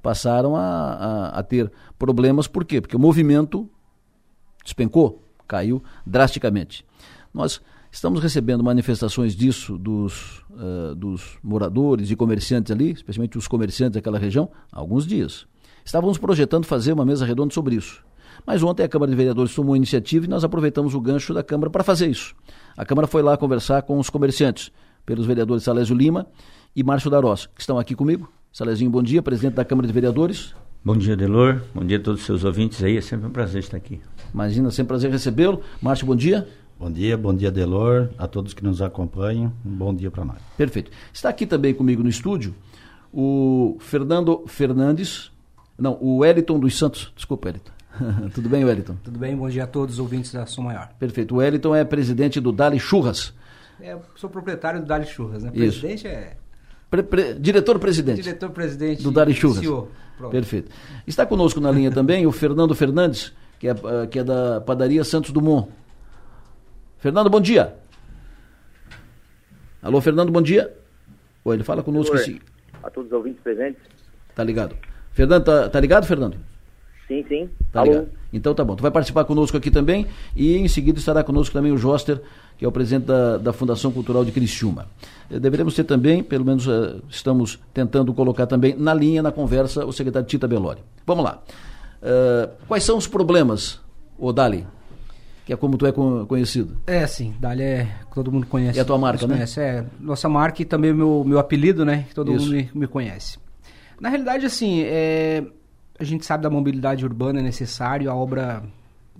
Passaram a, a, a ter problemas, por quê? Porque o movimento despencou, caiu drasticamente. Nós estamos recebendo manifestações disso dos, uh, dos moradores e comerciantes ali, especialmente os comerciantes daquela região, há alguns dias. Estávamos projetando fazer uma mesa redonda sobre isso. Mas ontem a Câmara de Vereadores tomou iniciativa e nós aproveitamos o gancho da Câmara para fazer isso. A Câmara foi lá conversar com os comerciantes, pelos vereadores Salésio Lima e Márcio Darós, que estão aqui comigo. Salézinho, bom dia, presidente da Câmara de Vereadores. Bom dia, Delor. Bom dia a todos os seus ouvintes aí. É sempre um prazer estar aqui. Imagina, sempre um prazer recebê-lo. Márcio, bom dia. Bom dia, bom dia, Delor, a todos que nos acompanham. Um bom dia para nós. Perfeito. Está aqui também comigo no estúdio o Fernando Fernandes, não, o Wellington dos Santos. Desculpa, Wellington. Tudo bem, Wellington? Tudo bem, bom dia a todos os ouvintes da Som Maior. Perfeito. O Wellington é presidente do Dali Churras. É, sou proprietário do Dali Churras, né? Isso. Presidente é. Pre, pre, Diretor-presidente. Diretor-presidente. Do Dali Churras. CEO. Perfeito. Está conosco na linha também o Fernando Fernandes, que é, eh, que é da padaria Santos Dumont. Fernando, bom dia. Alô, Fernando, bom dia. Oi, ele fala conosco. Oi, a todos os ouvintes presentes. Tá ligado. Fernando, tá, tá ligado, Fernando? Sim, sim. Tá Alô. ligado. Então tá bom. Tu vai participar conosco aqui também e em seguida estará conosco também o Joster, que é o presidente da, da Fundação Cultural de Criciúma. Eh, deveremos ter também, pelo menos uh, estamos tentando colocar também na linha, na conversa, o secretário Tita Belori. Vamos lá. Uh, quais são os problemas, Odali, que é como tu é conhecido. É, sim, Dali é todo mundo conhece. É a tua marca, né? Conhece, é, nossa marca e também meu meu apelido, né, que todo Isso. mundo me, me, conhece. Na realidade, assim, é, a gente sabe da mobilidade urbana é necessário, a obra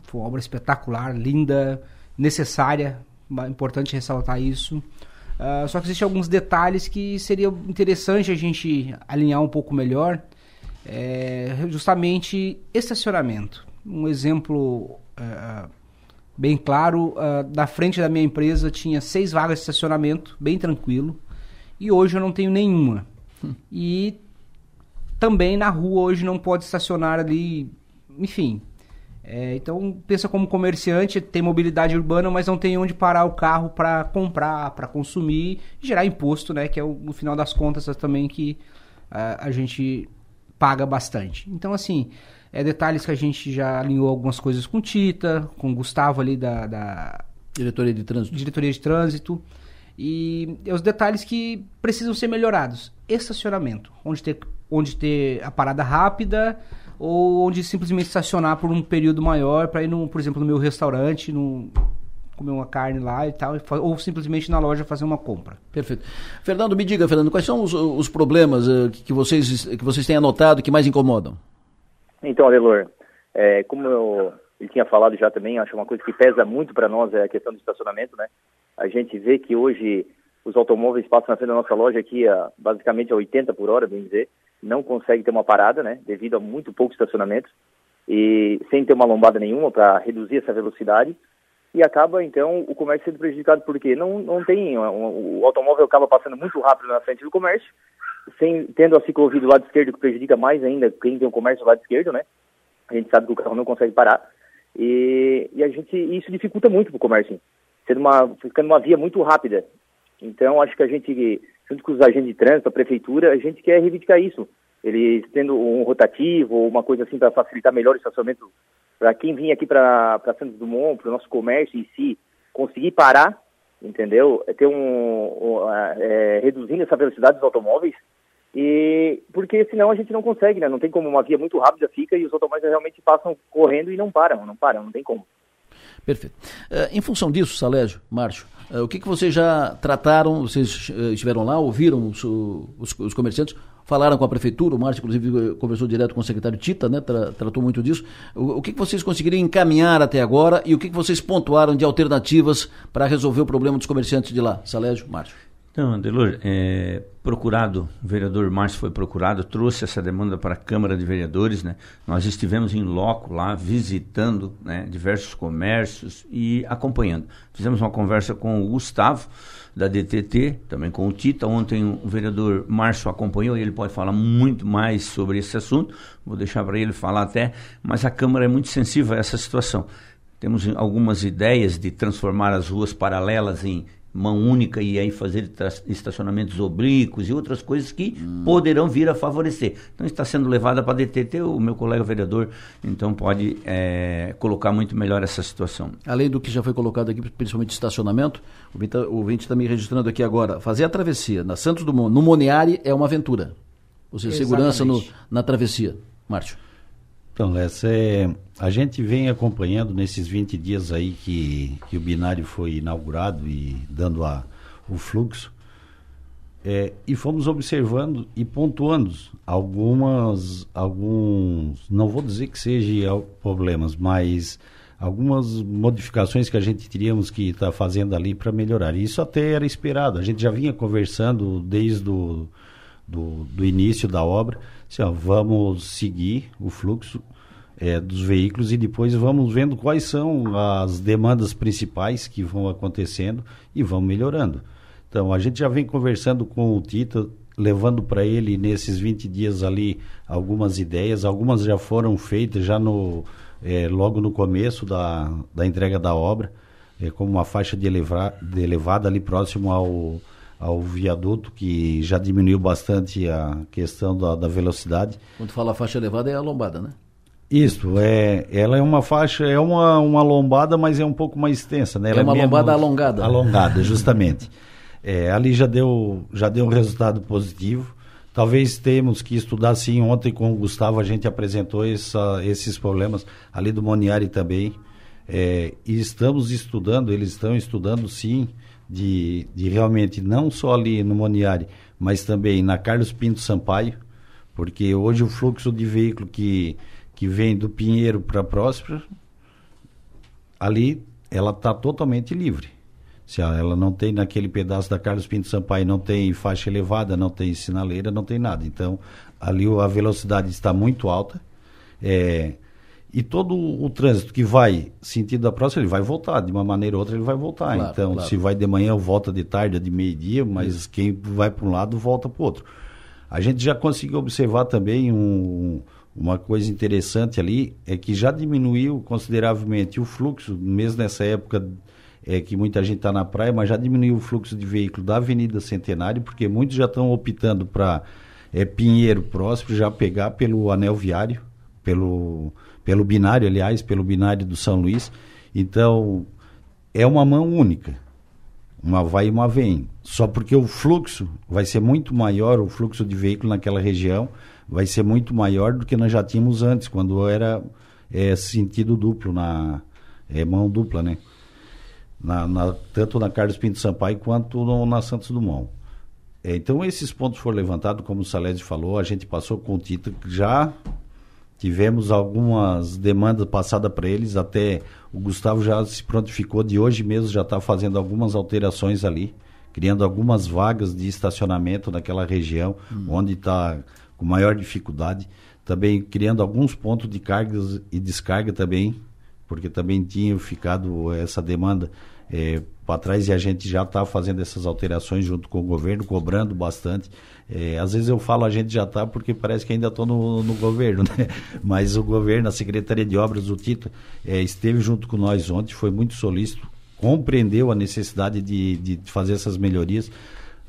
foi uma obra espetacular, linda, necessária, importante ressaltar isso. Uh, só que existem alguns detalhes que seria interessante a gente alinhar um pouco melhor. É, justamente estacionamento. Um exemplo uh, bem claro, uh, na frente da minha empresa tinha seis vagas de estacionamento, bem tranquilo, e hoje eu não tenho nenhuma. Hum. E também na rua hoje não pode estacionar ali, enfim. É, então pensa como comerciante, tem mobilidade urbana, mas não tem onde parar o carro para comprar, para consumir, gerar imposto, né? Que é o, no final das contas é também que uh, a gente paga bastante. Então assim, é, detalhes que a gente já alinhou algumas coisas com Tita, com Gustavo ali da, da diretoria de trânsito. Diretoria de trânsito. E é os detalhes que precisam ser melhorados. Estacionamento, onde ter, onde ter a parada rápida ou onde simplesmente estacionar por um período maior para ir, no, por exemplo, no meu restaurante, no, comer uma carne lá e tal, ou simplesmente na loja fazer uma compra. Perfeito. Fernando, me diga, Fernando, quais são os, os problemas uh, que, vocês, que vocês têm anotado que mais incomodam? Então, Adelor, é, como eu, eu tinha falado já também, acho uma coisa que pesa muito para nós é a questão do estacionamento, né? A gente vê que hoje os automóveis passam na frente da nossa loja aqui a, basicamente a 80 por hora, bem dizer, não consegue ter uma parada, né? Devido a muito pouco estacionamento e sem ter uma lombada nenhuma para reduzir essa velocidade e acaba então o comércio sendo prejudicado porque não não tem o automóvel acaba passando muito rápido na frente do comércio sem, tendo a ciclovia do lado esquerdo, que prejudica mais ainda quem tem o comércio do lado esquerdo, né? A gente sabe que o carro não consegue parar. E, e a gente, isso dificulta muito para o comércio, sendo uma, ficando uma via muito rápida. Então, acho que a gente, junto com os agentes de trânsito, a prefeitura, a gente quer reivindicar isso. Eles tendo um rotativo ou uma coisa assim para facilitar melhor o estacionamento para quem vinha aqui para Santos Dumont, para o nosso comércio em si, conseguir parar, entendeu? É ter um, um é, reduzindo essa velocidade dos automóveis e porque senão a gente não consegue, né? Não tem como uma via muito rápida fica e os automóveis realmente passam correndo e não param, não param, não tem como. Perfeito. Uh, em função disso, Salésio, Márcio, uh, o que, que vocês já trataram, vocês uh, estiveram lá, ouviram os, os, os, comerciantes, falaram com a prefeitura, o Márcio inclusive conversou direto com o secretário Tita, né, tra, tratou muito disso. O, o, que, que vocês conseguiram encaminhar até agora e o que, que vocês pontuaram de alternativas para resolver o problema dos comerciantes de lá? Salésio, Márcio. Então, Adelor, é, procurado, o vereador Márcio foi procurado, trouxe essa demanda para a Câmara de Vereadores, né? Nós estivemos em loco lá, visitando né, diversos comércios e acompanhando. Fizemos uma conversa com o Gustavo, da DTT, também com o Tita. Ontem o vereador Márcio acompanhou e ele pode falar muito mais sobre esse assunto. Vou deixar para ele falar até, mas a Câmara é muito sensível a essa situação. Temos algumas ideias de transformar as ruas paralelas em mão única e aí fazer estacionamentos oblíquos e outras coisas que hum. poderão vir a favorecer. Então está sendo levada para DTT, o meu colega vereador, então pode é, colocar muito melhor essa situação. Além do que já foi colocado aqui, principalmente estacionamento, o ouvinte está me registrando aqui agora, fazer a travessia na Santos Dumont, no Moniari, é uma aventura. Ou seja, Exatamente. segurança no, na travessia. Márcio. Então, Lessa, é, a gente vem acompanhando nesses 20 dias aí que, que o binário foi inaugurado e dando a, o fluxo, é, e fomos observando e pontuando algumas, alguns, não vou dizer que sejam problemas, mas algumas modificações que a gente teríamos que estar tá fazendo ali para melhorar. Isso até era esperado, a gente já vinha conversando desde o do, do início da obra, assim, ó, vamos seguir o fluxo é, dos veículos e depois vamos vendo quais são as demandas principais que vão acontecendo e vão melhorando. Então, a gente já vem conversando com o Tita, levando para ele nesses 20 dias ali algumas ideias, algumas já foram feitas já no é, logo no começo da, da entrega da obra, é, como uma faixa de, de elevada ali próximo ao, ao viaduto, que já diminuiu bastante a questão da, da velocidade. Quando fala faixa elevada é a lombada, né? Isso, é, ela é uma faixa, é uma, uma lombada, mas é um pouco mais extensa, né? Ela é uma é lombada alongada. Alongada, justamente. é, ali já deu, já deu um resultado positivo. Talvez temos que estudar sim. Ontem com o Gustavo a gente apresentou essa, esses problemas ali do Moniari também. É, e estamos estudando, eles estão estudando sim, de, de realmente não só ali no Moniari, mas também na Carlos Pinto Sampaio, porque hoje o fluxo de veículo que que vem do Pinheiro para Próspera, ali ela está totalmente livre. Se ela não tem naquele pedaço da Carlos Pinto Sampaio, não tem faixa elevada, não tem sinaleira, não tem nada. Então, ali a velocidade está muito alta. É, e todo o trânsito que vai sentido da próxima, ele vai voltar, de uma maneira ou outra ele vai voltar. Claro, então, claro. se vai de manhã, volta de tarde, de meio-dia, mas Isso. quem vai para um lado, volta para o outro. A gente já conseguiu observar também um, uma coisa interessante ali é que já diminuiu consideravelmente o fluxo, mesmo nessa época é que muita gente está na praia, mas já diminuiu o fluxo de veículo da Avenida Centenário, porque muitos já estão optando para é, Pinheiro próximo, já pegar pelo anel viário, pelo, pelo binário, aliás, pelo binário do São Luís. Então, é uma mão única. Uma vai e uma vem. Só porque o fluxo vai ser muito maior, o fluxo de veículo naquela região, vai ser muito maior do que nós já tínhamos antes, quando era é, sentido duplo, na é, mão dupla, né? Na, na, tanto na Carlos Pinto Sampaio quanto no, na Santos Dumont. É, então, esses pontos foram levantados, como o Salésio falou, a gente passou com o Tito, já tivemos algumas demandas passadas para eles, até o Gustavo já se prontificou de hoje mesmo, já está fazendo algumas alterações ali, criando algumas vagas de estacionamento naquela região, hum. onde está com maior dificuldade, também criando alguns pontos de cargas e descarga também, porque também tinha ficado essa demanda é, para trás e a gente já está fazendo essas alterações junto com o governo, cobrando bastante. É, às vezes eu falo a gente já está porque parece que ainda estou no, no, governo, né? Mas o governo, a Secretaria de Obras, o Tito, é, esteve junto com nós ontem, foi muito solícito, compreendeu a necessidade de, de fazer essas melhorias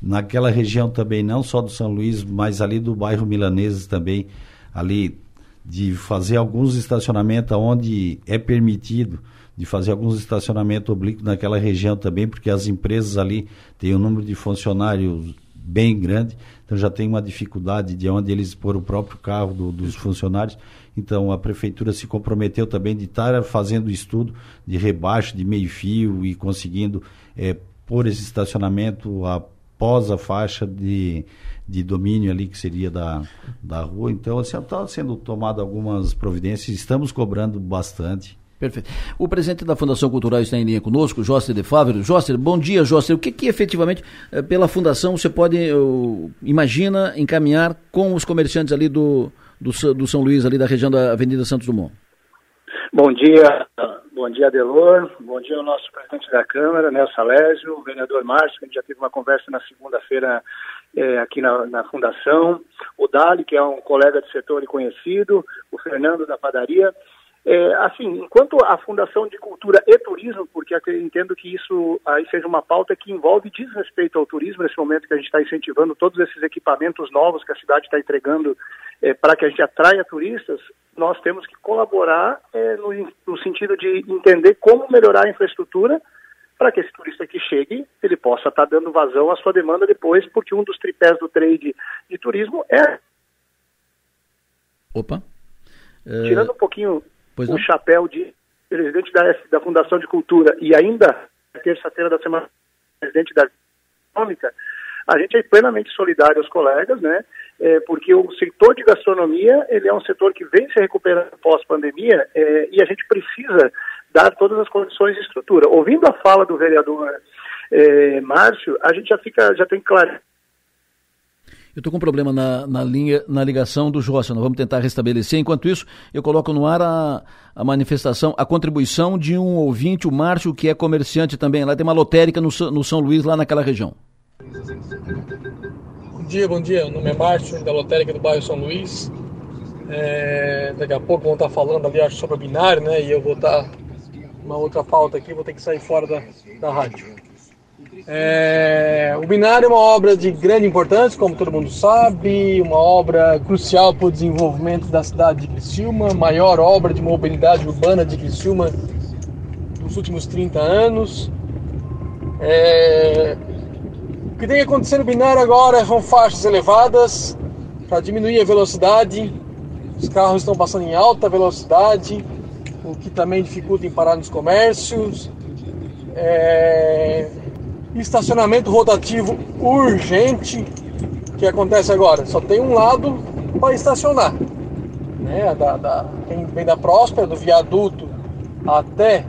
naquela região também, não só do São Luís, mas ali do bairro Milaneses também, ali de fazer alguns estacionamentos onde é permitido, de fazer alguns estacionamentos oblíquos naquela região também, porque as empresas ali têm um número de funcionários bem grande, então já tem uma dificuldade de onde eles pôr o próprio carro do, dos funcionários. Então a prefeitura se comprometeu também de estar fazendo estudo de rebaixo de meio fio e conseguindo é, pôr esse estacionamento a após a faixa de, de domínio ali que seria da, da rua. Então, assim, está sendo tomado algumas providências, estamos cobrando bastante. Perfeito. O presidente da Fundação Cultural está em linha conosco, Jóster de Fávero. Jóster, bom dia, Jóster. O que, que efetivamente, eh, pela Fundação, você pode, eu, imagina, encaminhar com os comerciantes ali do, do, do, São Luís, ali da região da Avenida Santos Dumont? Bom dia, bom dia, Adelor. Bom dia ao nosso presidente da Câmara, Nelson Alésio, o vereador Márcio, que a gente já teve uma conversa na segunda-feira é, aqui na, na, Fundação, o Dali, que é um colega de setor e conhecido, o Fernando da Padaria. É, assim, enquanto a Fundação de Cultura e Turismo, porque entendo que isso aí seja uma pauta que envolve desrespeito ao turismo, nesse momento que a gente está incentivando todos esses equipamentos novos que a cidade está entregando é, para que a gente atraia turistas, nós temos que colaborar é, no, no sentido de entender como melhorar a infraestrutura para que esse turista que chegue, ele possa estar tá dando vazão à sua demanda depois, porque um dos tripés do trade de turismo é... Opa! Tirando um pouquinho Pois o não. chapéu de presidente da, da Fundação de Cultura e ainda terça-feira da semana presidente da Econômica, a gente é plenamente solidário aos colegas, né? É, porque o setor de gastronomia ele é um setor que vem se recuperando pós-pandemia é, e a gente precisa dar todas as condições de estrutura. Ouvindo a fala do vereador é, Márcio, a gente já fica, já tem claro eu estou com um problema na, na, linha, na ligação do Jossi, nós vamos tentar restabelecer. Enquanto isso, eu coloco no ar a, a manifestação, a contribuição de um ouvinte, o Márcio, que é comerciante também. Lá tem uma lotérica no, no São Luís, lá naquela região. Bom dia, bom dia. Meu nome é Márcio, da lotérica do bairro São Luís. É, daqui a pouco vão estar falando ali, acho, sobre o binário, né? E eu vou estar uma outra pauta aqui, vou ter que sair fora da, da rádio. É, o binário é uma obra de grande importância, como todo mundo sabe, uma obra crucial para o desenvolvimento da cidade de Criciúma, maior obra de mobilidade urbana de Criciúma dos últimos 30 anos. É, o que tem acontecido no binário agora são faixas elevadas para diminuir a velocidade. Os carros estão passando em alta velocidade, o que também dificulta em parar nos comércios. É, estacionamento rotativo urgente que acontece agora. Só tem um lado para estacionar. Né? Da, da, quem vem da Próspera, do viaduto até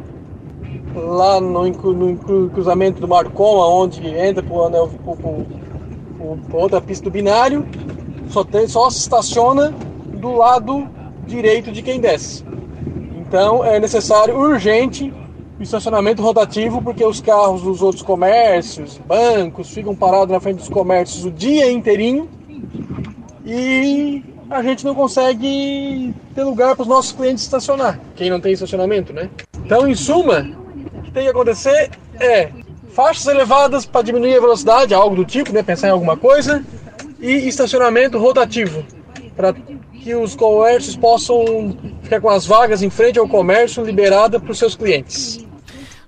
lá no, no cruzamento do Marcoma, onde entra para outra pista do binário, só, tem, só se estaciona do lado direito de quem desce. Então é necessário urgente estacionamento rotativo porque os carros dos outros comércios, bancos, ficam parados na frente dos comércios o dia inteirinho e a gente não consegue ter lugar para os nossos clientes estacionar, quem não tem estacionamento, né? Então, em suma, o que tem que acontecer é faixas elevadas para diminuir a velocidade, algo do tipo, né? Pensar em alguma coisa, e estacionamento rotativo para que os comércios possam ficar com as vagas em frente ao comércio liberada para os seus clientes.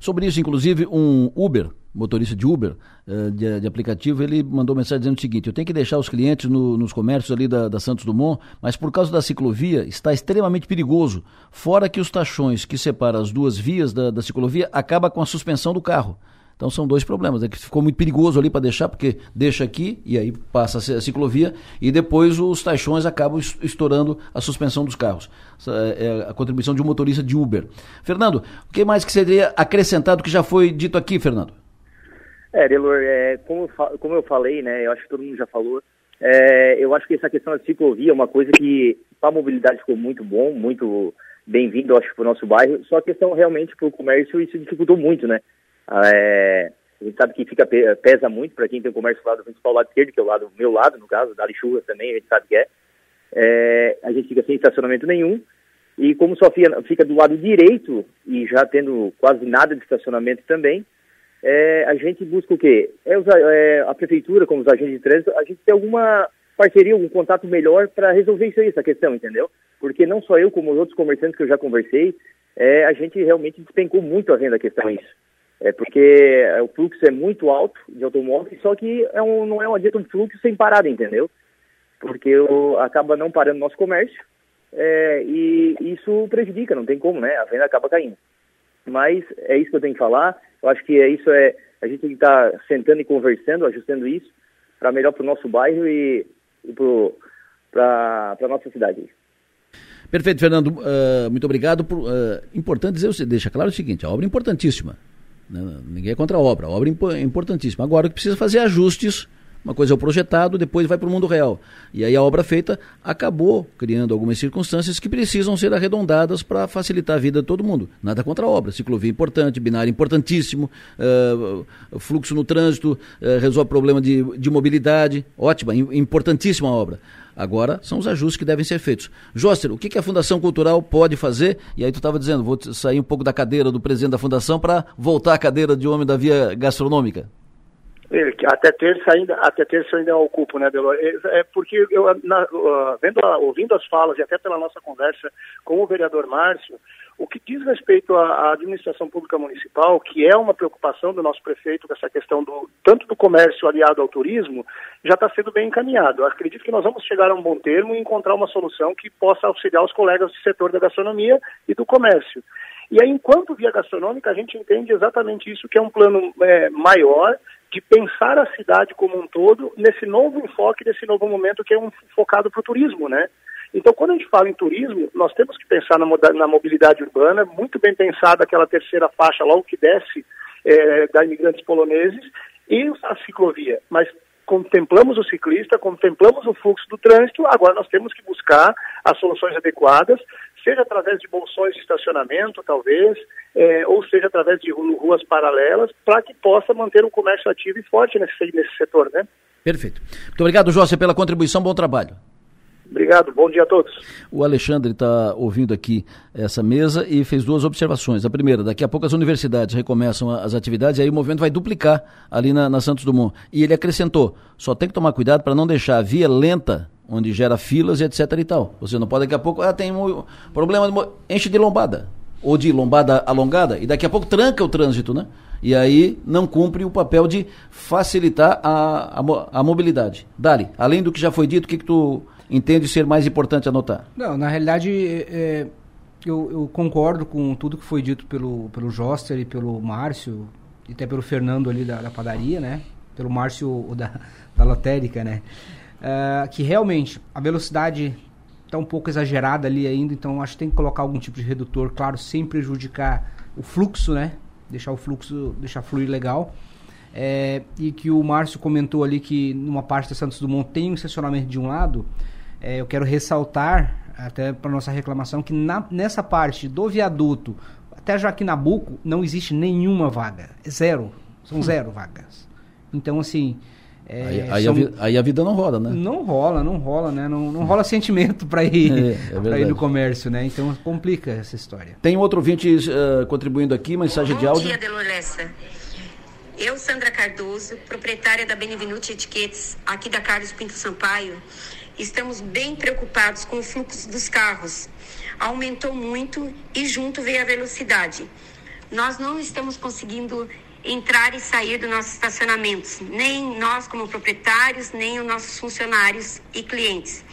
Sobre isso, inclusive, um Uber, motorista de Uber, uh, de, de, aplicativo, ele mandou mensagem dizendo o seguinte: eu tenho que deixar os clientes no, nos comércios ali da, da, Santos Dumont, mas por causa da ciclovia está extremamente perigoso. Fora que os tachões que separam as duas vias da, da ciclovia acaba com a suspensão do carro. Então são dois problemas. É que ficou muito perigoso ali para deixar, porque deixa aqui e aí passa a ciclovia e depois os taxões acabam estourando a suspensão dos carros. Essa é a contribuição de um motorista de Uber. Fernando, o que mais que seria acrescentado que já foi dito aqui, Fernando? É, Delor, é, como, como eu falei, né, eu acho que todo mundo já falou, é, eu acho que essa questão da ciclovia é uma coisa que para a mobilidade ficou muito bom, muito bem-vindo, acho, para o nosso bairro, só a questão realmente para o comércio isso dificultou muito, né? É, a gente sabe que fica, pesa muito para quem tem o comércio do lado principal, lado esquerdo, que é o lado meu lado, no caso, da Churras também, a gente sabe que é. é. A gente fica sem estacionamento nenhum. E como só fica, fica, do lado direito e já tendo quase nada de estacionamento também, é, a gente busca o quê? É, é, a prefeitura, como os agentes de trânsito, a gente tem alguma parceria, algum contato melhor para resolver isso aí, essa questão, entendeu? Porque não só eu, como os outros comerciantes que eu já conversei, é, a gente realmente despencou muito a venda a questão isso. É porque o fluxo é muito alto de automóveis, só que é um, não é um adianta um fluxo sem parada, entendeu? Porque eu, acaba não parando nosso comércio é, e isso prejudica, não tem como, né? A venda acaba caindo. Mas é isso que eu tenho que falar. Eu acho que é isso é a gente tem que estar tá sentando e conversando, ajustando isso para melhor para o nosso bairro e, e para a nossa cidade. Perfeito, Fernando. Uh, muito obrigado. Por, uh, importante dizer, deixa claro o seguinte: a obra é importantíssima. Né? Ninguém é contra a obra. A obra é importantíssima. Agora, o que precisa fazer é ajustes uma coisa é o projetado, depois vai para o mundo real. E aí a obra feita acabou criando algumas circunstâncias que precisam ser arredondadas para facilitar a vida de todo mundo. Nada contra a obra. Ciclovia importante, binário importantíssimo, uh, fluxo no trânsito, uh, resolve problema de, de mobilidade. Ótima, importantíssima obra. Agora são os ajustes que devem ser feitos. Joster, o que, que a Fundação Cultural pode fazer? E aí tu estava dizendo, vou sair um pouco da cadeira do presidente da Fundação para voltar à cadeira de homem da via gastronômica. Até terça ainda, até terça ainda ocupo, né, Delor? É, é porque eu, na, vendo, ouvindo as falas e até pela nossa conversa com o vereador Márcio, o que diz respeito à, administração pública municipal, que é uma preocupação do nosso prefeito com essa questão do tanto do comércio aliado ao turismo, já está sendo bem encaminhado. Eu acredito que nós vamos chegar a um bom termo e encontrar uma solução que possa auxiliar os colegas do setor da gastronomia e do comércio. E aí, enquanto via gastronômica, a gente entende exatamente isso, que é um plano é, maior, de pensar a cidade como um todo nesse novo enfoque, nesse novo momento que é um focado para o turismo, né? Então, quando a gente fala em turismo, nós temos que pensar na, na mobilidade urbana, muito bem pensada aquela terceira faixa logo que desce é, da imigrantes poloneses, e a ciclovia. Mas contemplamos o ciclista, contemplamos o fluxo do trânsito, agora nós temos que buscar as soluções adequadas, seja através de bolsões de estacionamento, talvez, é, ou seja através de ruas paralelas, para que possa manter um comércio ativo e forte nesse, nesse setor, né? Perfeito. Muito obrigado, José, pela contribuição, bom trabalho. Obrigado, bom dia a todos. O Alexandre está ouvindo aqui essa mesa e fez duas observações. A primeira, daqui a pouco as universidades recomeçam as atividades e aí o movimento vai duplicar ali na, na Santos Dumont. E ele acrescentou, só tem que tomar cuidado para não deixar a via lenta, onde gera filas e etc e tal. Você não pode daqui a pouco, ah, tem um problema, de, enche de lombada, ou de lombada alongada, e daqui a pouco tranca o trânsito, né? E aí não cumpre o papel de facilitar a, a, a mobilidade. Dali, além do que já foi dito, o que, que tu entende ser mais importante anotar? Não, na realidade, é, eu, eu, concordo com tudo que foi dito pelo, pelo Joster e pelo Márcio, e até pelo Fernando ali da, da padaria, né? Pelo Márcio da, da lotérica, né? Uh, que realmente a velocidade está um pouco exagerada ali ainda, então acho que tem que colocar algum tipo de redutor, claro, sem prejudicar o fluxo, né? Deixar o fluxo, deixar fluir legal. É, e que o Márcio comentou ali que numa parte da Santos Dumont tem um estacionamento de um lado, é, eu quero ressaltar, até para nossa reclamação, que na, nessa parte do viaduto até Joaquim Nabuco não existe nenhuma vaga. É zero. São hum. zero vagas. Então, assim. É, aí, aí, são... a vi, aí, a vida não rola, né? Não rola, não rola, né? Não, não rola sentimento para ir, é, é ir no comércio, né? Então complica essa história. Tem outro ouvinte uh, contribuindo aqui, mensagem Bom de áudio. Bom dia, Deloressa. Eu, Sandra Cardoso, proprietária da Benevenuti Etiquetes, aqui da Carlos Pinto Sampaio, estamos bem preocupados com o fluxo dos carros. Aumentou muito e junto veio a velocidade. Nós não estamos conseguindo entrar e sair dos nossos estacionamentos, nem nós como proprietários, nem os nossos funcionários e clientes.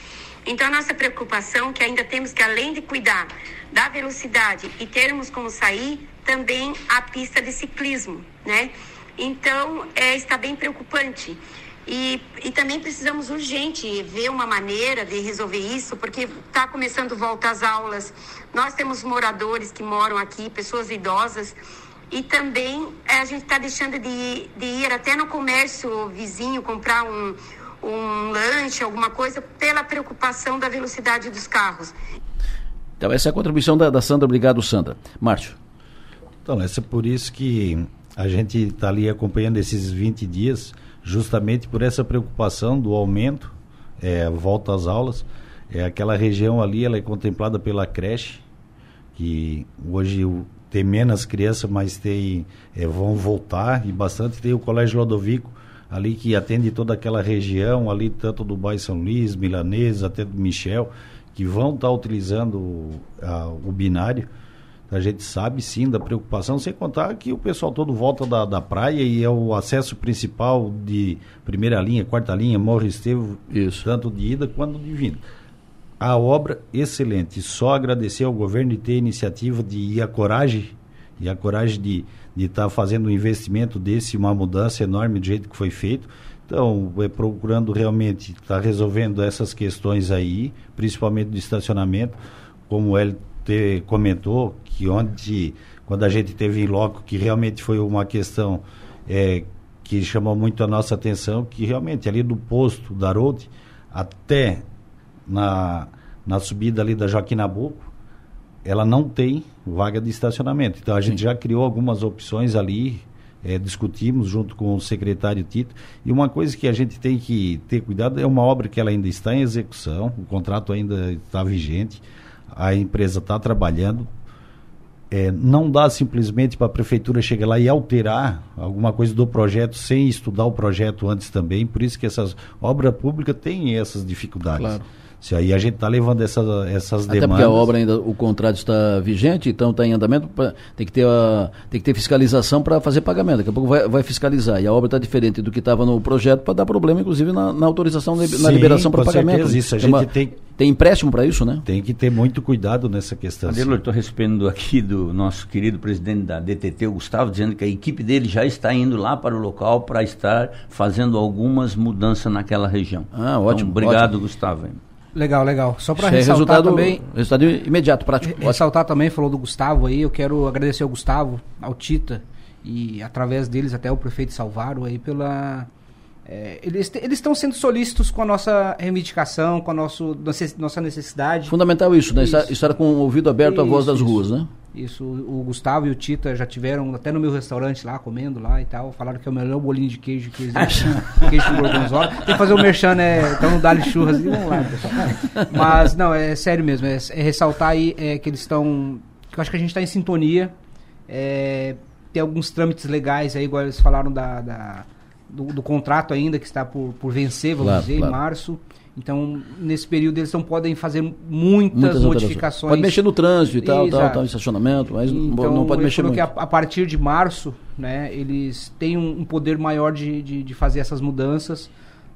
Então, a nossa preocupação é que ainda temos que, além de cuidar da velocidade e termos como sair, também a pista de ciclismo, né? Então, é, está bem preocupante. E, e também precisamos urgente ver uma maneira de resolver isso, porque está começando volta às aulas. Nós temos moradores que moram aqui, pessoas idosas, e também é, a gente está deixando de, de, ir até no comércio vizinho comprar um, um lanche, alguma coisa, pela preocupação da velocidade dos carros. Então, essa é a contribuição da, da Sandra. Obrigado, Sandra. Márcio. Então, essa é por isso que a gente está ali acompanhando esses 20 dias justamente por essa preocupação do aumento, é, volta às aulas. É, aquela região ali ela é contemplada pela creche, que hoje tem menos crianças, mas tem, é, vão voltar e bastante. Tem o Colégio Lodovico, ali que atende toda aquela região, ali tanto do bairro São Luís, Milanês, até do Michel, que vão estar tá utilizando o, a, o binário. A gente sabe sim da preocupação, sem contar que o pessoal todo volta da, da praia e é o acesso principal de primeira linha, quarta linha, Morro Estevo, Isso. tanto de ida quanto de vinda. A obra excelente, só agradecer ao governo de ter a iniciativa de ir a coragem e a coragem de estar tá fazendo um investimento desse, uma mudança enorme do jeito que foi feito. Então, é procurando realmente estar tá resolvendo essas questões aí, principalmente do estacionamento como ele te comentou, que onde, quando a gente teve em loco, que realmente foi uma questão é, que chamou muito a nossa atenção, que realmente ali do posto da Road até na, na subida ali da Joaquim Nabuco, ela não tem vaga de estacionamento. Então a gente já criou algumas opções ali, é, discutimos junto com o secretário Tito. E uma coisa que a gente tem que ter cuidado é uma obra que ela ainda está em execução, o contrato ainda está vigente, a empresa está trabalhando. É, não dá simplesmente para a prefeitura chegar lá e alterar alguma coisa do projeto sem estudar o projeto antes também. Por isso que essas obra pública tem essas dificuldades. Claro. Se aí a gente está levando essas, essas Até demandas. porque a obra ainda, o contrato está vigente, então está em andamento, pra, tem, que ter a, tem que ter fiscalização para fazer pagamento. Daqui a pouco vai, vai fiscalizar. E a obra está diferente do que estava no projeto para dar problema, inclusive, na, na autorização, Sim, na liberação para pagamento. Certeza, isso. A gente uma, tem, tem empréstimo para isso, né? Tem que ter muito cuidado nessa questão. Adelor, estou recebendo aqui do nosso querido presidente da DTT, o Gustavo, dizendo que a equipe dele já está indo lá para o local para estar fazendo algumas mudanças naquela região. Ah, ótimo. Então, obrigado, ótimo. Gustavo. Legal, legal. Só para ressaltar resultado, também. Resultado imediato, prático. Ressaltar também, falou do Gustavo aí, eu quero agradecer ao Gustavo, ao Tita, e através deles até o prefeito Salvaro aí pela. É, eles estão sendo solícitos com a nossa reivindicação, com a nosso, nossa necessidade. Fundamental isso, né? Isso. Estar com o ouvido aberto isso, à voz das isso. ruas, né? Isso, o Gustavo e o Tita já tiveram até no meu restaurante lá, comendo lá e tal. Falaram que é o melhor bolinho de queijo que existe. queijo com gorgonzola. Tem que fazer o merchan, né? Então dá-lhe churras e vamos lá, pessoal. Mas, não, é sério mesmo. É, é ressaltar aí é, que eles estão... Que eu acho que a gente está em sintonia. É, tem alguns trâmites legais aí, igual eles falaram da, da do, do, contrato ainda, que está por, por vencer, vamos claro, dizer, claro. em março. Então, nesse período, eles não podem fazer muitas, muitas modificações. Pode mexer no trânsito e tal, tal, tal, estacionamento, mas então, não pode mexer muito. que a, a, partir de março, né, eles têm um, um poder maior de, de, de, fazer essas mudanças,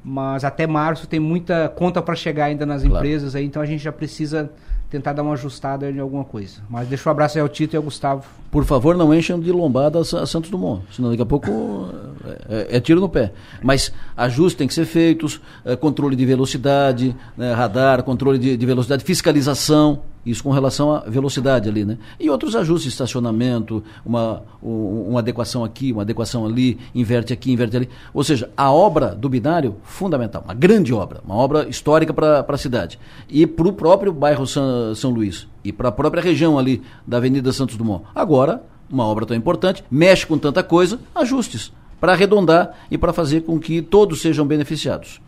mas até março tem muita conta para chegar ainda nas claro. empresas, aí, então a gente já precisa tentar dar uma ajustada em alguma coisa. Mas deixa um abraço aí ao Tito e ao Gustavo. Por favor, não enchem de lombada a Santos Dumont, senão daqui a pouco é, é, é tiro no pé. Mas ajustes têm que ser feitos, é, controle de velocidade, né, radar, controle de, de velocidade, fiscalização, isso com relação à velocidade ali, né? E outros ajustes, estacionamento, uma, uma adequação aqui, uma adequação ali, inverte aqui, inverte ali. Ou seja, a obra do binário, fundamental, uma grande obra, uma obra histórica para a cidade. E para o próprio bairro São, São Luís, e para a própria região ali da Avenida Santos Dumont. Agora, uma obra tão importante, mexe com tanta coisa, ajustes para arredondar e para fazer com que todos sejam beneficiados.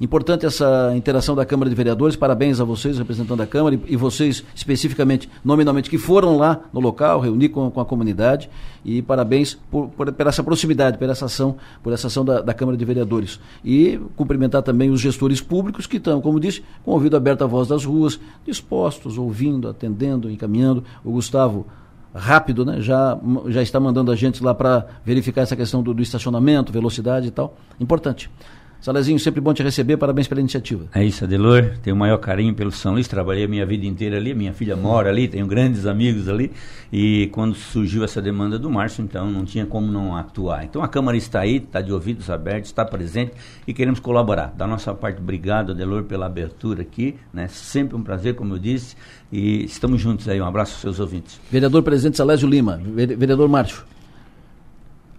Importante essa interação da Câmara de Vereadores. Parabéns a vocês, representando a Câmara, e, vocês especificamente, nominalmente, que foram lá no local, reunir com, com a comunidade. E parabéns por, por, por, essa proximidade, por essa ação, por essa ação da, da, Câmara de Vereadores. E cumprimentar também os gestores públicos que estão, como disse, com o ouvido aberto à voz das ruas, dispostos, ouvindo, atendendo, encaminhando. O Gustavo rápido, né? Já, já está mandando a gente lá para verificar essa questão do, do, estacionamento, velocidade e tal. Importante. Salezinho, sempre bom te receber, parabéns pela iniciativa. É isso, Adelor, tenho o maior carinho pelo São Luís, trabalhei a minha vida inteira ali, minha filha mora ali, tenho grandes amigos ali, e quando surgiu essa demanda do Márcio, então não tinha como não atuar. Então a Câmara está aí, está de ouvidos abertos, está presente e queremos colaborar. Da nossa parte, obrigado, Adelor, pela abertura aqui, né? sempre um prazer, como eu disse, e estamos juntos aí, um abraço aos seus ouvintes. Vereador Presidente Salésio Lima, vereador Márcio.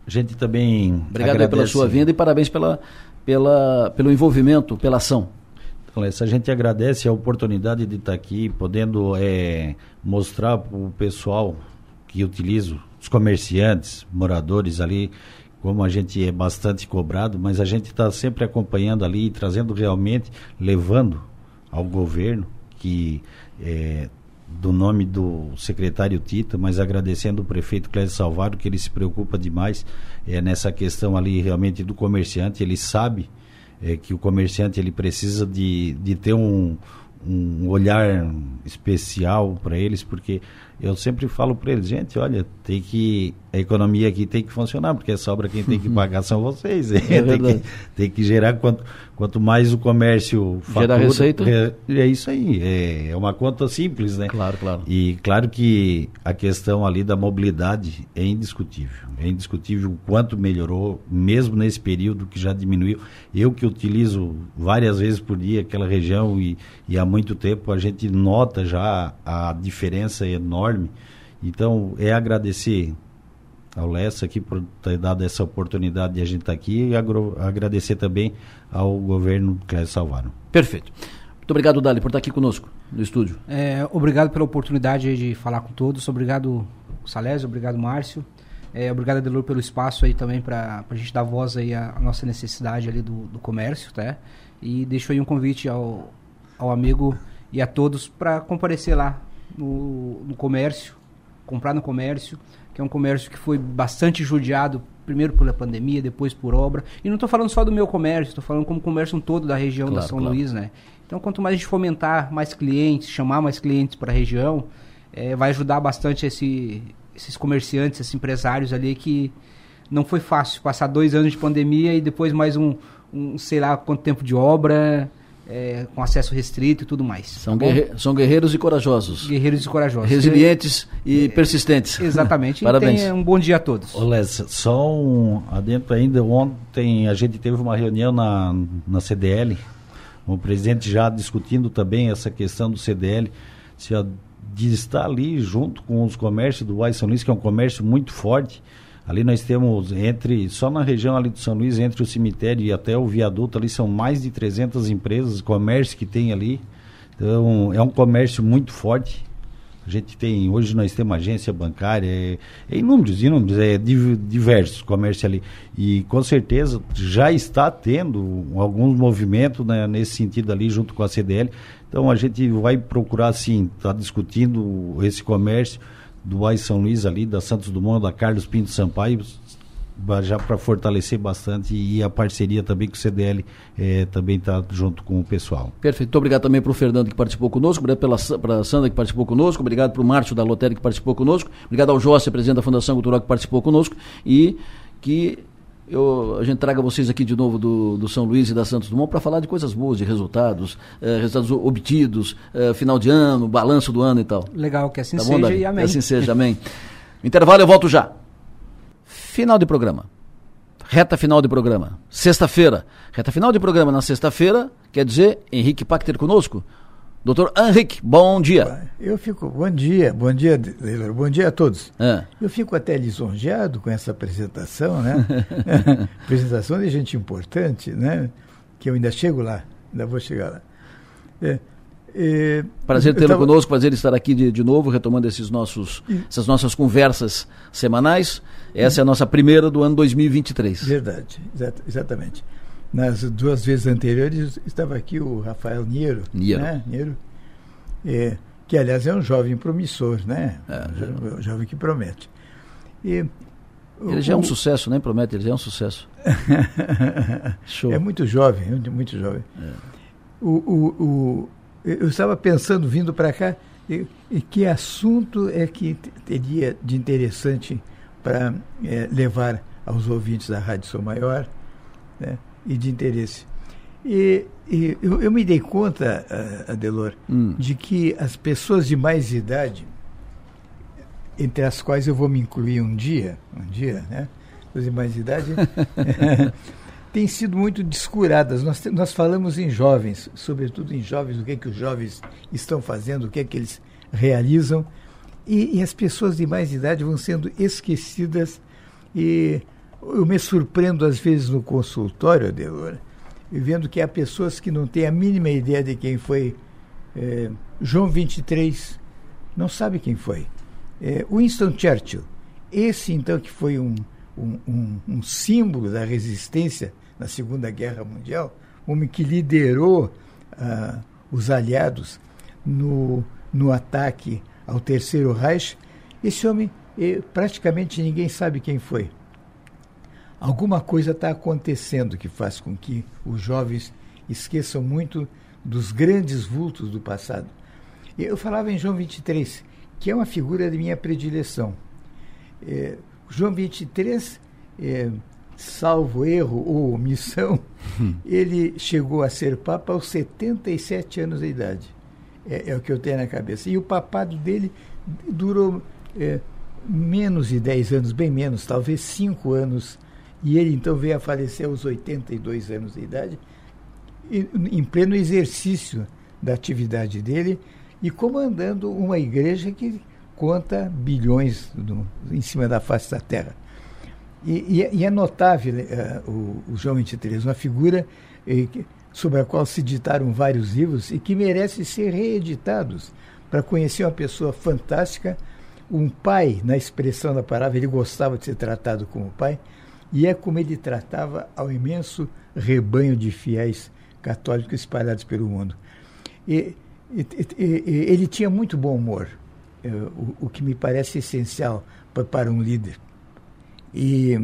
A gente também Obrigado agradece... pela sua vinda e parabéns pela pela, pelo envolvimento, pela ação. Então, a gente agradece a oportunidade de estar aqui, podendo é, mostrar para o pessoal que utiliza, os comerciantes, moradores ali, como a gente é bastante cobrado, mas a gente está sempre acompanhando ali, trazendo realmente, levando ao governo que é, do nome do secretário Tita, mas agradecendo o prefeito Clédio Salvado, que ele se preocupa demais é, nessa questão ali realmente do comerciante. Ele sabe é, que o comerciante ele precisa de, de ter um, um olhar especial para eles, porque eu sempre falo para eles, gente, olha, tem que a economia aqui tem que funcionar, porque essa obra quem tem que pagar são vocês. É tem, que, tem que gerar quanto, quanto mais o comércio fatura, gerar receita. É, é isso aí, é, é, uma conta simples, né? Claro, claro. E claro que a questão ali da mobilidade é indiscutível. É indiscutível o quanto melhorou, mesmo nesse período que já diminuiu. Eu que utilizo várias vezes por dia aquela região e, e há muito tempo a gente nota já a diferença enorme. Então, é agradecer ao Lessa aqui por ter dado essa oportunidade de a gente estar tá aqui e agradecer também ao governo Clésio Salvaro. Perfeito. Muito obrigado, Dali, por estar aqui conosco no estúdio. É, obrigado pela oportunidade de falar com todos. Obrigado, Salésio. Obrigado, Márcio. É, obrigado, Adelor, pelo espaço aí também para a gente dar voz aí à, à nossa necessidade ali do, do comércio, tá? E deixo aí um convite ao, ao amigo e a todos para comparecer lá no, no comércio, comprar no comércio, que é um comércio que foi bastante judiado, primeiro pela pandemia, depois por obra. E não estou falando só do meu comércio, estou falando como comércio todo da região claro, da São claro. Luís, né? Então, quanto mais a gente fomentar mais clientes, chamar mais clientes para a região, é, vai ajudar bastante esse, esses comerciantes, esses empresários ali que não foi fácil passar dois anos de pandemia e depois mais um, um sei lá quanto tempo de obra é, com acesso restrito e tudo mais. São, tá guerre são guerreiros e corajosos. Guerreiros e corajosos. Resilientes e é, persistentes. Exatamente. Parabéns. um bom dia a todos. Les, só um adentro ainda. Ontem a gente teve uma reunião na, na CDL, o presidente já discutindo também essa questão do CDL, se a, de estar ali junto com os comércios do Uai São Luís, que é um comércio muito forte, Ali nós temos entre, só na região ali do São Luís, entre o cemitério e até o viaduto, ali são mais de 300 empresas, comércio que tem ali. Então, é um comércio muito forte. A gente tem, hoje nós temos agência bancária, é, é inúmeros, inúmeros, é diversos comércios ali. E com certeza já está tendo alguns movimentos né, nesse sentido ali junto com a CDL. Então a gente vai procurar sim, estar tá discutindo esse comércio do Ais São Luís ali, da Santos Dumont, da Carlos Pinto Sampaio, já para fortalecer bastante e a parceria também com o CDL eh, também está junto com o pessoal. Perfeito. Muito obrigado também para o Fernando que participou conosco, obrigado para a Sandra que participou conosco, obrigado para o Márcio da Lotérica que participou conosco, obrigado ao José, presidente da Fundação Cultural que participou conosco e que eu, a gente traga vocês aqui de novo do, do São Luís e da Santos Dumont para falar de coisas boas, de resultados, eh, resultados obtidos, eh, final de ano, balanço do ano e tal. Legal, que assim tá seja bom, e amém. Que assim seja, amém. Intervalo, eu volto já. Final de programa. Reta final de programa. Sexta-feira. Reta final de programa na sexta-feira, quer dizer, Henrique Pacter conosco. Doutor Henrique, bom dia. Eu fico, bom dia, bom dia, bom dia a todos. É. Eu fico até lisonjeado com essa apresentação, né? apresentação de gente importante, né? Que eu ainda chego lá, ainda vou chegar lá. É, é, prazer tê-lo tava... conosco, prazer estar aqui de, de novo, retomando esses nossos, essas nossas conversas semanais. Essa é a nossa primeira do ano 2023. Verdade, exatamente. Nas duas vezes anteriores estava aqui o Rafael Niero. Niero. Né? Niero é, que, aliás, é um jovem promissor, né? É, um, jovem que promete. E, ele o, já é um sucesso, nem promete, ele já é um sucesso. Show. É muito jovem, muito jovem. É. O, o, o, eu estava pensando, vindo para cá, e, e, que assunto é que teria de interessante para é, levar aos ouvintes da Rádio Sou Maior, né? E de interesse. E, e eu, eu, me dei conta, Adelor, hum. de que as pessoas de mais idade, entre as quais eu vou me incluir um dia, um dia, né? Pessoas de mais idade, têm sido muito descuradas. Nós, nós falamos em jovens, sobretudo em jovens, o que, é que os jovens estão fazendo, o que é que eles realizam. E, e as pessoas de mais idade vão sendo esquecidas e eu me surpreendo às vezes no consultório, Adelora, vendo que há pessoas que não têm a mínima ideia de quem foi é, João 23, não sabe quem foi. É, Winston Churchill, esse então que foi um, um, um, um, símbolo da resistência na Segunda Guerra Mundial, homem que liderou ah, os aliados no, no ataque ao Terceiro Reich, esse homem eh, praticamente ninguém sabe quem foi alguma coisa está acontecendo que faz com que os jovens esqueçam muito dos grandes vultos do passado. Eu falava em João 23, que é uma figura de minha predileção. É, João 23, é, salvo erro ou omissão, ele chegou a ser Papa aos 77 anos de idade. É, é, o que eu tenho na cabeça. E o papado dele durou é, menos de 10 anos, bem menos, talvez 5 anos. E ele então veio a falecer aos 82 anos de idade, em pleno exercício da atividade dele e comandando uma igreja que conta bilhões do, em cima da face da terra. E, e, e é notável uh, o, o, João 23, uma figura eh, sobre a qual se ditaram vários livros e que merece ser reeditados para conhecer uma pessoa fantástica, um pai, na expressão da palavra, ele gostava de ser tratado como pai, e é como ele tratava ao imenso rebanho de fiéis católicos espalhados pelo mundo. E, e, e, ele tinha muito bom humor, é, o, o, que me parece essencial para, para um líder. E,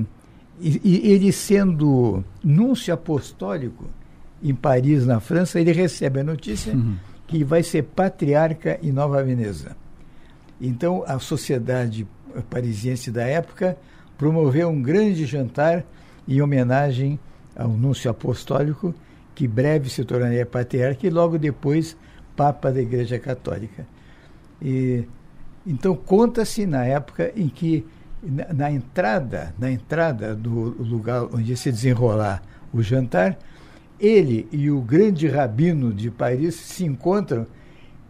ele sendo núncio apostólico em Paris, na França, ele recebe a notícia uhum. que vai ser patriarca em Nova Veneza. Então, a sociedade parisiense da época promoveu um grande jantar em homenagem ao núncio apostólico, que breve se tornaria patriarca e logo depois Papa da Igreja Católica. E, então conta-se na época em que na, na, entrada, na entrada do lugar onde ia se desenrolar o jantar, ele e o grande rabino de Paris se encontram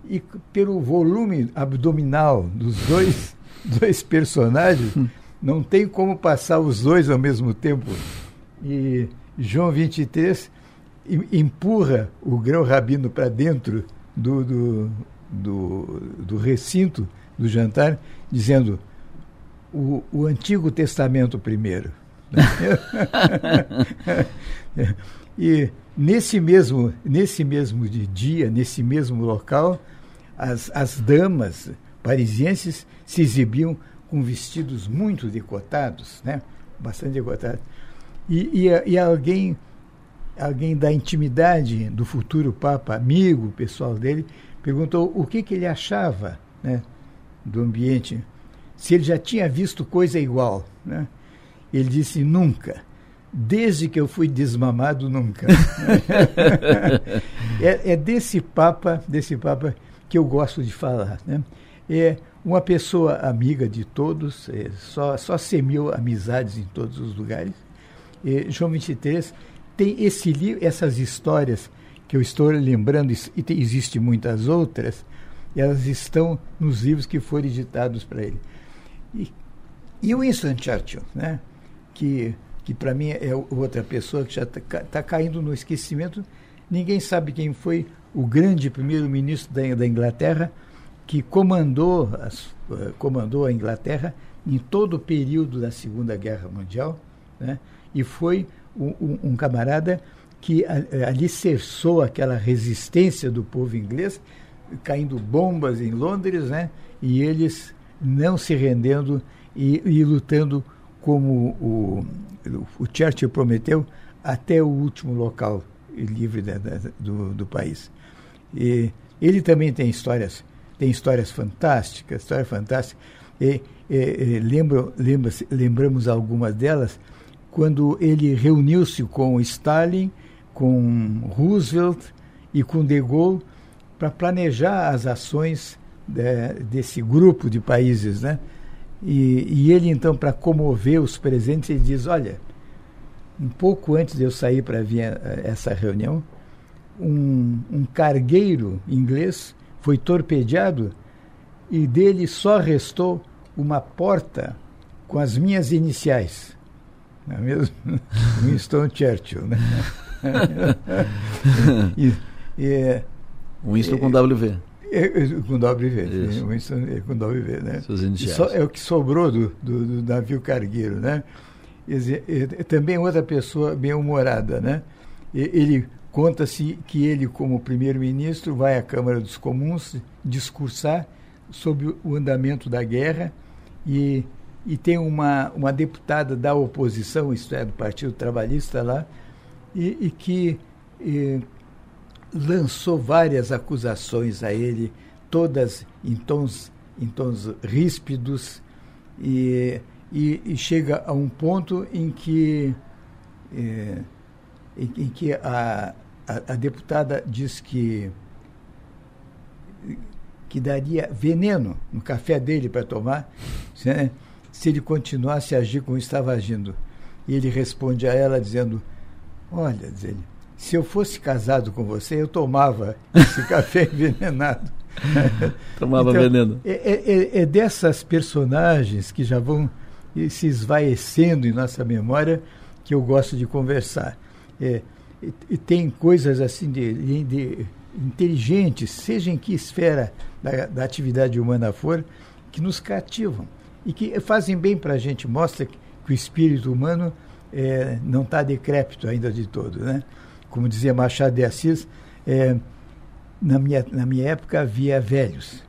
e pelo volume abdominal dos dois, dois personagens, hum. Não tem como passar os dois ao mesmo tempo. E João 23 empurra o grão rabino para dentro do, do, do, do, recinto do jantar, dizendo o, o Antigo Testamento primeiro. e nesse mesmo, nesse mesmo dia, nesse mesmo local, as, as damas parisienses se exibiam com vestidos muito decotados, né? bastante decotados. E, e, e alguém alguém da intimidade do futuro Papa, amigo pessoal dele, perguntou o que, que ele achava né, do ambiente, se ele já tinha visto coisa igual. Né? Ele disse: nunca. Desde que eu fui desmamado, nunca. é, é, desse Papa, desse Papa que eu gosto de falar. Né? É uma pessoa amiga de todos, é, só, só semeou amizades em todos os lugares. É, João 23 tem esse livro, essas histórias que eu estou lembrando, e tem, existe muitas outras, elas estão nos livros que foram editados para ele. E, e o Winston Churchill, né? que, que para mim é outra pessoa que já está tá caindo no esquecimento, ninguém sabe quem foi o grande primeiro-ministro da, da, Inglaterra que comandou, as, uh, comandou a Inglaterra em todo o período da Segunda Guerra Mundial, né? e foi um, um camarada que alicerçou aquela resistência do povo inglês, caindo bombas em Londres, né? E eles não se rendendo e, e lutando como o, o Churchill prometeu até o último local livre da, da, do, do país. E ele também tem histórias, tem histórias fantásticas, histórias fantásticas. E, e, e lembro, lembra, lembramos algumas delas quando ele reuniu-se com Stalin, com Roosevelt e com De Gaulle para planejar as ações é, desse grupo de países, né? E, e ele então para comover os presentes ele diz, olha, um pouco antes de eu sair para vir a, a essa reunião, um, um cargueiro inglês foi torpedeado e dele só restou uma porta com as minhas iniciais não é mesmo? Winston Churchill, né? e, e, Winston com W. É, é, com W, Isso. Winston é com W, né? So, é o que sobrou do, do, do navio cargueiro, né? E, também outra pessoa bem-humorada, né? Ele conta-se que ele, como primeiro-ministro, vai à Câmara dos Comuns discursar sobre o andamento da guerra e e tem uma, uma deputada da oposição, isto é, do Partido Trabalhista lá, e, e que e, lançou várias acusações a ele, todas em tons em tons ríspidos e, e, e, chega a um ponto em que, é, em, em, que a, a, a, deputada diz que, que daria veneno no café dele para tomar se, se ele continuasse a agir como estava agindo. E ele responde a ela dizendo, olha, diz ele, se eu fosse casado com você, eu tomava esse café envenenado. Tomava então, veneno. É, é, é, é, dessas personagens que já vão se esvaecendo em nossa memória que eu gosto de conversar. É, e, tem coisas assim de, de, de, inteligentes, seja em que esfera da, da, atividade humana for, que nos cativam e que fazem bem para a gente, mostra que, que, o espírito humano é, não está decrépito ainda de todo. Né? Como dizia Machado de Assis, é, na minha, na minha época havia velhos,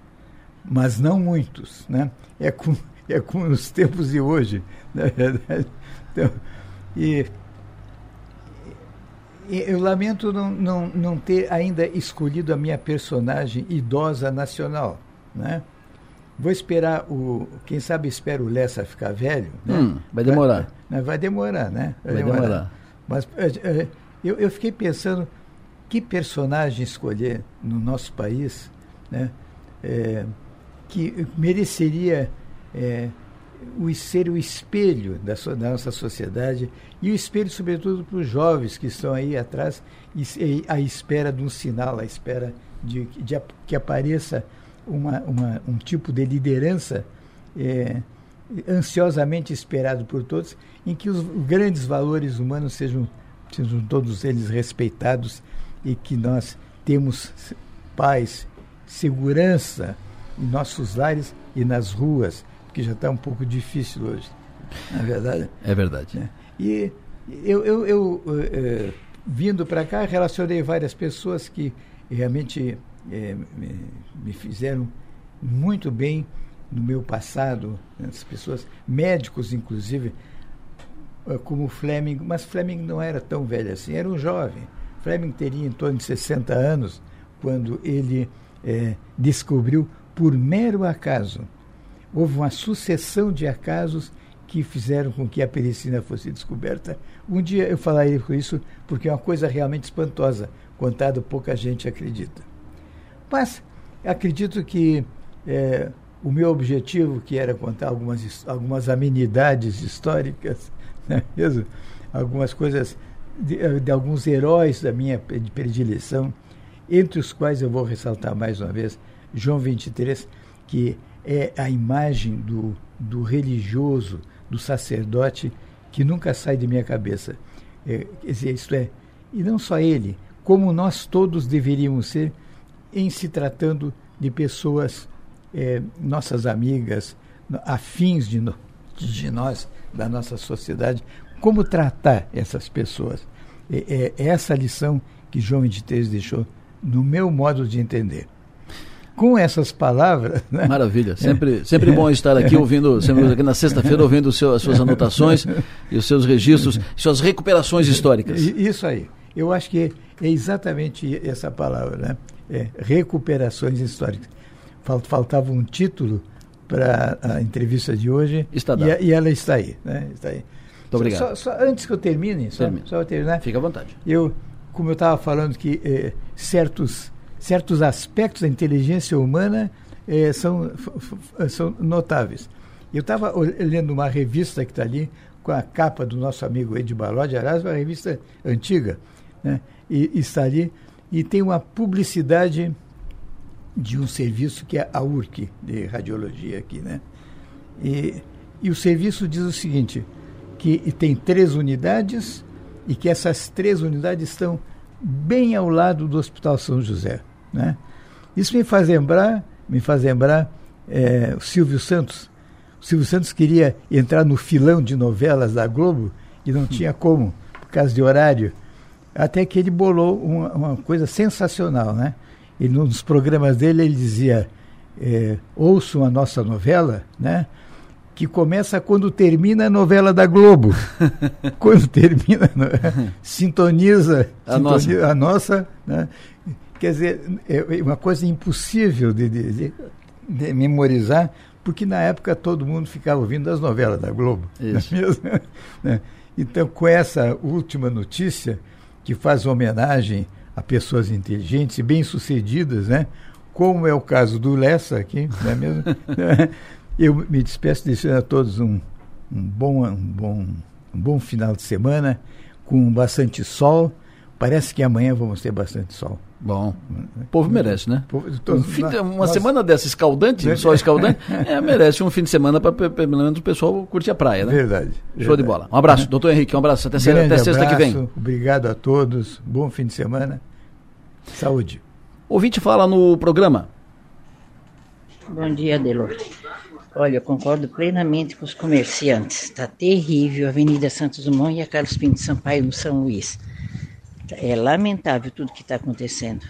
mas não muitos, né? É como, é como nos tempos de hoje, na verdade. Então, e eu lamento não, não, não ter ainda escolhido a minha personagem idosa nacional, né? Vou esperar o. Quem sabe espera o Lessa ficar velho. Né? Hum, vai demorar. Vai, vai, demorar, né? Vai, vai demorar. demorar. Mas é, eu, eu fiquei pensando que personagem escolher no nosso país né, é, que mereceria é, o, ser o espelho da, so, da, nossa sociedade e o espelho, sobretudo, para os jovens que estão aí atrás e, à espera de um sinal, à espera de, de que apareça uma, uma, um tipo de liderança é, ansiosamente esperado por todos, em que os grandes valores humanos sejam, sejam todos eles respeitados e que nós temos paz, segurança em nossos lares e nas ruas, que já está um pouco difícil hoje. Não é verdade? É verdade. É. E eu, eu, eu é, vindo para cá, relacionei várias pessoas que realmente é, me, me, fizeram muito bem no meu passado, né, as pessoas, médicos inclusive, como Fleming, mas Fleming não era tão velho assim, era um jovem Fleming teria em torno de 60 anos quando ele descobriu, por mero acaso, houve uma sucessão de acasos que fizeram com que a penicilina fosse descoberta. Um dia eu falarei com isso porque é uma coisa realmente espantosa, contado pouca gente acredita. Mas acredito que é, o meu objetivo, que era contar algumas, algumas amenidades históricas, é mesmo? algumas coisas de, eh, de, alguns heróis da minha predileção, entre os quais eu vou ressaltar mais uma vez João 23, que é a imagem do, do religioso, do sacerdote, que nunca sai de minha cabeça. É, isto é, e não só ele, como nós todos deveríamos ser em se tratando de pessoas, é, nossas amigas, afins de, no, de nós, da nossa sociedade, como tratar essas pessoas. É, é essa lição que João 23 deixou no meu modo de entender. Com essas palavras. Né? Maravilha. Sempre, sempre bom estar aqui ouvindo, sempre aqui na sexta-feira, ouvindo seu, as suas anotações e os seus registros, suas recuperações históricas. Isso aí. Eu acho que é exatamente essa palavra, né? É, recuperações históricas. Faltava um título para a entrevista de hoje está e, e, ela está aí, né? Está aí. Muito obrigado. Só, só, antes que eu termine, só, só terminar. Fica à vontade. Eu, como eu estava falando que eh, certos, certos aspectos da inteligência humana eh, são, são notáveis. Eu estava lendo uma revista que está ali, com a capa do nosso amigo Ed Baló de Arás, uma revista antiga, né? e, e está ali, e tem uma publicidade de um serviço que é a URC, de radiologia aqui, né? E, e o serviço diz o seguinte, que tem três unidades e que essas três unidades estão bem ao lado do Hospital São José. Né? Isso me faz lembrar, me faz lembrar é, o Silvio Santos. O Silvio Santos queria entrar no filão de novelas da Globo e não tinha como, por causa de horário. Até que ele bolou uma, uma coisa sensacional, né? Ele, nos programas dele ele dizia, é, ouçam a nossa novela, né? que começa quando termina a novela da Globo. quando termina, sintoniza, a sintoniza nossa. a nossa né? Quer dizer, é uma coisa impossível de dizer. memorizar, porque na época todo mundo ficava ouvindo as novelas da Globo. Isso. Né? Então, com essa última notícia, que faz homenagem a pessoas inteligentes e bem-sucedidas, né? como é o caso do Lessa aqui, não é mesmo? Eu me despeço desejando a todos um, um, bom, um, bom, um bom final de semana, com bastante sol. Parece que amanhã vamos ter bastante sol. Bom, o povo merece, né? Um de, uma nós, semana dessa escaldante, né? sol escaldante, é, merece um fim de semana para pelo menos o pessoal curtir a praia, né? Verdade. Show verdade. de bola. Um abraço, doutor Henrique, um abraço. Até, até sexta que vem. Obrigado a todos, bom fim de semana. Saúde. Ouvinte fala no programa. Bom dia, Delor. Olha, eu concordo plenamente com os comerciantes. Está terrível a Avenida Santos Dumont e a Carlos Pinto Sampaio no São Luís. É lamentável tudo que está acontecendo.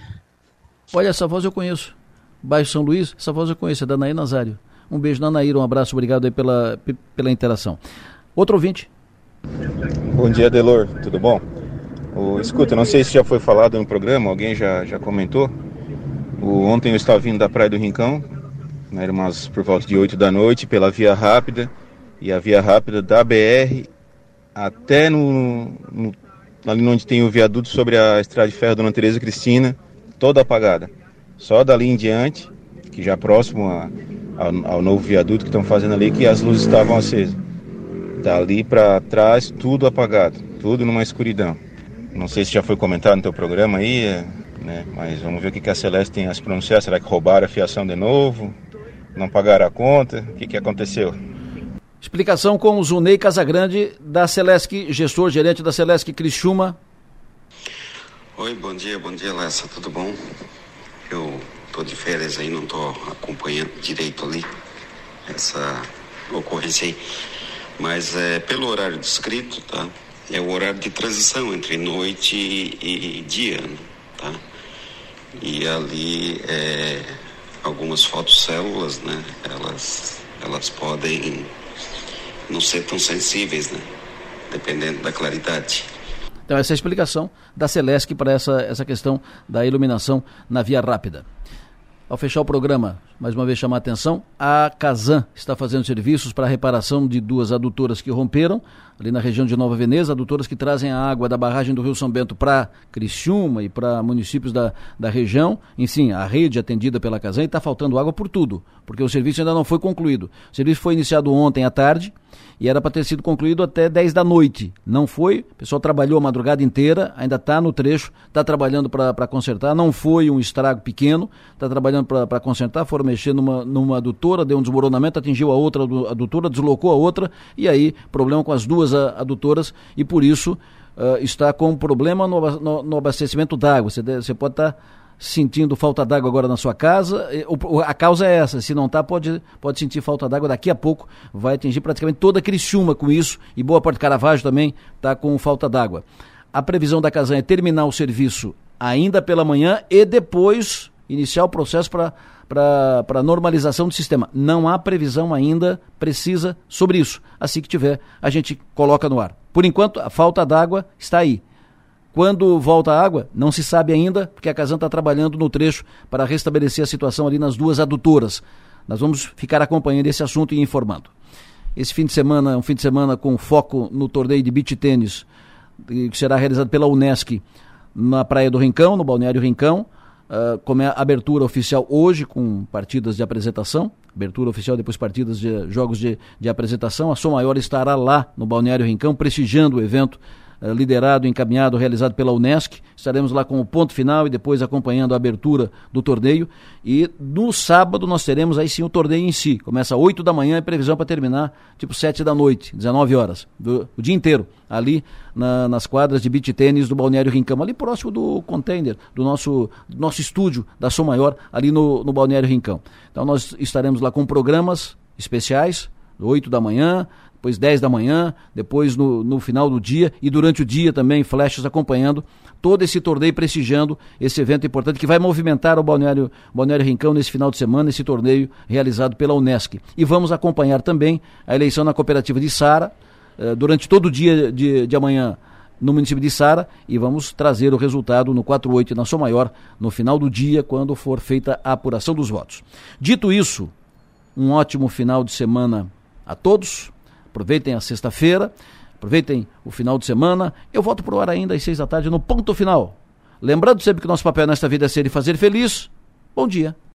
Olha, essa voz eu conheço. Bairro São Luís, essa voz eu conheço, é da Nair Nazário. Um beijo na Nair, um abraço, obrigado aí pela, pela interação. Outro ouvinte. Bom dia, Delor, tudo bom? Oh, escuta, não sei se já foi falado no programa, alguém já, já comentou. O, ontem eu estava vindo da Praia do Rincão, né, era umas por volta de 8 da noite, pela via rápida, e a via rápida da BR até no, no ali onde tem o viaduto sobre a estrada de ferro Dona Teresa Cristina, toda apagada. Só dali em diante, que já próximo a, ao, ao novo viaduto que estão fazendo ali, que as luzes estavam acesas. Dali para trás, tudo apagado, tudo numa escuridão. Não sei se já foi comentado no teu programa aí, é, né? mas vamos ver o que a Celeste tem a se pronunciar. Será que roubaram a fiação de novo? Não pagaram a conta? O que, que aconteceu? Explicação com o Zunei Casagrande, da Celesc, gestor, gerente da Celesc Criciúma. Oi, bom dia, bom dia, Lessa, tudo bom? Eu tô de férias aí, não tô acompanhando direito ali essa ocorrência aí. Mas é pelo horário descrito, tá? é o horário de transição entre noite e, e dia, tá? E ali é, algumas fotocélulas, né? Elas, elas podem não ser tão sensíveis, né? Dependendo da claridade. Então essa é a explicação da Celesc para essa, essa questão da iluminação na via rápida. Ao fechar o programa, mais uma vez chamar a atenção, a Casan está fazendo serviços para a reparação de duas adutoras que romperam, ali na região de Nova Veneza, adutoras que trazem a água da barragem do Rio São Bento para Criciúma e para municípios da, da região. Enfim, a rede atendida pela Casan está faltando água por tudo, porque o serviço ainda não foi concluído. O serviço foi iniciado ontem à tarde e era para ter sido concluído até 10 da noite. Não foi, o pessoal trabalhou a madrugada inteira, ainda está no trecho, está trabalhando para consertar, não foi um estrago pequeno, está trabalhando para consertar, foram mexer numa, numa adutora, deu um desmoronamento, atingiu a outra adutora, deslocou a outra, e aí problema com as duas adutoras, e por isso uh, está com problema no, no, no abastecimento d'água. Você, você pode estar... Tá sentindo falta d'água agora na sua casa. A causa é essa, se não está, pode, pode sentir falta d'água. Daqui a pouco vai atingir praticamente toda Criciúma com isso, e boa parte de Caravaggio também está com falta d'água. A previsão da Casan é terminar o serviço ainda pela manhã e depois iniciar o processo para para normalização do sistema. Não há previsão ainda precisa sobre isso. Assim que tiver, a gente coloca no ar. Por enquanto, a falta d'água está aí. Quando volta a água, não se sabe ainda, porque a Casan está trabalhando no trecho para restabelecer a situação ali nas duas adutoras. Nós vamos ficar acompanhando esse assunto e informando. Esse fim de semana é um fim de semana com foco no torneio de beach tênis, que será realizado pela Unesc na Praia do Rincão, no Balneário Rincão. Uh, como é a abertura oficial hoje, com partidas de apresentação. Abertura oficial, depois partidas de jogos de, de apresentação. A Som Maior estará lá no Balneário Rincão, prestigiando o evento liderado, encaminhado, realizado pela Unesc. Estaremos lá com o ponto final e depois acompanhando a abertura do torneio. E no sábado nós teremos aí sim o torneio em si. Começa às 8 da manhã e previsão para terminar tipo 7 da noite, 19 horas. Do, o dia inteiro, ali na, nas quadras de beach tênis do Balneário Rincão, ali próximo do container, do nosso, do nosso estúdio da Som Maior, ali no, no Balneário Rincão. Então nós estaremos lá com programas especiais, 8 da manhã, depois 10 da manhã, depois no, no final do dia e durante o dia também, flechas acompanhando todo esse torneio, prestigiando esse evento importante que vai movimentar o Balneário, Balneário Rincão nesse final de semana, esse torneio realizado pela Unesc. E vamos acompanhar também a eleição na cooperativa de Sara, eh, durante todo o dia de, de amanhã no município de Sara e vamos trazer o resultado no 48 na Som Maior no final do dia, quando for feita a apuração dos votos. Dito isso, um ótimo final de semana a todos. Aproveitem a sexta-feira, aproveitem o final de semana. Eu volto para o ar ainda às seis da tarde no ponto final. Lembrando sempre que nosso papel nesta vida é ser e fazer feliz. Bom dia.